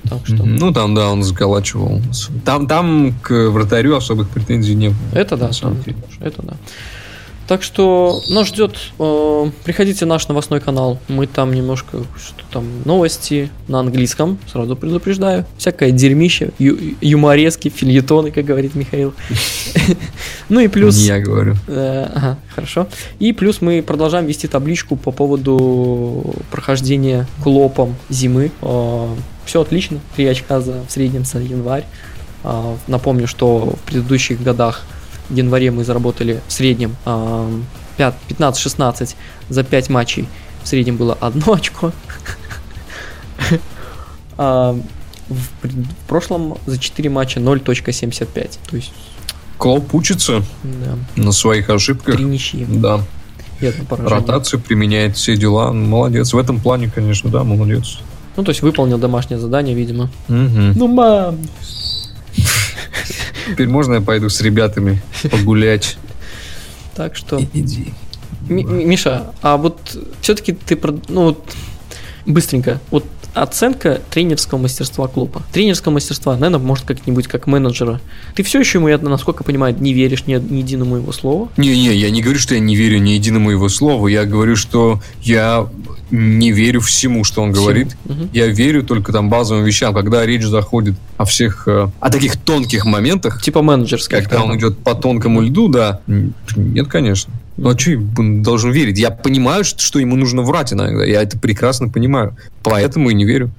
A: Так что...
C: Ну, там, да, он заколачивал. Там, там к вратарю особых претензий не было.
A: Это да, это да. Так что нас ждет. э, приходите в наш новостной канал. Мы там немножко что там новости на английском. Сразу предупреждаю. Всякое дерьмище, ю- юморески, фильетоны, как говорит Михаил. Ну и плюс.
C: Я говорю.
A: Э, Ага, хорошо. И плюс мы продолжаем вести табличку по поводу прохождения клопом зимы. Все отлично, 3 очка за, в среднем за январь. А, Напомню, что в предыдущих годах в январе мы заработали в среднем а, пят- 15-16 за 5 матчей. В среднем было 1 очко. А, В прошлом за 4 матча 0.75. То есть,
C: Клоп учится
A: да,
C: на своих ошибках.
A: три ничьи.
C: Да,
A: одно
C: ротацию применяет, все дела. Молодец. В этом плане, конечно, да, молодец.
A: Ну, то есть выполнил домашнее задание, видимо.
C: Мгм.
A: Ну, мам!
C: Теперь можно я пойду с ребятами погулять?
A: Так что...
C: Иди.
A: Ми- Ми- Миша, а вот все-таки ты... про- Ну, вот быстренько. Вот оценка тренерского мастерства клуба. Тренерского мастерства, наверное, может как-нибудь как менеджера. Ты все еще ему, я, насколько понимаю, не веришь ни, ни единому его слову?
C: Не-не, я не говорю, что я не верю ни единому его слову. Я говорю, что я не верю всему, что он говорит.
A: Мгм.
C: Я верю только там базовым вещам, когда речь заходит о всех, э, о таких тонких моментах,
A: Типа менеджерских.
C: когда он идет по тонкому льду, да. Нет, конечно. Ну а что я должен верить? Я понимаю, что ему нужно врать иногда. Я это прекрасно понимаю. Поэтому и не верю.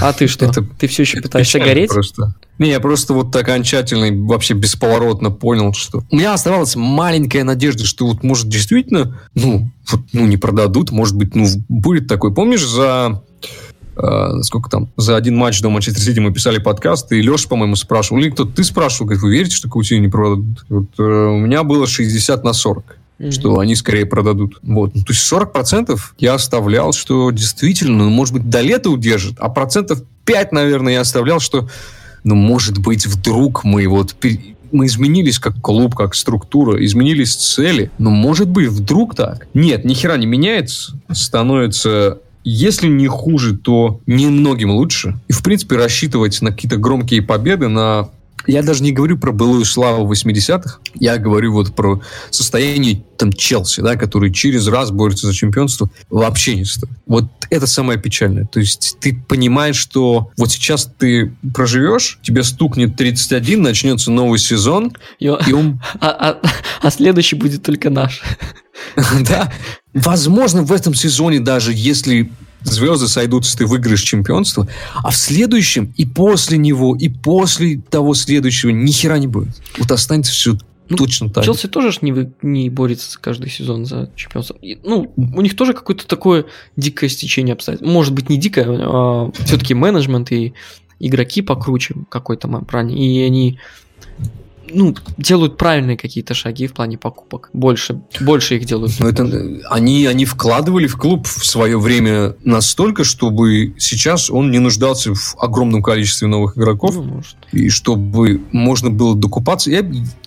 A: А ты что?
C: Это-
A: ты все еще пытаешься гореть?
C: Просто. Не, я просто вот окончательно вообще бесповоротно понял, что... У меня оставалась маленькая надежда, что вот может действительно, ну, вот, ну не продадут, может быть, ну будет такой. Помнишь, за... э, сколько там? За один матч до Манчестер Сити мы писали подкаст, и Леша, по-моему, спрашивал, или кто-то ты спрашивал, говорит, вы верите, что Каутини не продадут? Вот, э, у меня было 60 на 40
A: Мгм.
C: что они скорее продадут. Вот. Ну, то есть 40% я оставлял, что действительно, ну, может быть, до лета удержит, а процентов 5, наверное, я оставлял, что, ну, может быть, вдруг мы вот мы изменились как клуб, как структура, изменились цели. Но может быть, вдруг так? Нет, ни хера не меняется. Становится если не хуже, то немногим лучше. И, в принципе, рассчитывать на какие-то громкие победы, на... Я даже не говорю про былую славу 80-х, я говорю вот про состояние там Челси, да, который через раз борется за чемпионство, вообще не стоит. Вот это самое печальное. То есть ты понимаешь, что вот сейчас ты проживешь, тебе стукнет 31, начнется новый сезон,
A: И
C: и он
A: А, а- а следующий будет только наш.
C: Да, возможно, в этом сезоне даже, если звезды сойдутся, ты выиграешь чемпионство, а в следующем и после него, и после того следующего ни хера не будет. Вот останется все ну, точно так.
A: Челси тоже не, вы, не борется каждый сезон за чемпионство. Ну, у них тоже какое-то такое дикое стечение обстоятельств. Может быть, не дикое, а все-таки менеджмент и игроки покруче какой-то плане. И они ну, делают правильные какие-то шаги в плане покупок. Больше, больше их делают.
C: Но это, они, они вкладывали в клуб в свое время настолько, чтобы сейчас он не нуждался в огромном количестве новых игроков. Ну, может. И чтобы можно было докупаться. Я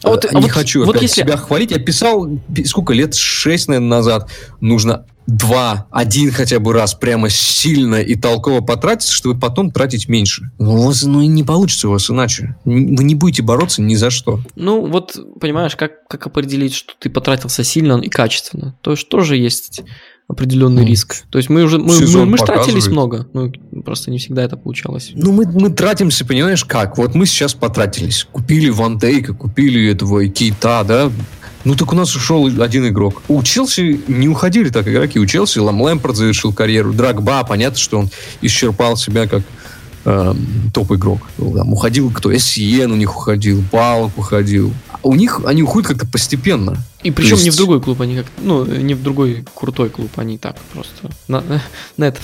C: а вот, не а хочу вот, опять вот если... себя хвалить. Я писал, сколько лет, шесть, наверное, назад. Нужно два, один хотя бы раз прямо сильно и толково потратиться, чтобы потом тратить меньше. Ну, у вас, ну и не получится у вас иначе. Вы не будете бороться ни за что.
A: Ну, вот, понимаешь, как, как определить, что ты потратился сильно и качественно? То есть тоже есть определенный mm. риск. То есть мы уже мы, мы, мы же тратились много, ну просто не всегда это получалось.
C: Ну мы, мы тратимся, понимаешь, как? Вот мы сейчас потратились, купили Ван Дейка, купили этого Кейта, да, ну так у нас ушел один игрок. У Челси не уходили так игроки. У Челси Лам Лэмпорт завершил карьеру. Драгба, понятно, что он исчерпал себя как э, топ-игрок. Там уходил кто? Эссиен у них уходил, Балок уходил. У них они уходят как-то постепенно.
A: И причем есть... не в другой клуб, они как ну, не в другой крутой клуб, они так просто на, на это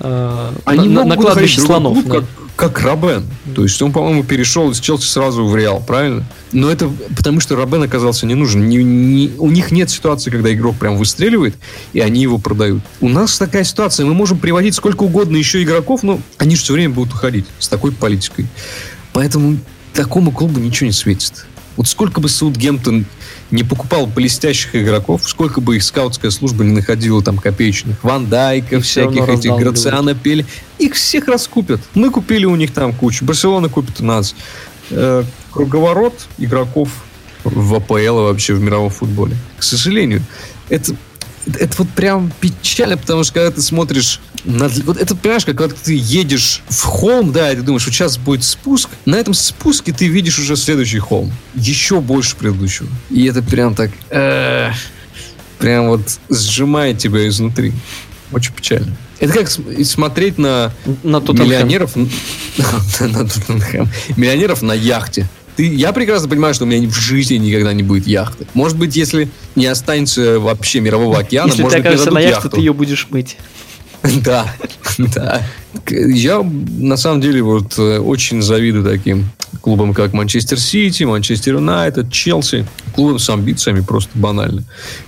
C: э, они на, на кладбище слонов. Клуб, да. как, как Робен. То есть он, по-моему, перешел из Челси сразу в Реал, правильно? Но это потому, что Робен оказался не нужен. Не, не, у них нет ситуации, когда игрок прям выстреливает, и они его продают. У нас такая ситуация. Мы можем приводить сколько угодно еще игроков, но они же все время будут уходить с такой политикой. Поэтому такому клубу ничего не светит. Вот сколько бы Саутгемптон не покупал блестящих игроков, сколько бы их скаутская служба не находила там копеечных Ван Дайка, всяких этих Грациана Пели, их всех раскупят. Мы купили у них там кучу, Барселона купит у нас. Э, круговорот игроков в АПЛ и вообще в мировом футболе. К сожалению, это это вот прям печально, потому что когда ты смотришь на, вот это, понимаешь, как когда ты едешь в холм, да, и ты думаешь, вот сейчас будет спуск, на этом спуске ты видишь уже следующий холм. Еще больше предыдущего. И это прям так... Э, прям вот сжимает тебя изнутри. Очень печально. Это как смотреть на, на миллионеров... на Миллионеров на яхте. Ты, я прекрасно понимаю, что у меня в жизни никогда не будет яхты. Может быть, если не останется вообще мирового океана,
A: если
C: может
A: ты окажешься на яхте, ты ее будешь мыть.
C: Да, да. Я на самом деле вот э, очень завидую таким клубам, как Манчестер Сити, Манчестер Юнайтед, Челси. Клубам с амбициями просто банально.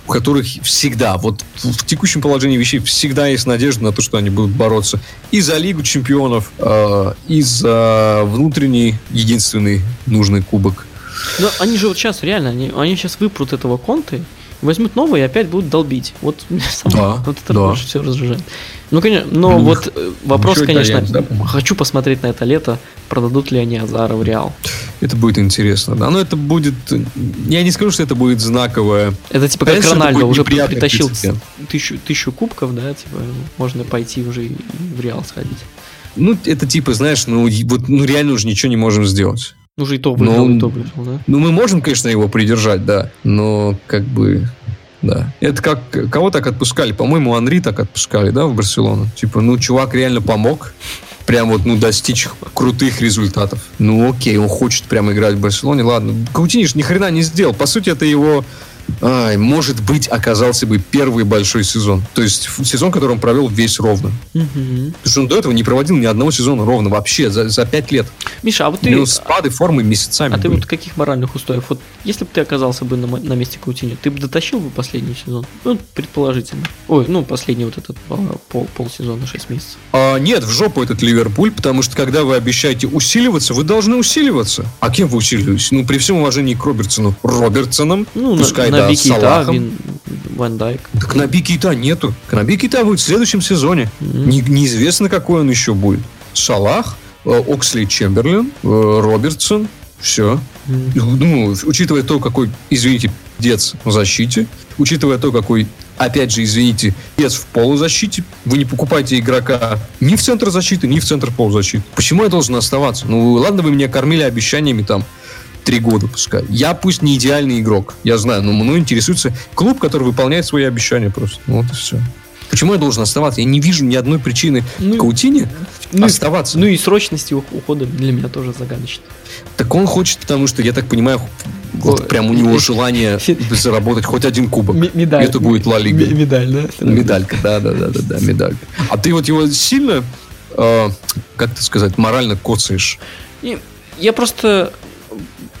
C: У которых всегда, вот в текущем положении вещей всегда есть надежда на то, что они будут бороться и за Лигу чемпионов, э, и за внутренний единственный нужный кубок.
A: Но они же вот сейчас реально, они, они сейчас выпрут этого конты, возьмут новый и опять будут долбить. Вот сам, да, вот это да. больше все раздражает. Ну, конечно, но ну, вот э, вопрос, конечно, да? хочу посмотреть на это лето, продадут ли они Азара в Реал.
C: Это будет интересно, да. Но это будет... Я не скажу, что это будет знаковое.
A: Это типа как Рональдо уже притащил тысячу, тысячу кубков, да, типа можно пойти уже и в Реал сходить.
C: Ну, это типа, знаешь, ну, вот, ну реально уже ничего не можем сделать.
A: Ну, уже и то выиграл, ну, и то выиграл, да?
C: Ну, мы можем, конечно, его придержать, да, но как бы да. Это как кого так отпускали? По-моему, Анри так отпускали, да, в Барселону. Типа, ну, чувак реально помог прям вот, ну, достичь крутых результатов. Ну, окей, он хочет прямо играть в Барселоне, ладно. Каутиниш ни хрена не сделал. По сути, это его ай, может быть, оказался бы первый большой сезон. То есть сезон, который он провел весь ровно. Угу. Потому что он до этого не проводил ни одного сезона ровно вообще за, за пять лет.
A: Миша, а вот ты...
C: Минус спады формы месяцами
A: А были. ты вот каких моральных устоев? Вот если бы ты оказался бы на, на месте Каутини, ты бы дотащил бы последний сезон? Ну, предположительно. Ой, ну, последний вот этот а, пол, полсезона, 6 месяцев.
C: А, нет, в жопу этот Ливерпуль, потому что когда вы обещаете усиливаться, вы должны усиливаться. А кем вы усиливаетесь? Ну, при всем уважении к Робертсону. Робертсоном, ну, пускай, на, да, Наби Кейта, Вин, Ван Дайк. Так Наби Кейта нету. Наби Кейта будет в следующем сезоне. Mm-hmm. Не, неизвестно, какой он еще будет. Салах, э, Оксли Чемберлин, э, Робертсон. Все. Mm-hmm. Ну, учитывая то, какой, извините, дец в защите, учитывая то, какой опять же, извините, дец в полузащите. Вы не покупаете игрока ни в центр защиты, ни в центр полузащиты. Почему я должен оставаться? Ну, ладно, вы меня кормили обещаниями там три года пускай. Я пусть не идеальный игрок, я знаю, но мной интересуется клуб, который выполняет свои обещания просто. Вот и все. Почему я должен оставаться? Я не вижу ни одной причины
A: Ну,
C: Каутине
A: ну,
C: оставаться.
A: Ну и срочности ух- ухода для меня тоже загадочно.
C: Так он хочет, потому что, я так понимаю, вот прям у него
A: э,
C: желание заработать хоть один кубок.
A: Медаль.
C: Это будет Ла Лига.
A: Медаль, да?
C: Медалька, да, да, да, да, да, медалька. А ты вот его сильно, э, как это сказать, морально коцаешь?
A: Я просто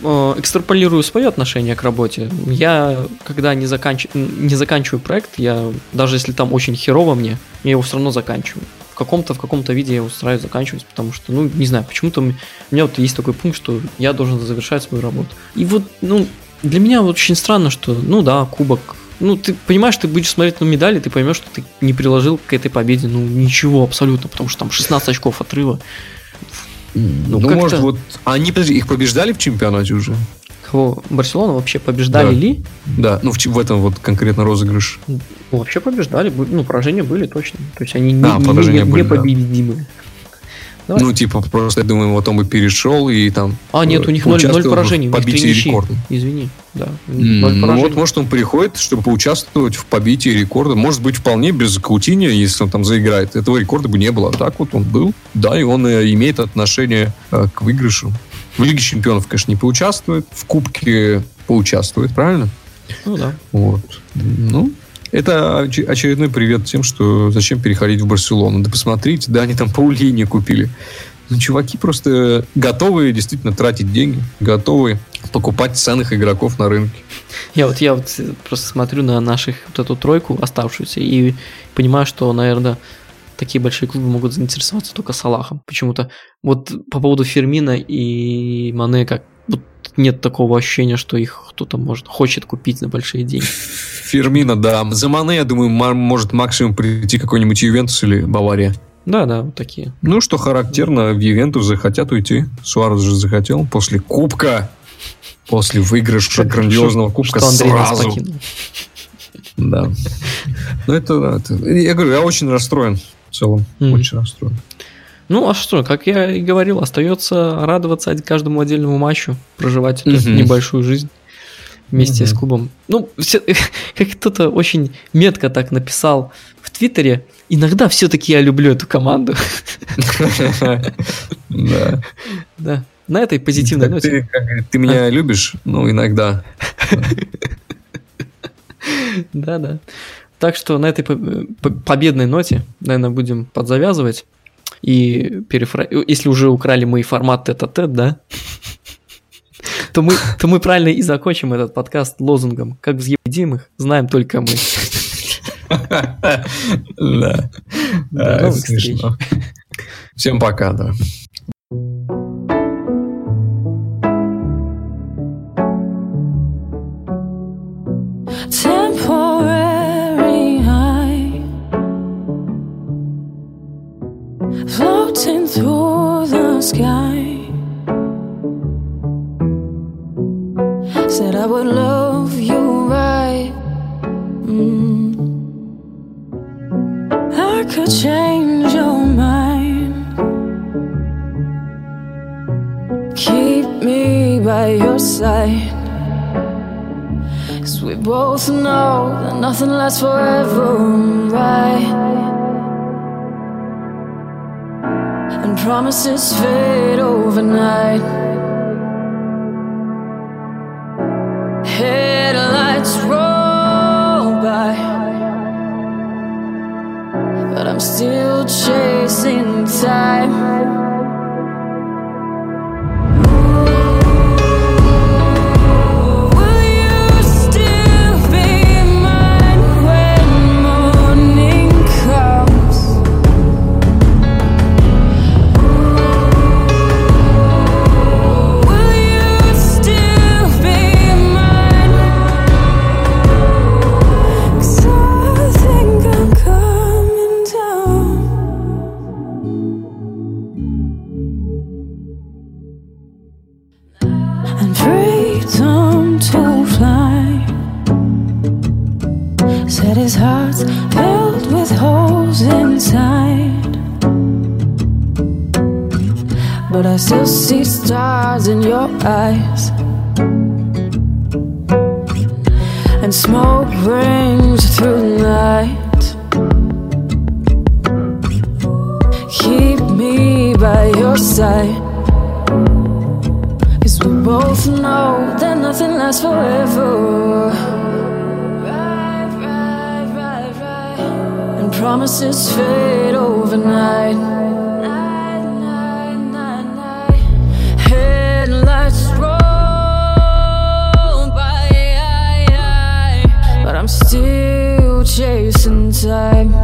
A: экстраполирую свое отношение к работе. Я, когда не, заканч... не заканчиваю проект, я, даже если там очень херово мне, я его все равно заканчиваю. В каком-то, в каком-то виде я стараюсь заканчивать, потому что, ну, не знаю, почему-то у меня вот есть такой пункт, что я должен завершать свою работу. И вот, ну, для меня вот очень странно, что, ну да, кубок, ну, ты понимаешь, ты будешь смотреть на медали, ты поймешь, что ты не приложил к этой победе, ну, ничего абсолютно, потому что там 16 очков отрыва.
C: Ну,
A: как-то-
C: может, вот... Они, подожди, их побеждали в чемпионате уже?
A: Кого? Барселона вообще побеждали
C: Да.
A: ли?
C: Да, ну, в, в этом вот конкретно розыгрыш.
A: Ну, вообще побеждали, ну, поражения были точно. То есть они не,
C: А,
A: не-
C: поражения
A: не-
C: были, да.
A: Давай.
C: Ну, типа, просто, я думаю, вот он бы перешел и там...
A: А, нет, у них ноль, поражений,
C: в побитии рекорда.
A: Извини, да.
C: Ну вот, может, он приходит, чтобы поучаствовать в побитии рекорда. Может быть, вполне без Каутини, если он там заиграет. Этого рекорда бы не было. А так вот он был. Да, и он э, имеет отношение э, к выигрышу. В Лиге Чемпионов, конечно, не поучаствует. В Кубке поучаствует, правильно?
A: Ну да.
C: Вот. Ну, это оч- очередной привет тем, что зачем переходить в Барселону. Да посмотрите, да, они там Паулини купили. Ну, чуваки просто готовы действительно тратить деньги, готовы покупать ценных игроков на рынке.
A: Я вот, я вот э, просто смотрю на наших вот эту тройку оставшуюся и понимаю, что, наверное, такие большие клубы могут заинтересоваться только Салахом. Почему-то вот по поводу Фермина и Мане как нет такого ощущения, что их кто-то может хочет купить за большие деньги.
C: Фермина, да. За Мане, я думаю, ма- может максимум прийти какой-нибудь Ювентус или Бавария.
A: Да, да, вот такие.
C: Ну, что характерно, в Ювентус захотят уйти. Суарес же захотел. После Кубка, после выигрыша грандиозного Кубка
A: Что Андрей
C: сразу. Да. Ну, это, это- Я говорю, я очень расстроен в целом.
A: Мгм.
C: Очень расстроен.
A: Ну, а что, как я и говорил, остается радоваться каждому отдельному матчу, проживать эту
C: Мгм.
A: небольшую жизнь вместе
C: Мгм.
A: с клубом. Ну, все- как кто-то очень метко так написал в Твиттере, иногда все-таки я люблю эту команду.
C: Да.
A: Да. На этой позитивной ноте.
C: Ты, меня любишь? Ну, иногда.
A: Да, да. Так что на этой по- победной ноте, наверное, будем подзавязывать. И перефра... если уже украли мы и формат тет-а-тет, да, то мы, то мы правильно и закончим этот подкаст лозунгом. Как взъедимых знаем только мы.
C: Да.
A: Новых
C: смешно. Всем пока, да.
D: Floating through the sky. Said I would love you right. Mm. I could change your mind. Keep me by your side. Cause we both know that nothing lasts forever, right? Promises fade overnight. Headlights roll by, but I'm still chasing time. still see stars in your eyes. And smoke rings through the night. Keep me by your side. Cause we both know that nothing lasts forever. Right, right, right, and promises fade overnight. Time.